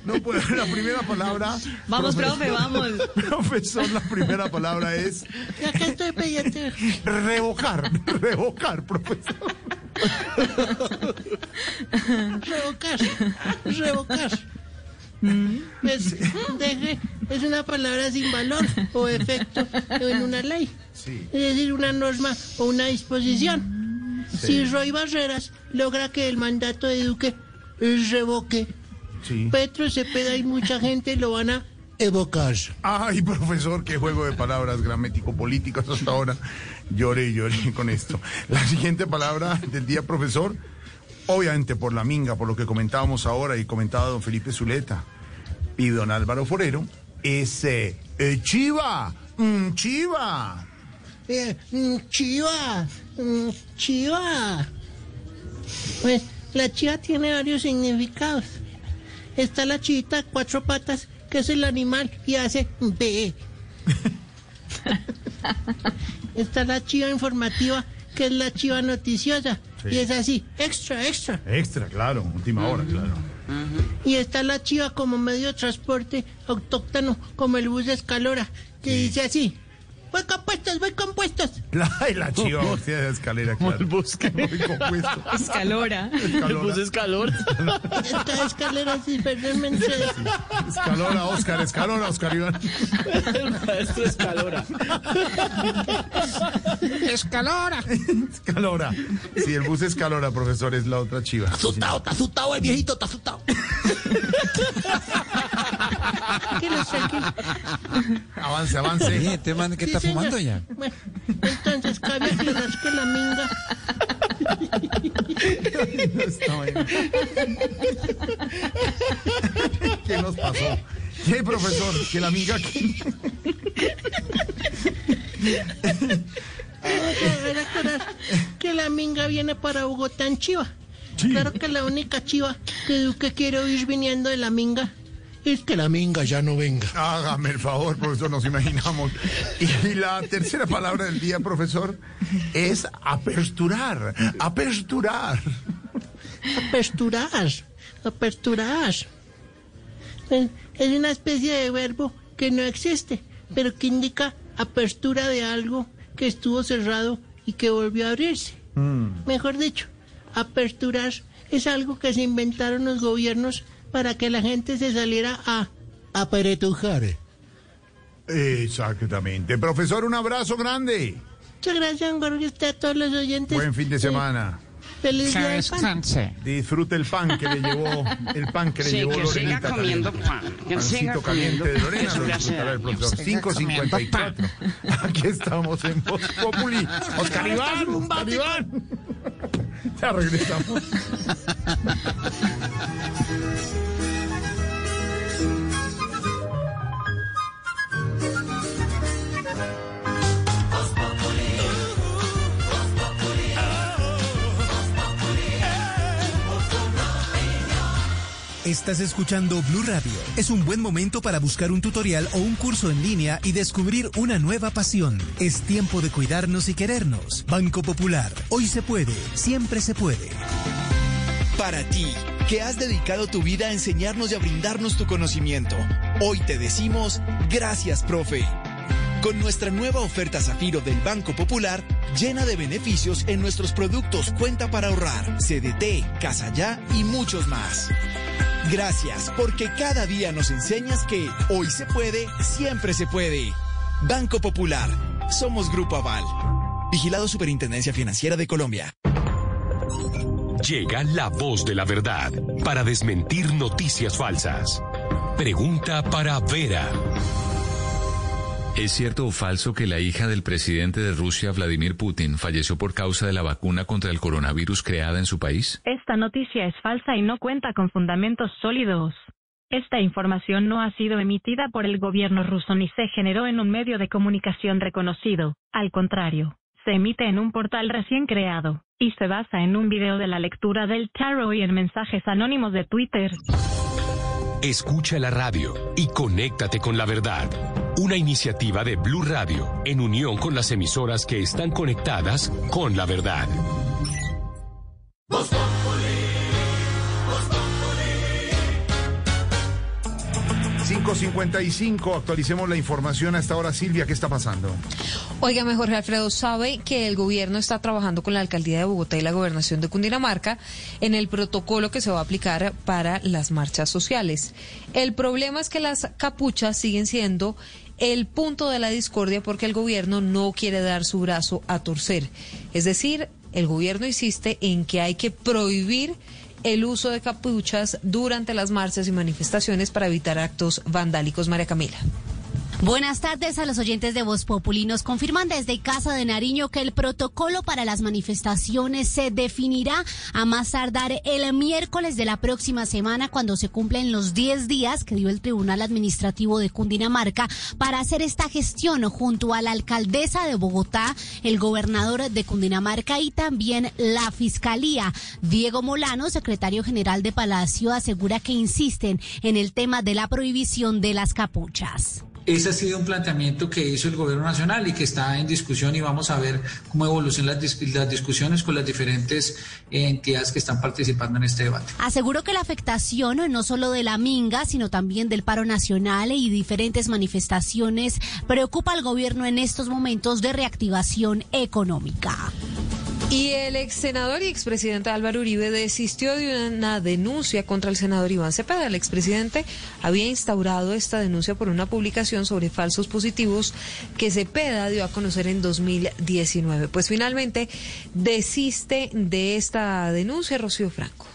No puedo. La primera palabra. Vamos, profesor- profe, vamos. Profesor, la primera palabra es. Y acá estoy pendiente. Revocar, revocar, profesor. Revocar. Revocar. Es, deje, es una palabra sin valor o efecto en una ley. Sí. Es decir, una norma o una disposición. Si Roy Barreras logra que el mandato de Duque revoque, Sí. Petro Cepeda y mucha gente lo van a evocar. Ay, profesor, qué juego de palabras gramético-políticos hasta ahora. Lloré y lloré con esto. La siguiente palabra del día, profesor, obviamente por la minga, por lo que comentábamos ahora y comentaba don Felipe Zuleta y don Álvaro Forero, es eh, chiva, mm, chiva. Eh, mm, chiva, mm, chiva. Pues la chiva tiene varios significados. Está la chivita de cuatro patas, que es el animal y hace B. Está la chiva informativa, que es la chiva noticiosa, Sí. y es así, extra, extra. Extra, claro, última hora, claro. Y está la chiva como medio de transporte autóctono, como el bus de escalora, que dice así, voy compuestos, voy compuestos. Ay, la chiva hostia de escalera, claro. el bosque. Muy compuesto. Escalora. Escalora. El bus escalor. Esta escalera así, perdónme. Escalora, Oscar, escalora, Oscar Iván. El maestro escalora. Escalora. Escalora. Sí, el bus escalora, profesor, es la otra chiva. Asustado, está asustado el viejito, está asustado. Avance, avance. Sí, este man que Sí, está señor. fumando ya. Bueno, entonces cabe aclarar que la minga. Vaina. ¿Qué nos pasó? ¿Qué, profesor? Que la acordar que la minga viene para Bogotá en Chiva. Claro que la única chiva que Duque quiere oír viniendo de la minga es que la minga ya no venga. Hágame el favor, profesor, nos imaginamos. Y la tercera palabra del día, profesor, es aperturar. Aperturar. Aperturar. Aperturar. Es una especie de verbo que no existe, pero que indica apertura de algo que estuvo cerrado y que volvió a abrirse. Mejor dicho, aperturar es algo que se inventaron los gobiernos para que la gente se saliera a aperetujar. Exactamente. Profesor, un abrazo grande. Muchas gracias, Jorge, usted a todos los oyentes. Buen fin de Eh, semana. feliz día del pan. Disfrute el pan que le llevó, el pan que le Sí, llevó que siga Lorenita comiendo pan, que siga caliente de comiendo. Lorena, lo le hace disfrutará el daño. profesor. Siga comiendo 554. Aquí estamos en Voz Populi. Oscar Iván, Oscar Iván. Ya regresamos. Estás escuchando Blue Radio. Es un buen momento para buscar un tutorial o un curso en línea y descubrir una nueva pasión. Es tiempo de cuidarnos y querernos. Banco Popular. Hoy se puede. Siempre se puede. Para ti, que has dedicado tu vida a enseñarnos y a brindarnos tu conocimiento, hoy te decimos gracias, profe. Con nuestra nueva oferta Zafiro del Banco Popular, llena de beneficios en nuestros productos Cuenta para ahorrar, CDT, Casa Ya y muchos más. Gracias, porque cada día nos enseñas que hoy se puede, siempre se puede. Banco Popular. Somos Grupo Aval. Vigilado Superintendencia Financiera de Colombia. Llega la voz de la verdad para desmentir noticias falsas. Pregunta para Vera. ¿Es cierto o falso que la hija del presidente de Rusia, Vladimir Putin, falleció por causa de la vacuna contra el coronavirus creada en su país? Esta noticia es falsa y no cuenta con fundamentos sólidos. Esta información no ha sido emitida por el gobierno ruso ni se generó en un medio de comunicación reconocido. Al contrario, se emite en un portal recién creado y se basa en un video de la lectura del tarot y en mensajes anónimos de Twitter. Escucha la radio y conéctate con la verdad. Una iniciativa de Blue Radio en unión con las emisoras que están conectadas con la verdad. 555, actualicemos la información a esta hora. Silvia, ¿qué está pasando? Óigame, Jorge Alfredo, sabe que el gobierno está trabajando con la alcaldía de Bogotá y la gobernación de Cundinamarca en el protocolo que se va a aplicar para las marchas sociales. El problema es que las capuchas siguen siendo el punto de la discordia porque el gobierno no quiere dar su brazo a torcer. Es decir, el gobierno insiste en que hay que prohibir el uso de capuchas durante las marchas y manifestaciones para evitar actos vandálicos. María Camila. Buenas tardes a los oyentes de Voz Populi. Nos confirman desde Casa de Nariño que el protocolo para las manifestaciones se definirá a más tardar el miércoles de la próxima semana cuando se cumplen los 10 días que dio el Tribunal Administrativo de Cundinamarca para hacer esta gestión junto a la alcaldesa de Bogotá, el gobernador de Cundinamarca y también la Fiscalía. Diego Molano, secretario general de Palacio, asegura que insisten en el tema de la prohibición de las capuchas. Ese ha sido un planteamiento que hizo el gobierno nacional y que está en discusión y vamos a ver cómo evolucionan las, dis- las discusiones con las diferentes entidades que están participando en este debate. Aseguró que la afectación no solo de la minga, sino también del paro nacional y diferentes manifestaciones preocupa al gobierno en estos momentos de reactivación económica. Y el ex senador y expresidente Álvaro Uribe desistió de una denuncia contra el senador Iván Cepeda. El expresidente había instaurado esta denuncia por una publicación sobre falsos positivos que Cepeda dio a conocer en 2019. Pues finalmente desiste de esta denuncia Rocío Franco.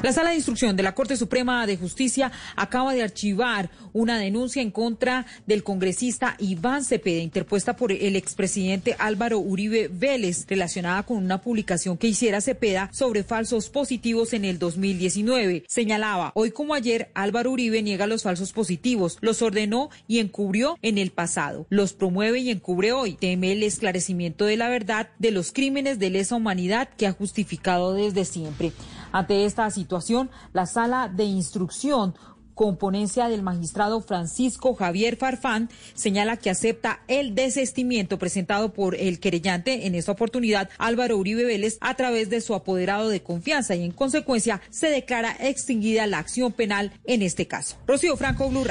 La Sala de Instrucción de la Corte Suprema de Justicia acaba de archivar una denuncia en contra del congresista Iván Cepeda, interpuesta por el expresidente Álvaro Uribe Vélez, relacionada con una publicación que hiciera Cepeda sobre falsos positivos en el 2019. Señalaba, hoy como ayer, Álvaro Uribe niega los falsos positivos, los ordenó y encubrió en el pasado, los promueve y encubre hoy, teme el esclarecimiento de la verdad de los crímenes de lesa humanidad que ha justificado desde siempre. Ante esta situación, la sala de instrucción con ponencia del magistrado Francisco Javier Farfán, señala que acepta el desestimiento presentado por el querellante, en esta oportunidad Álvaro Uribe Vélez, a través de su apoderado de confianza y en consecuencia se declara extinguida la acción penal en este caso. Rocío Franco, Blue.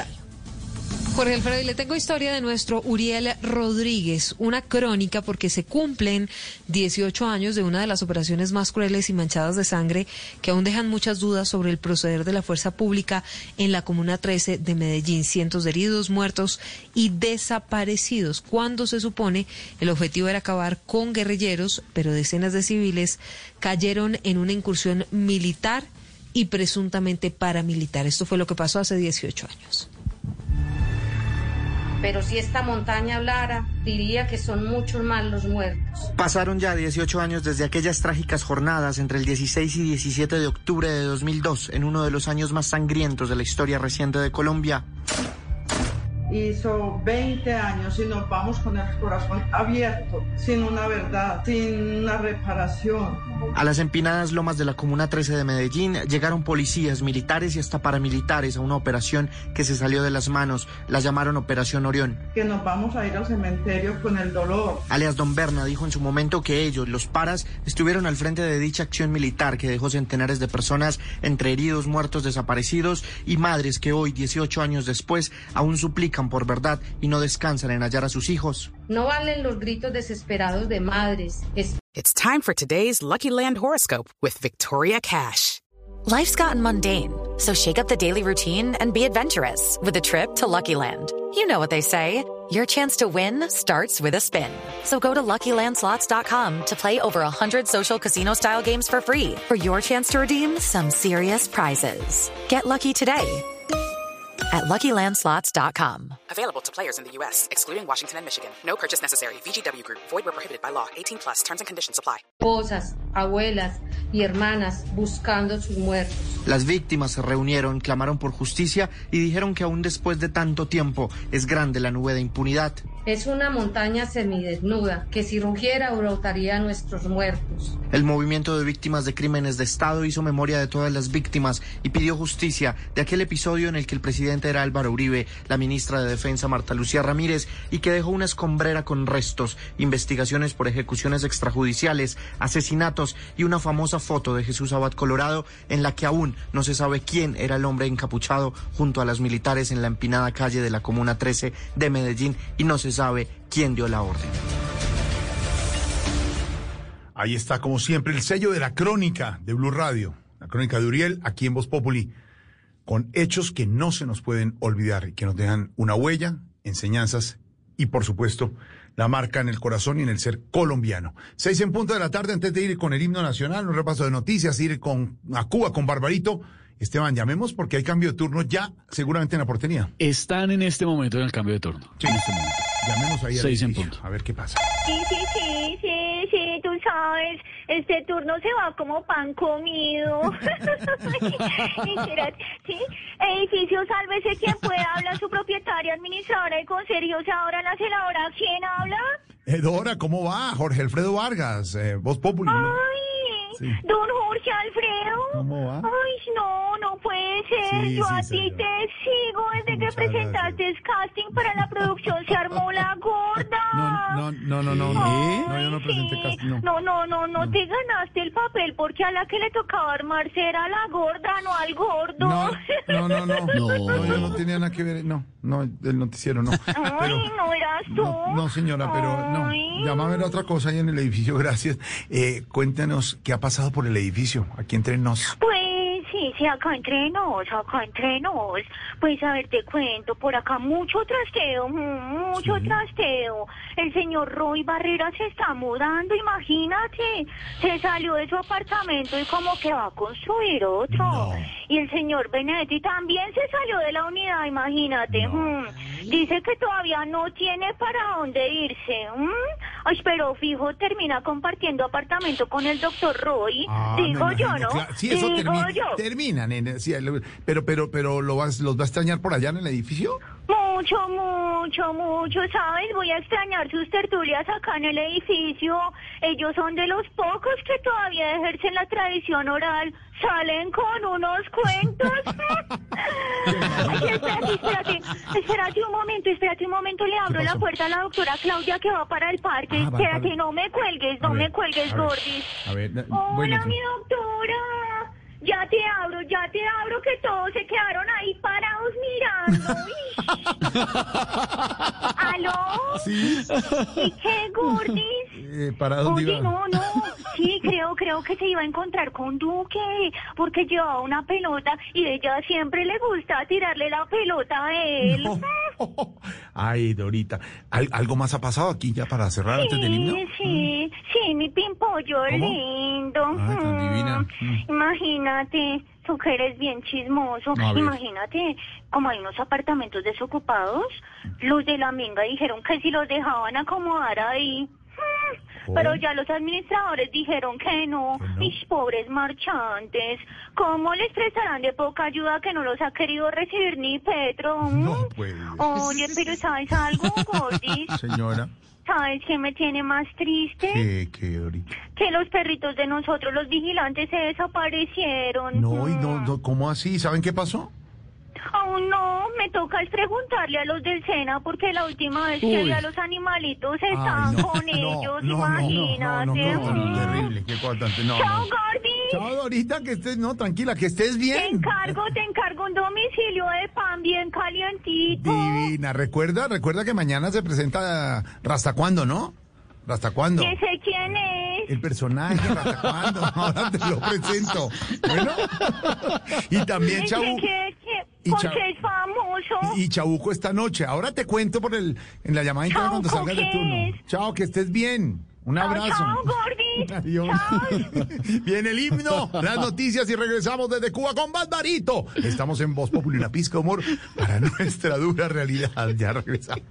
Jorge Alfredo, y le tengo historia de nuestro Uriel Rodríguez, una crónica porque se cumplen 18 años de una de las operaciones más crueles y manchadas de sangre que aún dejan muchas dudas sobre el proceder de la fuerza pública en la Comuna 13 de Medellín. Cientos de heridos, muertos y desaparecidos, cuando se supone el objetivo era acabar con guerrilleros, pero decenas de civiles cayeron en una incursión militar y presuntamente paramilitar. Esto fue lo que pasó hace 18 años. Pero si esta montaña hablara, diría que son muchos más los muertos. Pasaron ya 18 años desde aquellas trágicas jornadas entre el 16 y 17 de octubre de 2002, en uno de los años más sangrientos de la historia reciente de Colombia. Hizo 20 años y nos vamos con el corazón abierto, sin una verdad, sin una reparación. A las empinadas lomas de la Comuna 13 de Medellín llegaron policías, militares y hasta paramilitares a una operación que se salió de las manos. La llamaron Operación Orión. Que nos vamos a ir al cementerio con el dolor. Alias Don Berna dijo en su momento que ellos, los paras, estuvieron al frente de dicha acción militar que dejó centenares de personas entre heridos, muertos, desaparecidos y madres que hoy, 18 años después, aún suplican por verdad y no descansan en hallar a sus hijos. No valen los gritos desesperados de madres. Es It's time for today's Lucky Land horoscope with Victoria Cash. Life's gotten mundane, so shake up the daily routine and be adventurous with a trip to Lucky Land. You know what they say. Your chance to win starts with a spin. So go to LuckyLandSlots.com to play over 100 social casino-style games for free for your chance to redeem some serious prizes. Get lucky today at LuckyLandSlots.com. Available to players in the U.S., excluding Washington and Michigan. No purchase necessary. VGW Group. Void where prohibited by law. 18 plus. Terms and conditions apply. esposas, abuelas y hermanas buscando sus muertos. Las víctimas se reunieron, clamaron por justicia y dijeron que aún después de tanto tiempo es grande la nube de impunidad. Es una montaña semidesnuda que si rugiera brotaría a nuestros muertos. El movimiento de víctimas de crímenes de Estado hizo memoria de todas las víctimas y pidió justicia de aquel episodio en el que el presidente era Álvaro Uribe, la ministra de Defensa Marta Lucía Ramírez y que dejó una escombrera con restos, investigaciones por ejecuciones extrajudiciales, asesinatos y una famosa foto de Jesús Abad Colorado en la que aún no se sabe quién era el hombre encapuchado junto a las militares en la empinada calle de la Comuna 13 de Medellín y no se sabe quién dio la orden. Ahí está, como siempre, el sello de la crónica de Blue Radio, la crónica de Uriel, aquí en Voz Populi, con hechos que no se nos pueden olvidar y que nos dejan una huella, enseñanzas y, por supuesto, la marca en el corazón y en el ser colombiano. Seis en punto de la tarde, antes de ir con el himno nacional, un repaso de noticias, ir con, a Cuba con Barbarito. Esteban, llamemos porque hay cambio de turno ya seguramente en la portería. Están en este momento en el cambio de turno. Sí, en este momento. Llamemos ahí Seis en punto. A ver qué pasa. Sí, sí, sí, sí, sabes, este turno se va como pan comido. Sí, edificio, sálvese quien pueda, habla su propietaria, administradora y conserje, ahora la celadora, ¿quién habla? Edora, ¿cómo va? Jorge Alfredo Vargas, eh, Voz Populi. ¿no? Ay, Sí. don Jorge Alfredo. ¿Cómo va? Ay, no, no puede ser. Sí, Yo sí, a ti te sigo desde que Muchas presentaste casting para la producción. Se armó la gorda. No, no, no, no, no. No, yo no presenté casting, no. No, no, no, no te ganaste el papel porque a la que le tocaba armarse era la gorda, no al gordo. No, no, no, no. No. No, yo no tenía nada que ver. No, no, el noticiero no. Ay, Pero, no eras tú. no, no, señora, pero no. Llámame a otra cosa ahí en el edificio, gracias. Eh, cuéntanos qué ha pasado por el edificio, aquí entre nos. Pues sí, sí, acá entre nos, acá entre nos. Pues a ver, te cuento, por acá mucho trasteo, mucho trasteo. El señor Roy Barrera se está mudando, imagínate. Se salió de su apartamento y como que va a construir otro. Y el señor Benedetti también se salió de la unidad, imagínate. mm. Dice que todavía no tiene para dónde irse. mm. Ay, pero fijo, termina compartiendo apartamento con el doctor Roy. Ah, Digo yo, imagino, ¿no? claro. Sí, eso Digo yo. Termina, nene. Sí, pero, pero, pero ¿lo vas, ¿los va a extrañar por allá en el edificio? Mucho, mucho, mucho, ¿sabes? Voy a extrañar sus tertulias acá en el edificio. Ellos son de los pocos que todavía ejercen la tradición oral. Salen con unos cuentos. Ay, espérate, espérate, espérate un momento, espérate un momento. Le abro la puerta a la doctora Claudia que va para el parque. Ah, espérate, no me cuelgues, no ver, me cuelgues, a ver, Gordis. A ver, Hola, bueno, mi doctora. Ya te abro, ya te abro, que todos se quedaron ahí parados mirando. ¿Aló? Sí. ¿Y qué, Gordis? eh, ¿para dónde Oye, iba? no, no, sí, creo, creo que se iba a encontrar con Duque, porque llevaba una pelota y ella siempre le gusta tirarle la pelota a él. Ay, Dorita. ¿Al- ¿Algo más ha pasado aquí ya para cerrar antes del himno? Sí, sí, sí, mi pimpollo ¿Cómo? lindo. Ay, tan Mm, divina. Mm. Imagínate, tú que eres bien chismoso. Imagínate, como hay unos apartamentos desocupados, los de la minga dijeron que si los dejaban acomodar ahí. mm, Pero ya los administradores dijeron que no. Mis pobres marchantes, ¿cómo les prestarán de poca ayuda que no los ha querido recibir ni Petro? mm? No puede. Oye, pero ¿sabes algo, Gordis? Señora. ¿Sabes qué me tiene más triste? ¿Qué, qué, Dorita? Que los perritos de nosotros, los vigilantes, se desaparecieron. No, y no, no, ¿cómo así? ¿Saben qué pasó? Aún no, me toca es preguntarle a los del SENA porque la última vez que vi a los animalitos estaban no, con ellos, no, imagínate. No, no, no, terrible, qué importante. No, Chao. Gordy. Chao, Dorita, que estés, no, tranquila, que estés Te bien. encargo, te encargo un domicilio de pan bien calientito. Divina, recuerda, recuerda que mañana se presenta ¿Rasta cuándo, no? ¿Rasta cuándo? Que sé quién es. El personaje, ¿Rasta cuándo? Ahora te lo presento. Bueno, y también que- que- que- Y porque es famoso. y Chabuco esta noche. Ahora te cuento por el, en la llamada interna cuando salgas de ¿qué turno. Chao, que estés bien. Un abrazo. chao, Gordy. Adiós. Viene el himno, las noticias y regresamos desde Cuba con Barbarito. Estamos en Voz Popular, una pizca de humor para nuestra dura realidad. Ya regresamos.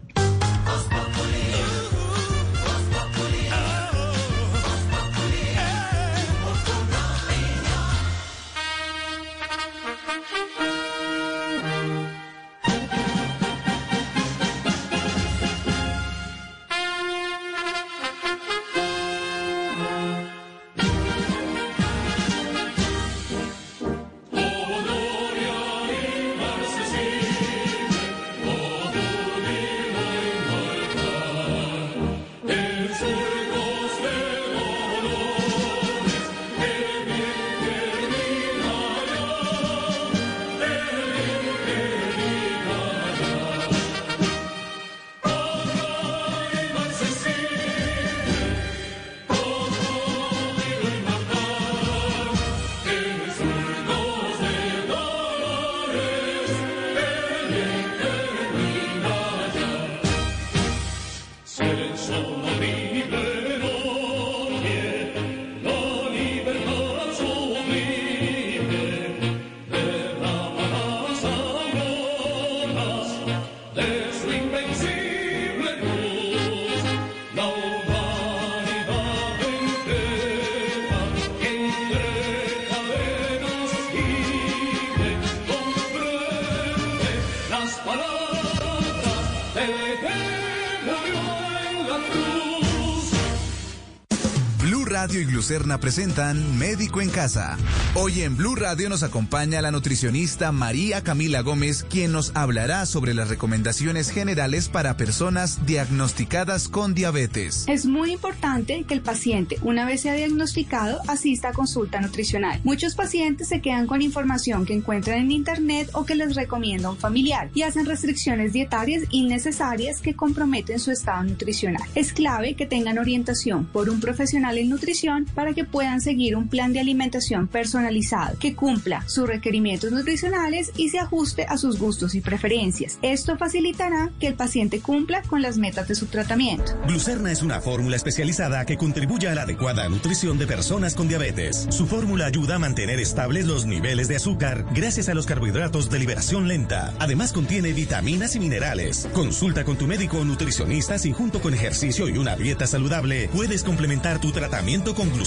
Glucerna presentan Médico en Casa. Hoy en Blue Radio nos acompaña la nutricionista María Camila Gómez, quien nos hablará sobre las recomendaciones generales para personas diagnosticadas con diabetes. Es muy importante que el paciente, una vez sea diagnosticado, asista a consulta nutricional. Muchos pacientes se quedan con información que encuentran en Internet o que les recomienda un familiar y hacen restricciones dietarias innecesarias que comprometen su estado nutricional. Es clave que tengan orientación por un profesional en nutrición para que puedan seguir un plan de alimentación personalizado que cumpla sus requerimientos nutricionales y se ajuste a sus gustos y preferencias. Esto facilitará que el paciente cumpla con las metas de su tratamiento. Glucerna es una fórmula especializada que contribuye a la adecuada nutrición de personas con diabetes. Su fórmula ayuda a mantener estables los niveles de azúcar gracias a los carbohidratos de liberación lenta. Además contiene vitaminas y minerales. Consulta con tu médico o nutricionista si junto con ejercicio y una dieta saludable puedes complementar tu tratamiento con glucerna.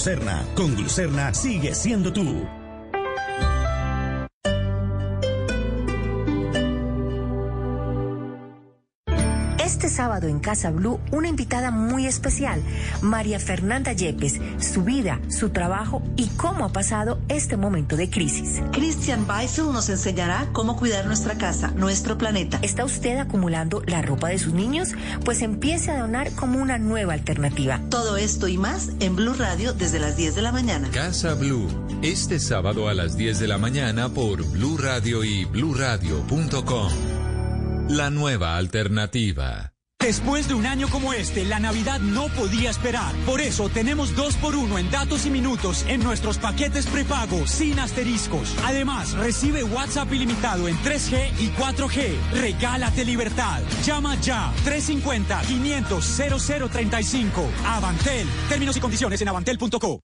Con glucerna sigue siendo tú. Sábado en Casa Blue, una invitada muy especial, María Fernanda Yepes, su vida, su trabajo y cómo ha pasado este momento de crisis. Christian Beisel nos enseñará cómo cuidar nuestra casa, nuestro planeta. ¿Está usted acumulando la ropa de sus niños? Pues empiece a donar como una nueva alternativa. Todo esto y más en Blue Radio desde las 10 de la mañana. Casa Blue, este sábado a las 10 de la mañana por Blue Radio y bluradio.com. La nueva alternativa. Después de un año como este, la Navidad no podía esperar. Por eso tenemos dos por uno en datos y minutos en nuestros paquetes prepago sin asteriscos. Además, recibe WhatsApp ilimitado en 3G y 4G. Regálate libertad. Llama ya 350 500 0035. Avantel. Términos y condiciones en avantel.co.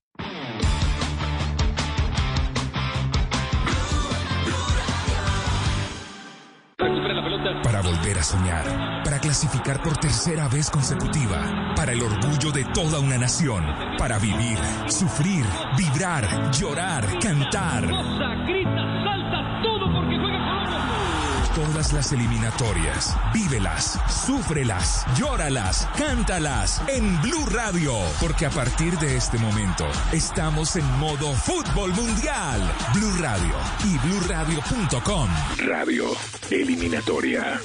Para volver a soñar, para clasificar por tercera vez consecutiva, para el orgullo de toda una nación, para vivir, sufrir, vibrar, llorar, cantar. Todas las eliminatorias, vívelas, súfrelas, llóralas, cántalas en Blue Radio, porque a partir de este momento estamos en modo fútbol mundial. Blue Radio y bluradio.com. Radio Eliminatoria.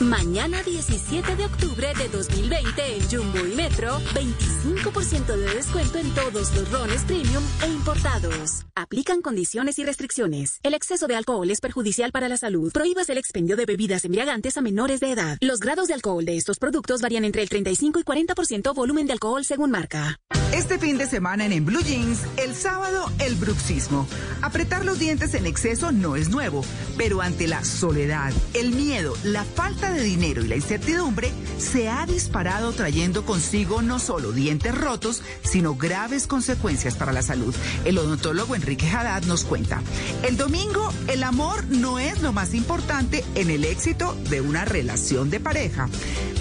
Mañana 17 de octubre de 2020 en Jumbo y Metro, 25% de descuento en todos los rones premium e importados. Aplican condiciones y restricciones. El exceso de alcohol es perjudicial para la salud. Prohíbas el expendio de bebidas embriagantes a menores de edad. Los grados de alcohol de estos productos varían entre el 35 y 40% volumen de alcohol según marca. Este fin de semana en En Blue Jeans, el sábado el bruxismo. Apretar los dientes en exceso no es nuevo, pero ante la soledad, el miedo, la falta de dinero y la incertidumbre, se ha disparado trayendo consigo no solo dientes rotos, sino graves consecuencias para la salud. El odontólogo Enrique Haddad nos cuenta. El domingo, el amor no es lo más importante en el éxito de una relación de pareja.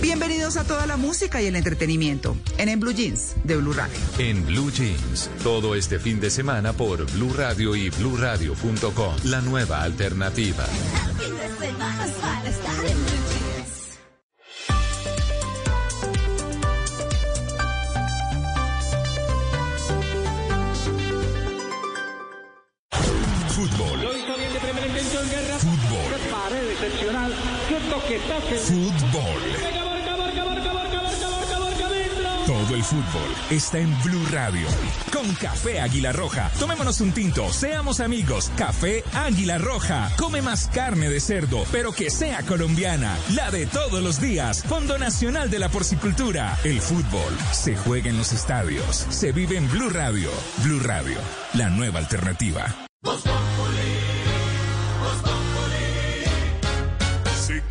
Bienvenidos a toda la música y el entretenimiento en En Blue Jeans de Blue Radio. En Blue Jeans, todo este fin de semana por Blue Radio y bluradio.com. La nueva alternativa. Fútbol. Fútbol. Todo el fútbol está en Blue Radio. Con Café Águila Roja. Tomémonos un tinto, seamos amigos. Café Águila Roja. Come más carne de cerdo, pero que sea colombiana. La de todos los días. Fondo Nacional de la Porcicultura. El fútbol se juega en los estadios. Se vive en Blue Radio. Blue Radio, la nueva alternativa.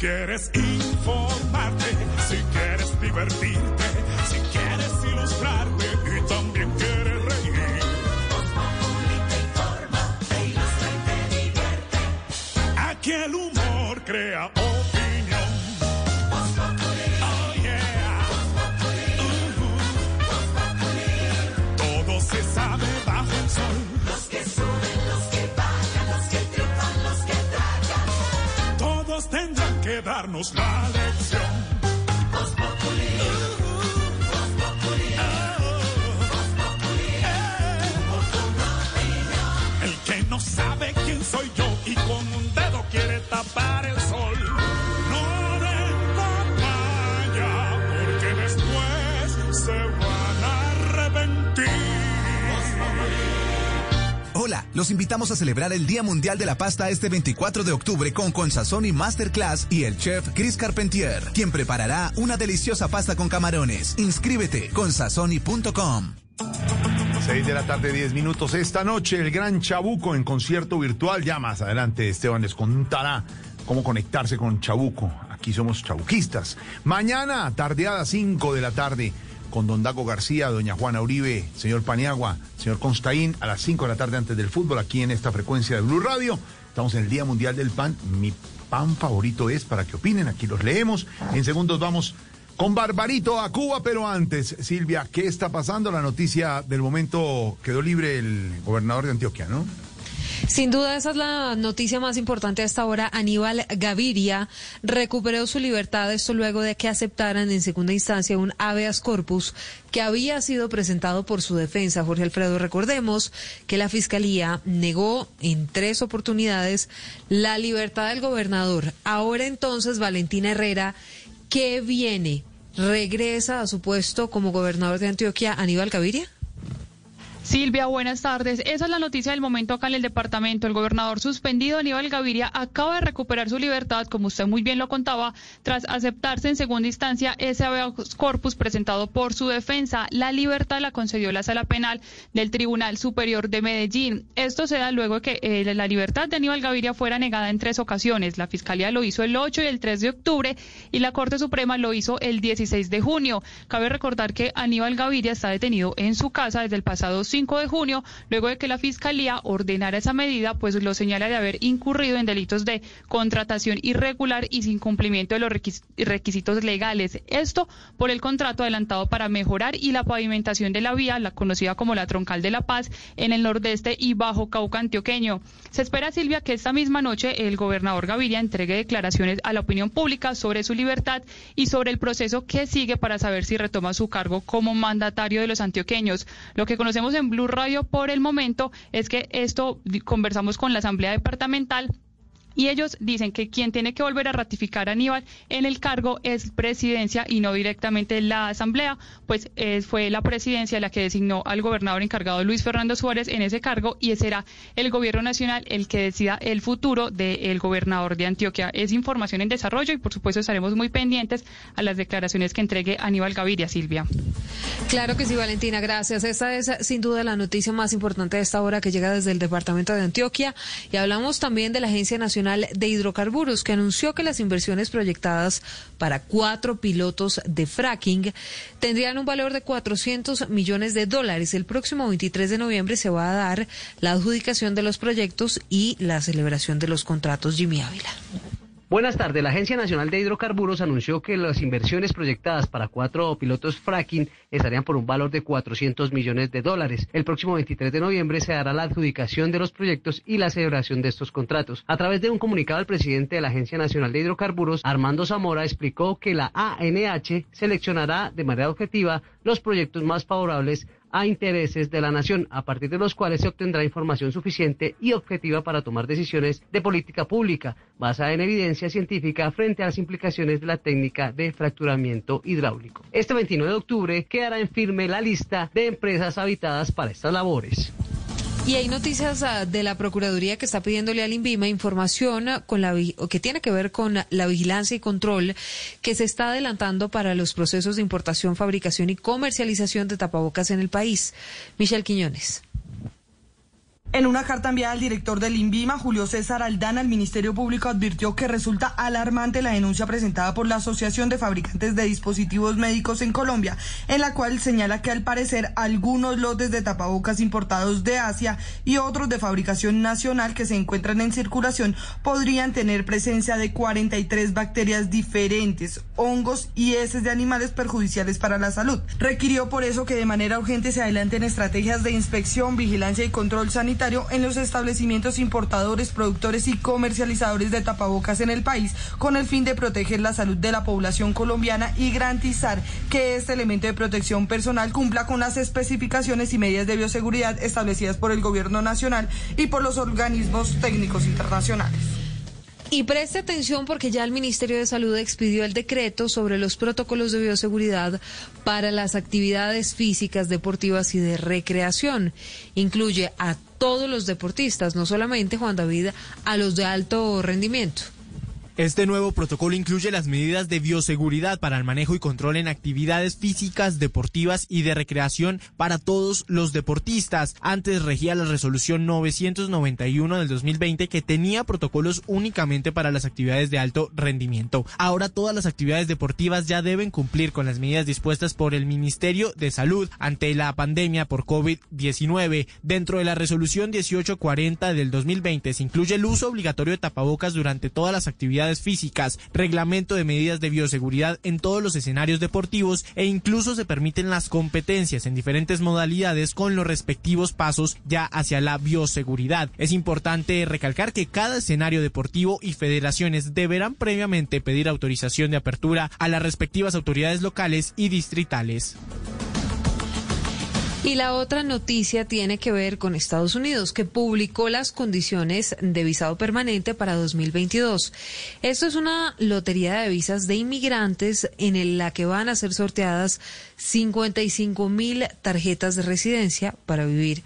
Quieres informarte, si quieres divertirte, si quieres ilustrarte y también quieres reír. Aquí el humor crea que darnos la lección. Los invitamos a celebrar el Día Mundial de la Pasta este 24 de octubre con Consazón Masterclass y el chef Chris Carpentier, quien preparará una deliciosa pasta con camarones. Inscríbete con sazoni.com. 6 de la tarde, 10 minutos. Esta noche el Gran Chabuco en concierto virtual. Ya más adelante Esteban les contará cómo conectarse con Chabuco. Aquí somos chabuquistas. Mañana, tardeada 5 de la tarde, con don Dago García, doña Juana Uribe, señor Paniagua, señor Constaín, a las 5 de la tarde antes del fútbol, aquí en esta frecuencia de Blue Radio. Estamos en el Día Mundial del Pan. Mi pan favorito es para que opinen. Aquí los leemos. En segundos vamos con Barbarito a Cuba, pero antes, Silvia, ¿qué está pasando? La noticia del momento quedó libre el gobernador de Antioquia, ¿no? Sin duda, esa es la noticia más importante hasta ahora. Aníbal Gaviria recuperó su libertad, esto luego de que aceptaran en segunda instancia un habeas corpus que había sido presentado por su defensa. Jorge Alfredo, recordemos que la Fiscalía negó en tres oportunidades la libertad del gobernador. Ahora entonces, Valentina Herrera, ¿qué viene? ¿Regresa a su puesto como gobernador de Antioquia Aníbal Gaviria? Silvia, buenas tardes. Esa es la noticia del momento acá en el departamento. El gobernador suspendido, Aníbal Gaviria, acaba de recuperar su libertad, como usted muy bien lo contaba, tras aceptarse en segunda instancia ese habeas corpus presentado por su defensa. La libertad la concedió la sala penal del Tribunal Superior de Medellín. Esto se da luego de que eh, la libertad de Aníbal Gaviria fuera negada en tres ocasiones. La Fiscalía lo hizo el 8 y el 3 de octubre y la Corte Suprema lo hizo el 16 de junio. Cabe recordar que Aníbal Gaviria está detenido en su casa desde el pasado 5 de junio, luego de que la Fiscalía ordenara esa medida, pues lo señala de haber incurrido en delitos de contratación irregular y sin cumplimiento de los requisitos legales. Esto por el contrato adelantado para mejorar y la pavimentación de la vía, la conocida como la Troncal de la Paz, en el nordeste y bajo Cauca antioqueño. Se espera, Silvia, que esta misma noche el gobernador Gaviria entregue declaraciones a la opinión pública sobre su libertad y sobre el proceso que sigue para saber si retoma su cargo como mandatario de los antioqueños. Lo que conocemos en en Blue Radio por el momento es que esto conversamos con la Asamblea Departamental y ellos dicen que quien tiene que volver a ratificar a Aníbal en el cargo es presidencia y no directamente la asamblea, pues eh, fue la presidencia la que designó al gobernador encargado Luis Fernando Suárez en ese cargo y será el gobierno nacional el que decida el futuro del gobernador de Antioquia. Es información en desarrollo y por supuesto estaremos muy pendientes a las declaraciones que entregue Aníbal Gaviria, Silvia. Claro que sí, Valentina, gracias. Esta es sin duda la noticia más importante de esta hora que llega desde el departamento de Antioquia y hablamos también de la Agencia Nacional de Hidrocarburos, que anunció que las inversiones proyectadas para cuatro pilotos de fracking tendrían un valor de 400 millones de dólares. El próximo 23 de noviembre se va a dar la adjudicación de los proyectos y la celebración de los contratos Jimmy Ávila. Buenas tardes. La Agencia Nacional de Hidrocarburos anunció que las inversiones proyectadas para cuatro pilotos fracking estarían por un valor de 400 millones de dólares. El próximo 23 de noviembre se dará la adjudicación de los proyectos y la celebración de estos contratos. A través de un comunicado, el presidente de la Agencia Nacional de Hidrocarburos, Armando Zamora, explicó que la ANH seleccionará de manera objetiva los proyectos más favorables a intereses de la nación, a partir de los cuales se obtendrá información suficiente y objetiva para tomar decisiones de política pública basada en evidencia científica frente a las implicaciones de la técnica de fracturamiento hidráulico. Este 29 de octubre quedará en firme la lista de empresas habitadas para estas labores. Y hay noticias ah, de la Procuraduría que está pidiéndole al INVIMA información ah, con la, que tiene que ver con la vigilancia y control que se está adelantando para los procesos de importación, fabricación y comercialización de tapabocas en el país. Michelle Quiñones. En una carta enviada al director del INVIMA, Julio César Aldana, el Ministerio Público advirtió que resulta alarmante la denuncia presentada por la Asociación de Fabricantes de Dispositivos Médicos en Colombia, en la cual señala que al parecer algunos lotes de tapabocas importados de Asia y otros de fabricación nacional que se encuentran en circulación podrían tener presencia de 43 bacterias diferentes, hongos y heces de animales perjudiciales para la salud. Requirió por eso que de manera urgente se adelanten estrategias de inspección, vigilancia y control sanitario en los establecimientos importadores, productores y comercializadores de tapabocas en el país con el fin de proteger la salud de la población colombiana y garantizar que este elemento de protección personal cumpla con las especificaciones y medidas de bioseguridad establecidas por el gobierno nacional y por los organismos técnicos internacionales. Y preste atención porque ya el Ministerio de Salud expidió el decreto sobre los protocolos de bioseguridad para las actividades físicas, deportivas y de recreación. Incluye a todos los deportistas, no solamente, Juan David, a los de alto rendimiento. Este nuevo protocolo incluye las medidas de bioseguridad para el manejo y control en actividades físicas, deportivas y de recreación para todos los deportistas. Antes regía la resolución 991 del 2020 que tenía protocolos únicamente para las actividades de alto rendimiento. Ahora todas las actividades deportivas ya deben cumplir con las medidas dispuestas por el Ministerio de Salud ante la pandemia por COVID-19. Dentro de la resolución 1840 del 2020 se incluye el uso obligatorio de tapabocas durante todas las actividades físicas, reglamento de medidas de bioseguridad en todos los escenarios deportivos e incluso se permiten las competencias en diferentes modalidades con los respectivos pasos ya hacia la bioseguridad. Es importante recalcar que cada escenario deportivo y federaciones deberán previamente pedir autorización de apertura a las respectivas autoridades locales y distritales. Y la otra noticia tiene que ver con Estados Unidos, que publicó las condiciones de visado permanente para 2022. Esto es una lotería de visas de inmigrantes en la que van a ser sorteadas 55 mil tarjetas de residencia para vivir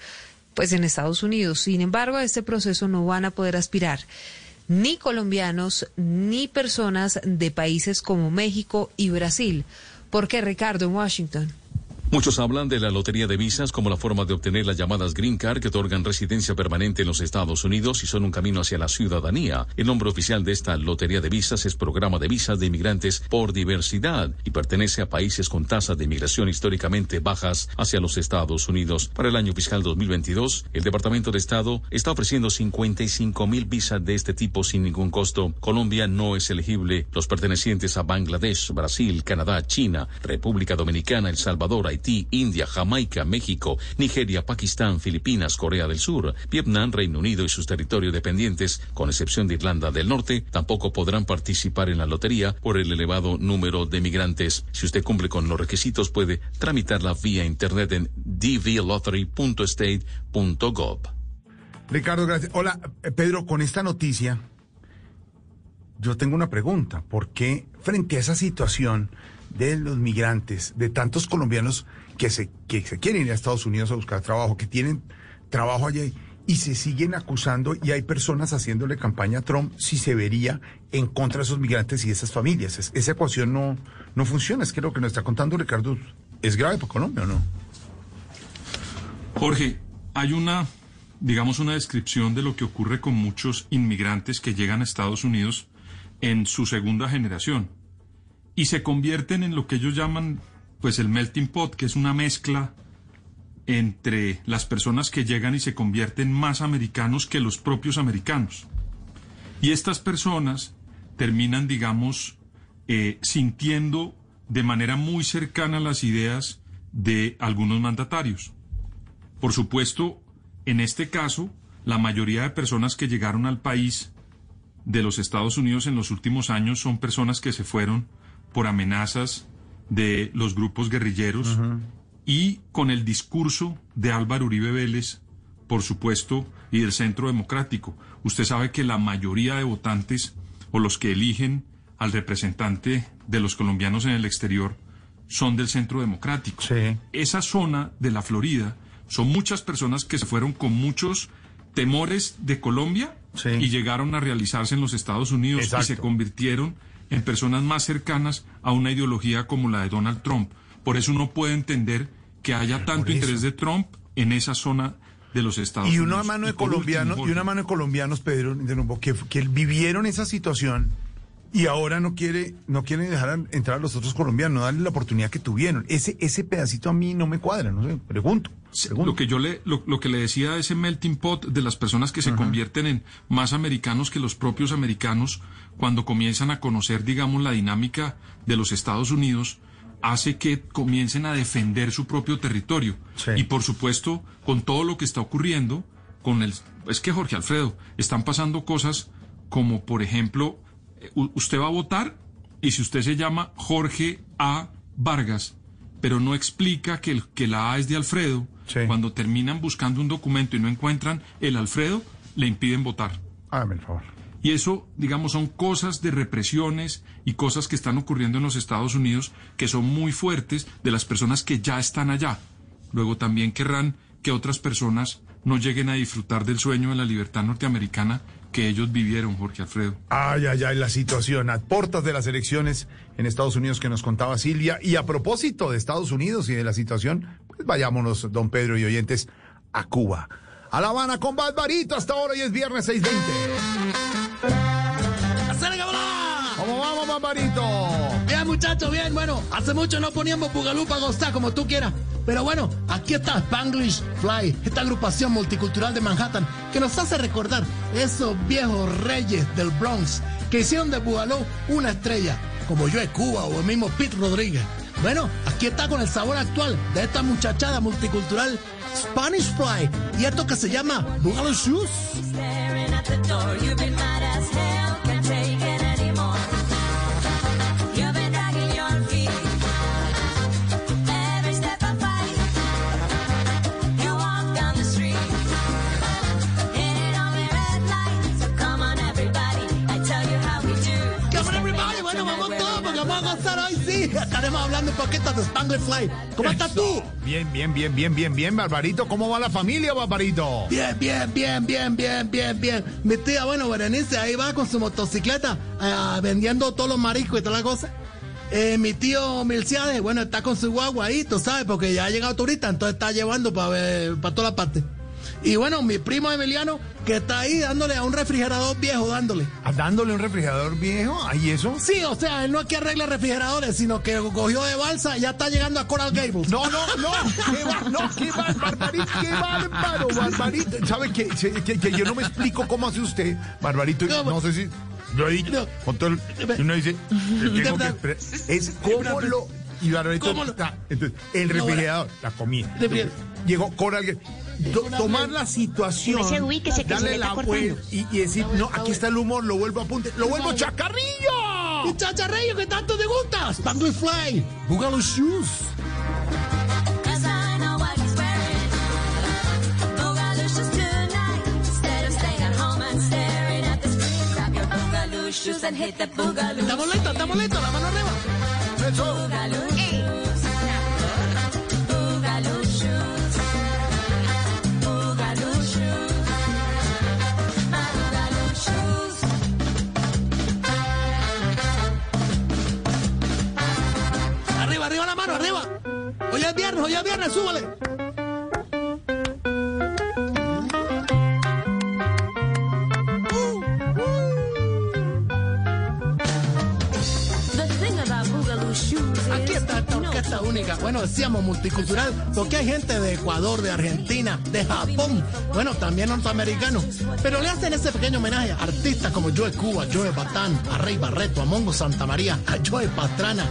pues en Estados Unidos. Sin embargo, a este proceso no van a poder aspirar ni colombianos ni personas de países como México y Brasil. ¿Por qué, Ricardo, en Washington? Muchos hablan de la lotería de visas como la forma de obtener las llamadas Green Card que otorgan residencia permanente en los Estados Unidos y son un camino hacia la ciudadanía. El nombre oficial de esta lotería de visas es Programa de Visas de Inmigrantes por Diversidad y pertenece a países con tasas de inmigración históricamente bajas hacia los Estados Unidos. Para el año fiscal 2022, el Departamento de Estado está ofreciendo 55 mil visas de este tipo sin ningún costo. Colombia no es elegible. Los pertenecientes a Bangladesh, Brasil, Canadá, China, República Dominicana, El Salvador, India, Jamaica, México, Nigeria, Pakistán, Filipinas, Corea del Sur, Vietnam, Reino Unido y sus territorios dependientes, con excepción de Irlanda del Norte, tampoco podrán participar en la lotería por el elevado número de migrantes. Si usted cumple con los requisitos, puede tramitarla vía internet en dvlottery.state.gov. Ricardo, gracias. Hola, eh, Pedro, con esta noticia, yo tengo una pregunta. ¿Por qué frente a esa situación de los migrantes, de tantos colombianos que se, que se quieren ir a Estados Unidos a buscar trabajo, que tienen trabajo allá y se siguen acusando y hay personas haciéndole campaña a Trump si se vería en contra de esos migrantes y esas familias. esa ecuación no, no funciona. Es que lo que nos está contando Ricardo es grave para Colombia, ¿o no? Jorge, hay una, digamos, una descripción de lo que ocurre con muchos inmigrantes que llegan a Estados Unidos en su segunda generación y se convierten en lo que ellos llaman pues el melting pot, que es una mezcla entre las personas que llegan y se convierten más americanos que los propios americanos. Y estas personas terminan, digamos, eh, sintiendo de manera muy cercana las ideas de algunos mandatarios. Por supuesto, en este caso, la mayoría de personas que llegaron al país de los Estados Unidos en los últimos años son personas que se fueron por amenazas de los grupos guerrilleros y con el discurso de Álvaro Uribe Vélez, por supuesto, y del Centro Democrático. Usted sabe que la mayoría de votantes o los que eligen al representante de los colombianos en el exterior son del Centro Democrático. Esa zona de la Florida son muchas personas que se fueron con muchos temores de Colombia y llegaron a realizarse en los Estados Unidos y se convirtieron en personas más cercanas a una ideología como la de Donald Trump. Por eso uno puede entender que haya tanto interés de Trump en esa zona de los Estados y Unidos. Una mano de colombianos, y una mano de colombianos, Pedro, de nuevo, que, que vivieron esa situación y ahora no quiere no quieren dejar entrar a los otros colombianos, no darle la oportunidad que tuvieron. Ese ese pedacito a mí no me cuadra, no sé, pregunto. Lo que yo le lo, que le decía a ese melting pot de las personas que se convierten en más americanos que los propios americanos cuando comienzan a conocer, digamos, la dinámica de los Estados Unidos, hace que comiencen a defender su propio territorio. Y por supuesto, con todo lo que está ocurriendo, con el es que Jorge Alfredo, están pasando cosas como por ejemplo usted va a votar y si usted se llama Jorge A. Vargas, pero no explica que, el, que la A es de Alfredo, cuando terminan buscando un documento y no encuentran el Alfredo, le impiden votar. Hágame el favor. Y eso, digamos, son cosas de represiones y cosas que están ocurriendo en los Estados Unidos que son muy fuertes de las personas que ya están allá. Luego también querrán que otras personas no lleguen a disfrutar del sueño de la libertad norteamericana que ellos vivieron, Jorge Alfredo. Ay, ay, ay, la situación a portas de las elecciones en Estados Unidos que nos contaba Silvia. Y a propósito de Estados Unidos y de la situación, pues vayámonos, don Pedro y oyentes, a Cuba. A La Habana con Barbarito hasta ahora y es viernes 6.20. ¿Cómo vamos, Barbarito? Bien, muchachos, bien. Bueno, hace mucho no poníamos Bugalú para gozar como tú quieras. Pero bueno, aquí está Spanglish Fly, esta agrupación multicultural de Manhattan que nos hace recordar esos viejos reyes del Bronx que hicieron de Bugalú una estrella, como yo de Cuba o el mismo Pete Rodríguez. Bueno, aquí está con el sabor actual de esta muchachada multicultural Spanish Fly y esto que se llama Bugaloo Shoes. Estaremos hablando un poquito de Spanglish Fly. ¿Cómo estás tú? Bien, bien, bien, bien, bien, bien, Barbarito. ¿Cómo va la familia, Barbarito? Bien, bien, bien, bien, bien, bien, bien. Mi tía, bueno, Berenice, ahí va con su motocicleta ah, vendiendo todos los mariscos y toda la cosa. Eh, mi tío Milciades, bueno, está con su guagua ahí, tú sabes, porque ya ha llegado turista, entonces está llevando para para toda la parte. Y bueno, mi primo Emiliano, que está ahí dándole a un refrigerador viejo, dándole. ¿Ah, ¿Dándole un refrigerador viejo? ¿Ahí eso? Sí, o sea, él no es que arregle refrigeradores, sino que cogió de balsa y ya está llegando a Coral Gables. No, no, no, qué, ba- no, qué ba- barbarito, qué bárbaro, barbarito. ¿Sabe que, que, que yo no me explico cómo hace usted, barbarito? No sé si lo he dicho. Con todo el- y uno dice, tengo que esperar. es cómo lo. Y barbarito ¿Cómo lo- está. Entonces, el refrigerador, la comida. Refrigerador. Llegó Coral Gables. To- tomar la situación, Ese Wii que se- que se darle la vuelta y, y decir, no, aquí está el humor, lo vuelvo a apunte, lo vuelvo chacarrillo. ¡Y chacharrillo que tanto te gusta! Spanglish Fly, Boogaloo Shoes. Estamos listos, estamos listos, la mano arriba. Arriba, arriba la mano, arriba. Hoy es viernes, hoy es viernes, súbale. Bueno, decíamos multicultural, porque hay gente de Ecuador, de Argentina, de Japón, bueno, también norteamericanos. Pero le hacen ese pequeño homenaje a artistas como Joe Cuba, Joe Batán, a Rey Barreto, a Mongo Santa María, a Joe Pastrana,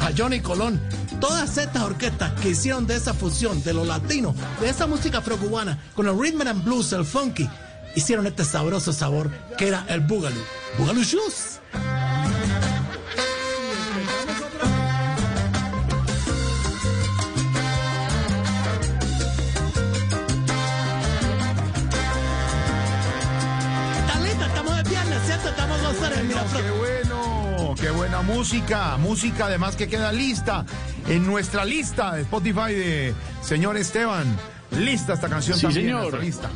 a Johnny Colón. Todas estas orquestas que hicieron de esa fusión de lo latino, de esa música afrocubana, con el rhythm and blues, el funky, hicieron este sabroso sabor que era el Boogaloo. Boogaloo Shoes. Música. Música además que queda lista en nuestra lista de Spotify de señor Esteban. Lista esta canción Sí, también. señor. lista.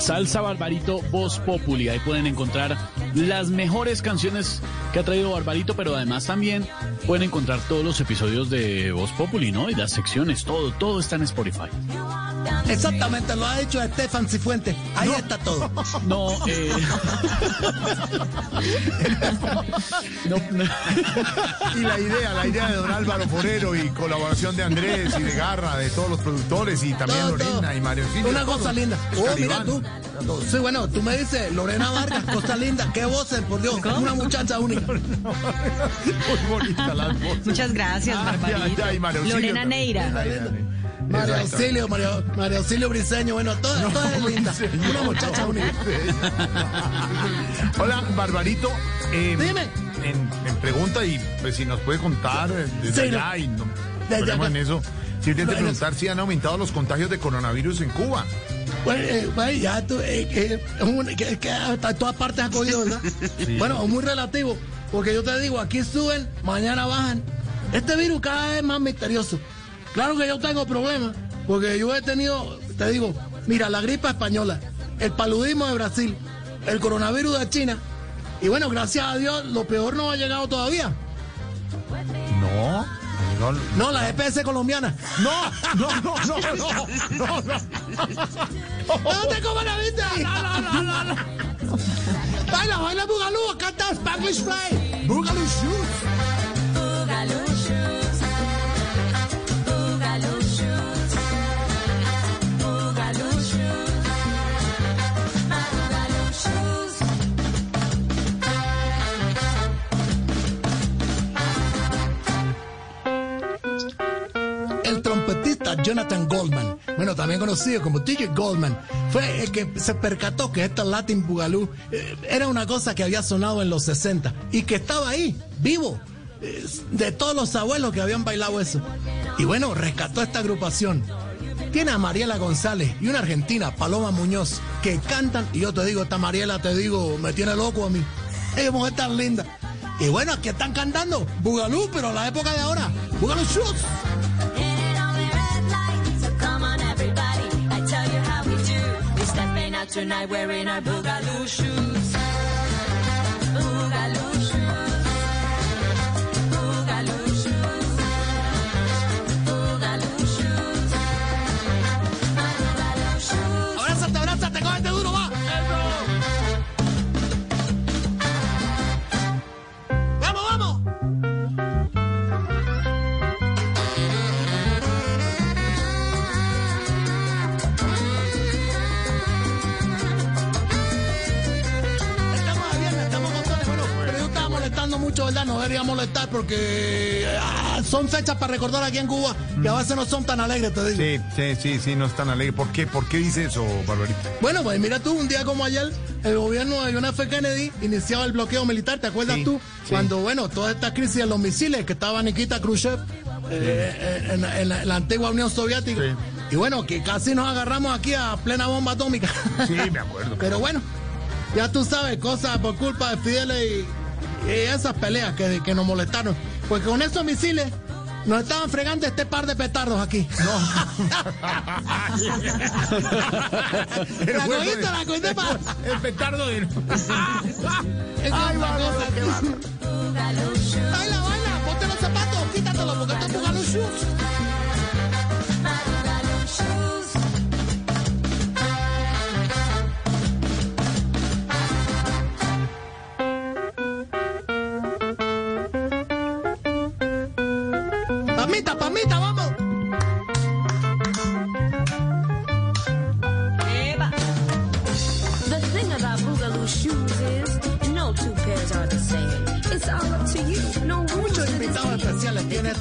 Salsa Barbarito Voz Populi. Ahí pueden encontrar las mejores canciones que ha traído Barbarito, pero además también pueden encontrar todos los episodios de Voz Populi, ¿no? Y las secciones, todo, todo está en Spotify. Exactamente, lo ha hecho Estefan Cifuentes. Ahí está todo. No, eh. no, no. Y la idea, la idea de don Álvaro Forero y colaboración de Andrés y de Garra, de todos los productores y también Todo, Lorena todo. y Mario Auxilio, Una todos. cosa linda. Oh, mira tú. Sí, bueno, tú me dices, Lorena Vargas, cosa linda. Qué voces, por Dios. Una muchacha única. Muy bonita las voces. Muchas gracias, Barbarito. ay, ay, Mario Auxilio Lorena también. Neira. María. Auxilio, María, María Auxilio Briseño, bueno, todas, todas linda. Briseño, Una muchacha no, única. Hola, Barbarito. eh, Dime. En, en pregunta y pues si nos puede contar eh, desde Sí, allá no. y no Desde acá. en eso. No, en preguntar si han aumentado los contagios de coronavirus en Cuba. Pues, eh, ya tú, eh, eh, un- que, que hasta en todas partes ha cogido, ¿verdad? Bueno, es muy relativo, porque yo te digo, aquí suben, mañana bajan. Este virus cada vez es más misterioso. Claro que yo tengo problemas, porque yo he tenido, te digo, mira, la gripe española, el paludismo de Brasil, el coronavirus de China, y bueno, gracias a Dios, lo peor no ha llegado todavía. No. No, No, la EPS colombiana. no, no, no, no, no, no, no. ¡No te comas la vista! ¡No, no, no, no, no! ¡Baila, baila Bugalú! ¡Acá está Spanglish Fly! ¡Bugalú Shoes! El Jonathan Goldman, bueno, también conocido como DJ Goldman, fue el que se percató que esta Latin Boogaloo eh, era una cosa que había sonado en los 60 y que estaba ahí, vivo, eh, de todos los abuelos que habían bailado eso. Y bueno, rescató esta agrupación. Tiene a Mariela González y una argentina, Paloma Muñoz, que cantan, y yo te digo, esta Mariela, te digo, me tiene loco a mí. Ella mujer tan linda. Y bueno, aquí están cantando Boogaloo, pero la época de ahora, Boogaloo Shoots. Tonight wearing our boogaloo shoes. Boogaloo molestando mucho, ¿verdad? No debería molestar porque ah, son fechas para recordar aquí en Cuba que a veces no son tan alegres, te digo. Sí, sí, sí, sí, no es tan alegre. ¿Por qué? ¿Por qué dice eso, Barbarita? Bueno, pues mira tú, un día como ayer, el gobierno de John F. Kennedy iniciaba el bloqueo militar, ¿te acuerdas Sí, tú? sí. Cuando, bueno, toda esta crisis de los misiles que estaba Nikita Khrushchev eh, en, en la, en la antigua Unión Soviética. Y bueno, que casi nos agarramos aquí a plena bomba atómica. Sí, me acuerdo. Pero bueno, ya tú sabes, cosas por culpa de Fidel y esas peleas que, que nos molestaron. Porque con esos misiles nos estaban fregando este par de petardos aquí. la cogiste, la cogiste para... El petardo de... Ay, qué bárbaro. Baila, baila, ponte los zapatos, quítatelos porque esto es Boogaloo Shoes.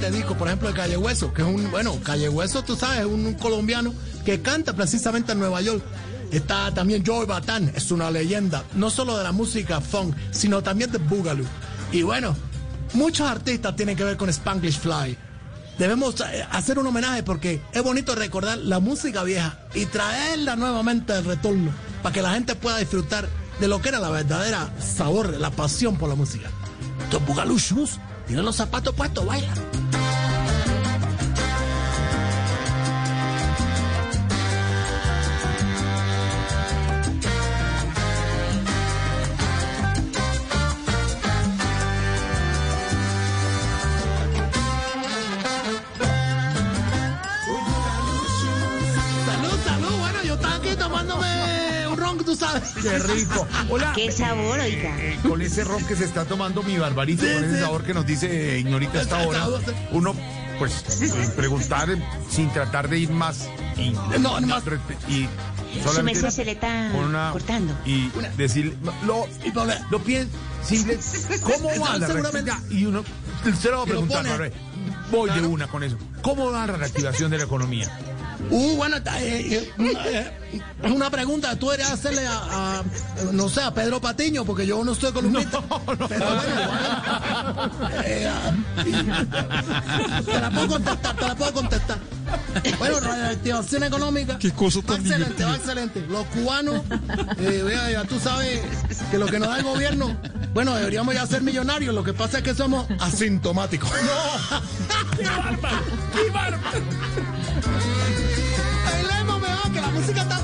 Este disco, por ejemplo, de Calle Hueso, que es un, bueno, Calle Hueso, tú sabes, es un, colombiano que canta precisamente en Nueva York. Está también Joey Batán, es una leyenda, no solo de la música funk, sino también de Boogaloo. Y bueno, muchos artistas tienen que ver con Spanglish Fly. Debemos eh, hacer un homenaje porque es bonito recordar la música vieja y traerla nuevamente al retorno para que la gente pueda disfrutar de lo que era la verdadera sabor, la pasión por la música. Estos Boogaloo Shoes, tienen los zapatos puestos, baila. Qué rico. Hola. Qué sabor, oiga. Eh, con ese ron que se está tomando mi barbarito, Sí, con ese sí. sabor que nos dice eh, Ignorita hasta ahora, uno, pues, eh, preguntar eh, sin tratar de ir más y, No, no más. y solamente se le está una- cortando. y decir lo Y ponle- lo piensa simple cómo va la Seguramente. reactivación? y uno se lo va a preguntar voy de una con eso cómo va la reactivación de la economía Uh, bueno, eh, eh, eh, una pregunta tú deberías hacerle a, a, no sé, a Pedro Patiño, porque yo no estoy columnista. Pero bueno, igual, eh, ah, te la puedo contestar, te la puedo contestar. Bueno, reactivación económica. Qué cosa va tan excelente, va excelente. Los cubanos, eh, vea, ya tú sabes que lo que nos da el gobierno, bueno, deberíamos ya ser millonarios. Lo que pasa es que somos asintomáticos. ¡Qué bárbaro! ¡Qué bárbaro! Bailemos mejor, que la música está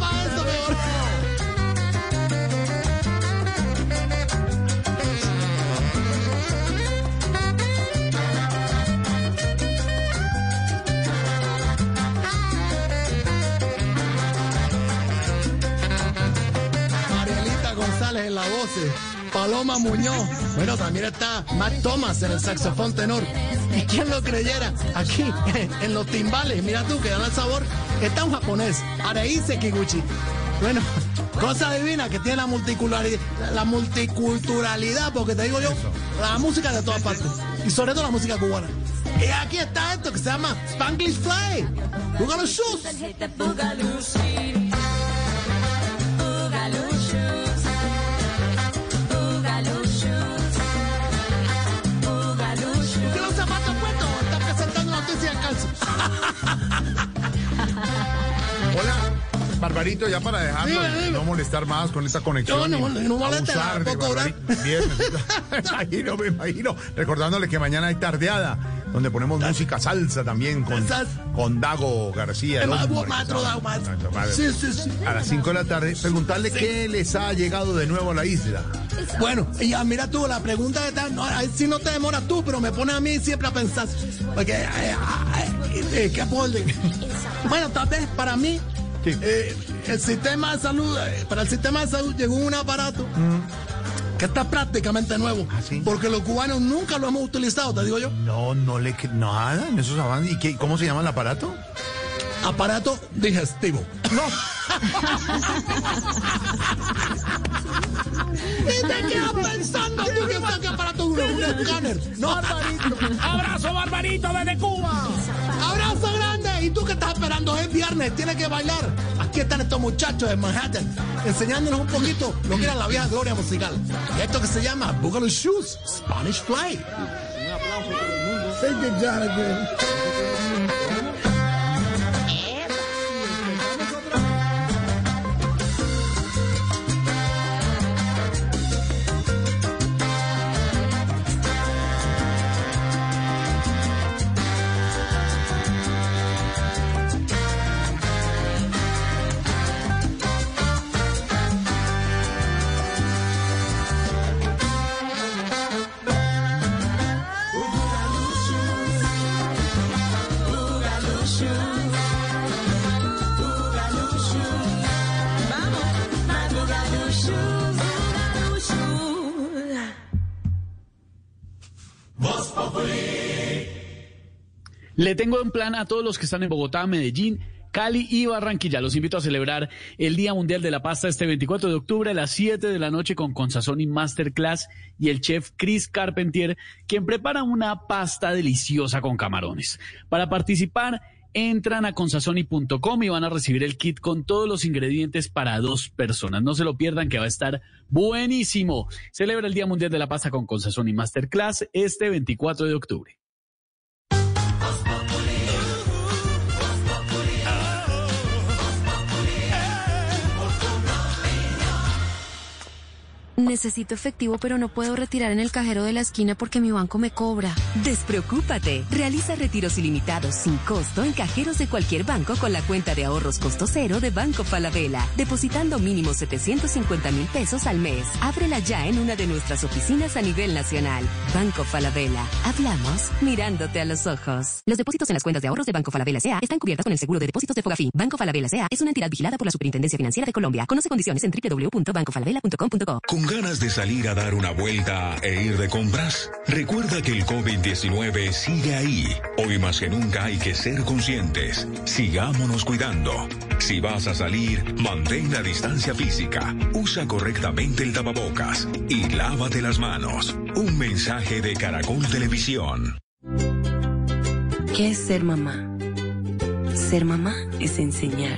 en la voz, Paloma Muñoz. Bueno, también está Matt Thomas en el saxofón tenor. ¿Y quién lo creyera? Aquí, en los timbales, mira tú que dan el sabor, está un japonés, Areise Kiguchi. Bueno, cosa divina que tiene la multiculturalidad, la multiculturalidad, porque te digo yo, la música de todas partes. Y sobre todo la música cubana. Y aquí está esto que se llama Spanglish Fly. The shoes. Hola, Barbarito, ya para dejarlo, Dime, dime. no molestar más con esta conexión. No, no, no. Viernes. Me imagino, me imagino. Recordándole que mañana hay tardeada, donde ponemos música salsa también con, con Dago García. el hombre Dago. Sí, sí, sí. A las 5 de la tarde, preguntarle qué les ha llegado de nuevo a la isla. Bueno, y ya mira tú, la pregunta que está, no, ahí sí no te demoras tú, pero me pone a mí siempre a pensar. Porque, eh, eh, eh, ¿qué orden? Bueno, tal vez para mí, eh, el sistema de salud, eh, para el sistema de salud llegó un aparato que está prácticamente nuevo. Porque los cubanos nunca lo hemos utilizado, te digo yo. No, no le nada en esos avances. ¿Y qué, cómo se llama el aparato? Aparato digestivo. No. ¿Y te quedas pensando tú que está qué aparato uno? Un escáner. No, Abrazo, Barbarito, desde Cuba. Abrazo grande. ¿Y tú qué estás esperando? Es viernes, tienes que bailar. Aquí están estos muchachos de Manhattan enseñándonos un poquito lo que era la vieja gloria musical. Y esto que se llama Boogaloo Shoes, Spanish Fly. Thank you, Jonathan. Le tengo un plan a todos los que están en Bogotá, Medellín, Cali y Barranquilla. Los invito a celebrar el Día Mundial de la Pasta este 24 de octubre a las 7 de la noche con Consazoni Masterclass y el chef Chris Carpentier, quien prepara una pasta deliciosa con camarones. Para participar, entran a consazoni.com y van a recibir el kit con todos los ingredientes para dos personas. No se lo pierdan que va a estar buenísimo. Celebra el Día Mundial de la Pasta con Consazoni Masterclass este 24 de octubre. Necesito efectivo, pero no puedo retirar en el cajero de la esquina porque mi banco me cobra. Despreocúpate. Realiza retiros ilimitados sin costo en cajeros de cualquier banco con la cuenta de ahorros costo cero de Banco Falabella, depositando mínimo 750 mil pesos al mes. Ábrela ya en una de nuestras oficinas a nivel nacional. Banco Falabella. Hablamos mirándote a los ojos. Los depósitos en las cuentas de ahorros de Banco Falabella S.A. están cubiertas con el seguro de depósitos de Fogafín. Banco Falabella S.A. es una entidad vigilada por la Superintendencia Financiera de Colombia. Conoce condiciones en www.bancofalabella.com.co. ¿Con ganas de salir a dar una vuelta e ir de compras? Recuerda que el COVID-19 sigue ahí. Hoy más que nunca hay que ser conscientes. Sigámonos cuidando. Si vas a salir, mantén la distancia física, usa correctamente el tapabocas y lávate las manos. Un mensaje de Caracol Televisión. ¿Qué es ser mamá? Ser mamá es enseñar.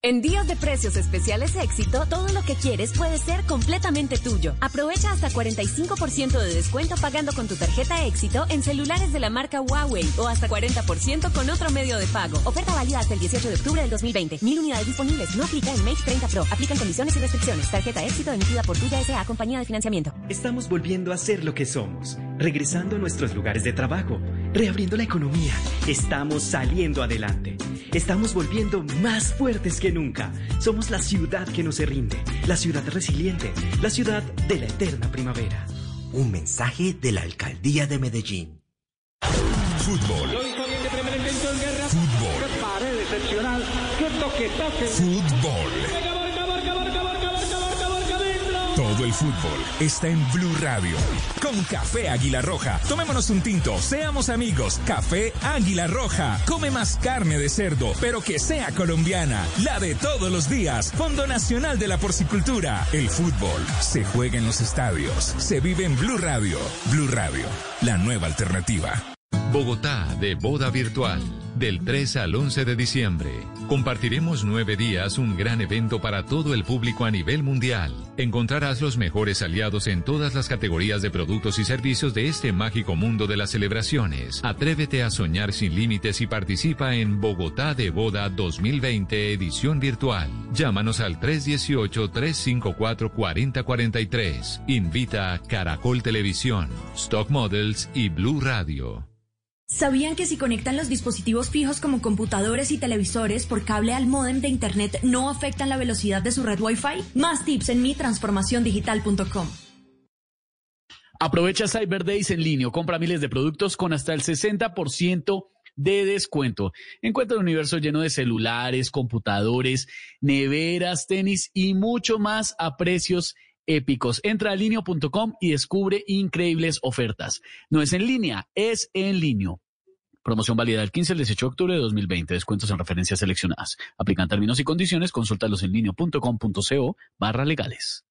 En días de precios especiales éxito, todo lo que quieres puede ser completamente tuyo. Aprovecha hasta 45% de descuento pagando con tu tarjeta éxito en celulares de la marca Huawei o hasta 40% con otro medio de pago. Oferta válida hasta el 18 de octubre del 2020. Mil unidades disponibles. No aplica en Make 30 Pro. Aplican condiciones y restricciones. Tarjeta éxito emitida por Tuya S.A. Compañía de Financiamiento. Estamos volviendo a ser lo que somos, regresando a nuestros lugares de trabajo, reabriendo la economía. Estamos saliendo adelante. Estamos volviendo más fuertes que nunca. Somos la ciudad que no se rinde, la ciudad resiliente, la ciudad de la eterna primavera. Un mensaje de la alcaldía de Medellín. Fútbol. Fútbol. Fútbol. Todo el fútbol está en Blue Radio. Con Café Águila Roja. Tomémonos un tinto, seamos amigos. Café Águila Roja. Come más carne de cerdo, pero que sea colombiana. La de todos los días. Fondo Nacional de la Porcicultura. El fútbol se juega en los estadios. Se vive en Blue Radio. Blue Radio, la nueva alternativa. Bogotá de boda virtual. Del 3 al 11 de diciembre. Compartiremos nueve días un gran evento para todo el público a nivel mundial. Encontrarás los mejores aliados en todas las categorías de productos y servicios de este mágico mundo de las celebraciones. Atrévete a soñar sin límites y participa en Bogotá de Boda 2020 edición virtual. Llámanos al 318-354-4043. Invita a Caracol Televisión, Stock Models y Blue Radio. ¿Sabían que si conectan los dispositivos fijos como computadores y televisores por cable al módem de Internet no afectan la velocidad de su red Wi-Fi? Más tips en mitransformaciondigital.com. Aprovecha Cyber Days en línea. Compra miles de productos con hasta el 60% de descuento. Encuentra un universo lleno de celulares, computadores, neveras, tenis y mucho más a precios épicos. Entra a linio.com y descubre increíbles ofertas. No es en línea, es en línea. Promoción válida del 15 al 18 de octubre de 2020. Descuentos en referencias seleccionadas. Aplican términos y condiciones. Consúltalos en linio.com.co barra legales.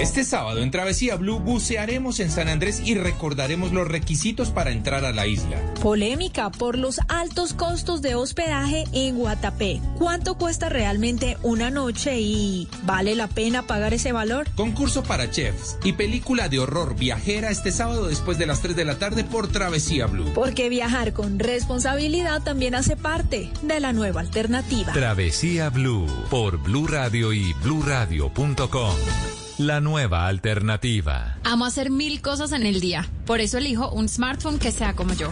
Este sábado en Travesía Blue bucearemos en San Andrés y recordaremos los requisitos para entrar a la isla. Polémica por los altos costos de hospedaje en Guatapé. ¿Cuánto cuesta realmente una noche y vale la pena pagar ese valor? Concurso para chefs y película de horror viajera este sábado después de las 3 de la tarde por Travesía Blue. Porque viajar con responsabilidad también hace parte de la nueva alternativa. Travesía Blue por Blue Radio y bluradio.com. La nueva alternativa. Amo hacer mil cosas en el día. Por eso elijo un smartphone que sea como yo.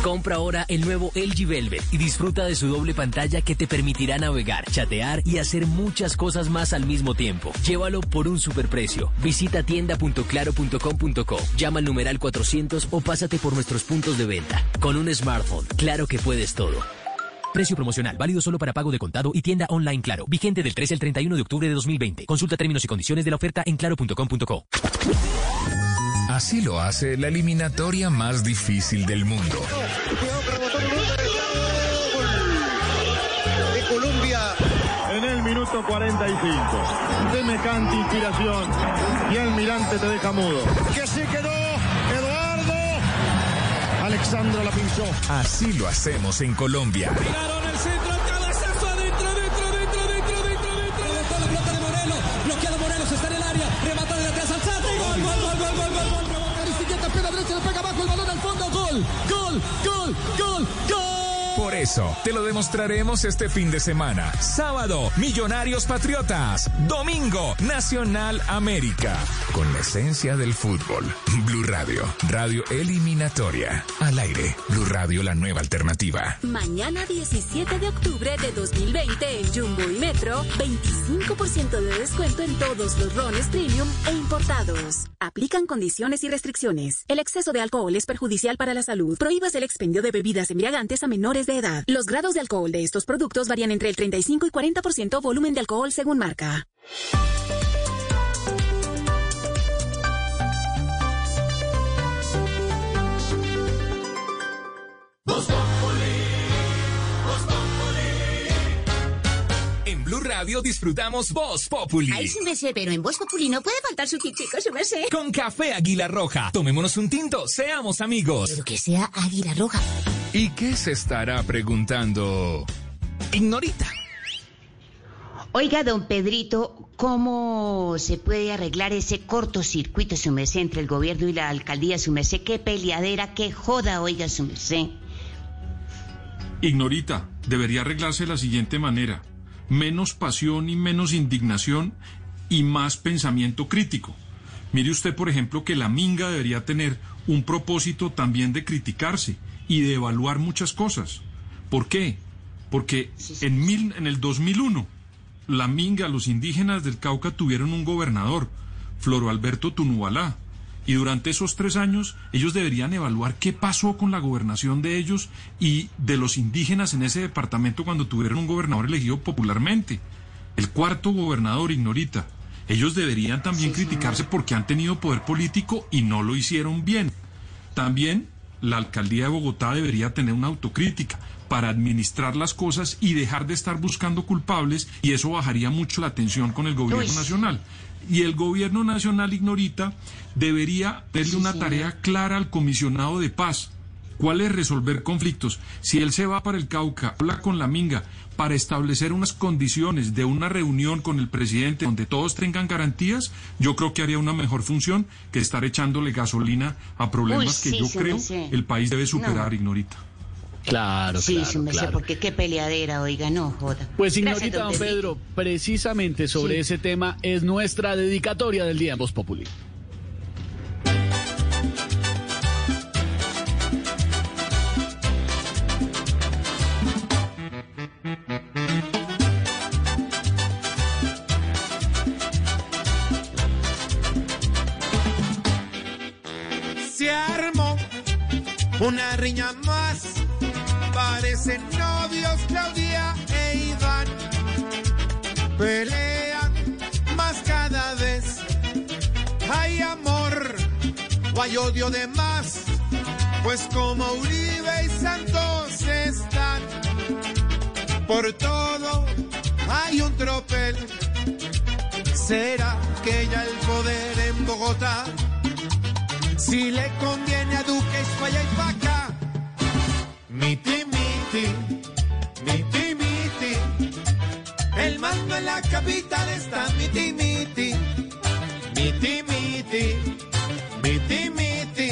Compra ahora el nuevo LG Velvet y disfruta de su doble pantalla que te permitirá navegar, chatear y hacer muchas cosas más al mismo tiempo. Llévalo por un superprecio. Visita tienda.claro.com.co, llama al numeral 400 o pásate por nuestros puntos de venta. Con un smartphone, claro que puedes todo. Precio promocional, válido solo para pago de contado y tienda online Claro. Vigente del 13 al 31 de octubre de 2020. Consulta términos y condiciones de la oferta en claro.com.co. Así lo hace la eliminatoria más difícil del mundo. de Colombia en el minuto 45. Semejante inspiración y el mirante te deja mudo. Que se quedó. Alexandra la pinchó. Así lo hacemos en Colombia. Tiraron el centro, el cabezazo adentro, dentro, dentro, dentro, dentro, dentro. Está la pelota de Morelos. Bloqueado Morelos, está en el área. Remata de atrás al centro. y Gol, gol, gol, gol, gol, gol, gol. Rebota Aristiqueta, pega derecha, le pega abajo el balón al fondo. Gol, gol, gol, gol, gol. Por eso, te lo demostraremos este fin de semana. Sábado, Millonarios Patriotas. Domingo, Nacional América. Con la esencia del fútbol. Blue Radio, radio eliminatoria. Al aire, Blue Radio, la nueva alternativa. Mañana 17 de octubre de 2020 en Jumbo y Metro, 25% de descuento en todos los rones premium e importados. Aplican condiciones y restricciones. El exceso de alcohol es perjudicial para la salud. Prohíbas el expendio de bebidas embriagantes a menores de edad. Los grados de alcohol de estos productos varían entre el 35 y 40% volumen de alcohol según marca. Radio disfrutamos Voz Populi. Ay, sí me sé, pero en Voz Populi no puede faltar su chico, sí me sé. Con café Águila Roja. Tomémonos un tinto, seamos amigos. Pero que sea Águila Roja. ¿Y qué se estará preguntando? Ignorita. Oiga, don Pedrito, ¿cómo se puede arreglar ese cortocircuito, su merced, entre el gobierno y la alcaldía, su merced? Qué peleadera, qué joda, oiga, su merced. Ignorita, debería arreglarse de la siguiente manera. Menos pasión y menos indignación y más pensamiento crítico. Mire usted, por ejemplo, que la minga debería tener un propósito también de criticarse y de evaluar muchas cosas. ¿Por qué? Porque en, mil, en el 2001, la minga, los indígenas del Cauca tuvieron un gobernador, Floro Alberto Tunubalá. Y durante esos tres años ellos deberían evaluar qué pasó con la gobernación de ellos y de los indígenas en ese departamento cuando tuvieron un gobernador elegido popularmente. El cuarto gobernador, Ignorita. Ellos deberían también criticarse porque han tenido poder político y no lo hicieron bien. También la alcaldía de Bogotá debería tener una autocrítica para administrar las cosas y dejar de estar buscando culpables y eso bajaría mucho la tensión con el gobierno Uy. nacional. Y el gobierno nacional, Ignorita, debería darle una tarea clara al comisionado de paz. ¿Cuál es resolver conflictos? Si él se va para el Cauca, habla con la Minga para establecer unas condiciones de una reunión con el presidente donde todos tengan garantías, yo creo que haría una mejor función que estar echándole gasolina a problemas Uy, que yo creo el país debe superar, No. Ignorita. Claro, sí, claro, su merced, claro. porque qué peleadera, oiga, no joda. Pues ignorita, don. Pedro, precisamente sobre Sí. ese tema es nuestra dedicatoria del día en Voz Populi. Se armó una riña Pelean más cada vez. Hay amor o hay odio de más. Pues como Uribe y Santos están. Por todo hay un tropel. ¿Será que ya el poder en Bogotá? Si le conviene a Duque es para allá y. Miti, miti, miti, El mando en la capital está miti, miti. Miti, miti, miti, miti.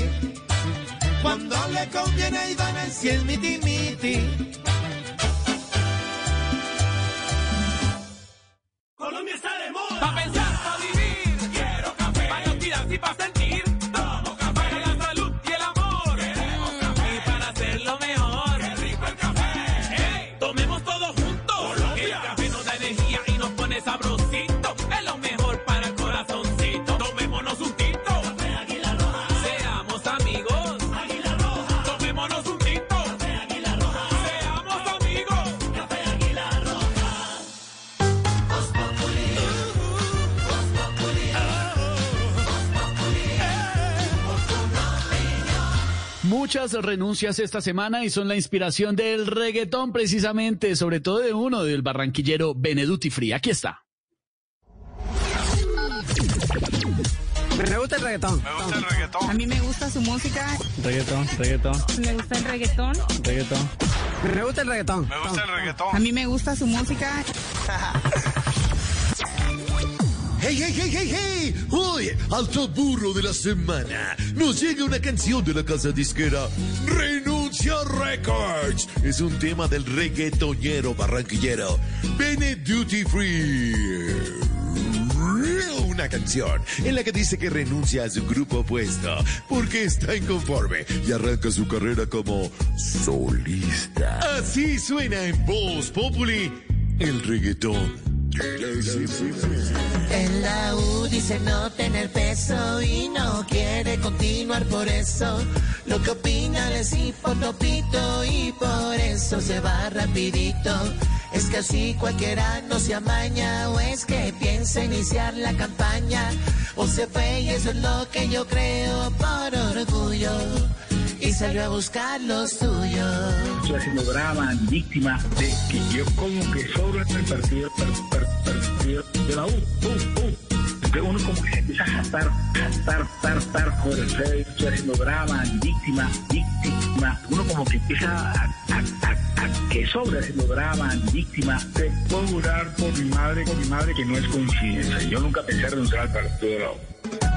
Cuando le conviene Iván el cielo miti, miti. Colombia está de moda. Pa' pensar, pa' vivir. Muchas renuncias esta semana y son la inspiración del reggaetón precisamente, sobre todo de uno del barranquillero Beneduti Free. Aquí está. Me gusta el reggaetón. Me gusta el reggaetón. A mí me gusta su música. Reggaetón, reggaetón, Me gusta el reggaetón. reggaetón. Me gusta el reggaetón. Me gusta el reggaetón. A mí me gusta su música. ¡Hey, hey, hey, hey, hey! Hoy, al top burro de la semana, nos llega una canción de la casa disquera Renuncia Records. Es un tema del reggaetonero barranquillero. Bene Duty Free. Una canción en la que dice que renuncia a su grupo opuesto porque está inconforme y arranca su carrera como solista. Así suena en Voz Populi el reggaetón. En la U dice no tener peso y no quiere continuar por eso. Lo que opina les hipotopito y por eso se va rapidito. Es que así cualquiera no se amaña o es que piensa iniciar la campaña o se fue y eso es lo que yo creo por orgullo y salió a buscar los suyos. Estoy haciendo drama, víctima de que yo como que sobro en el partido, per, partido de la U. U, U. Entonces uno como que se empieza a jastar, jastar, tar, tar, joder, estoy haciendo drama, víctima, víctima. Uno como que empieza a, a, a, a que sobre haciendo drama, víctima. Te puedo jurar por mi madre, por mi madre que no es coincidencia. Yo nunca pensé renunciar al partido de la U.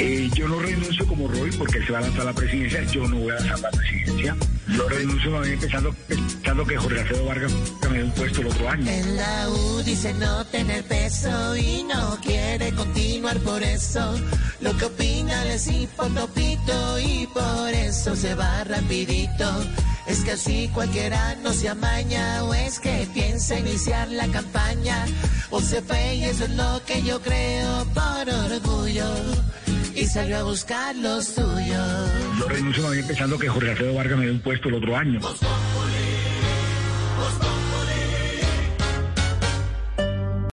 Eh, yo no renuncio como Roy porque él se va a lanzar a la presidencia. Yo no voy a lanzar la presidencia. Yo renuncio bien pensando, pensando que Jorge Alfredo Vargas me un puesto el otro año. En la U dice no tener peso y no quiere continuar por eso. Lo que opina les hipotopito y por eso se va rapidito. Es que así cualquiera no se amaña o es que piensa iniciar la campaña o se fue y eso es lo que yo creo por orgullo y salió a buscar los suyos. Yo renuncio más bien pensando que Jorge Alfredo Vargas me dé un puesto el otro año.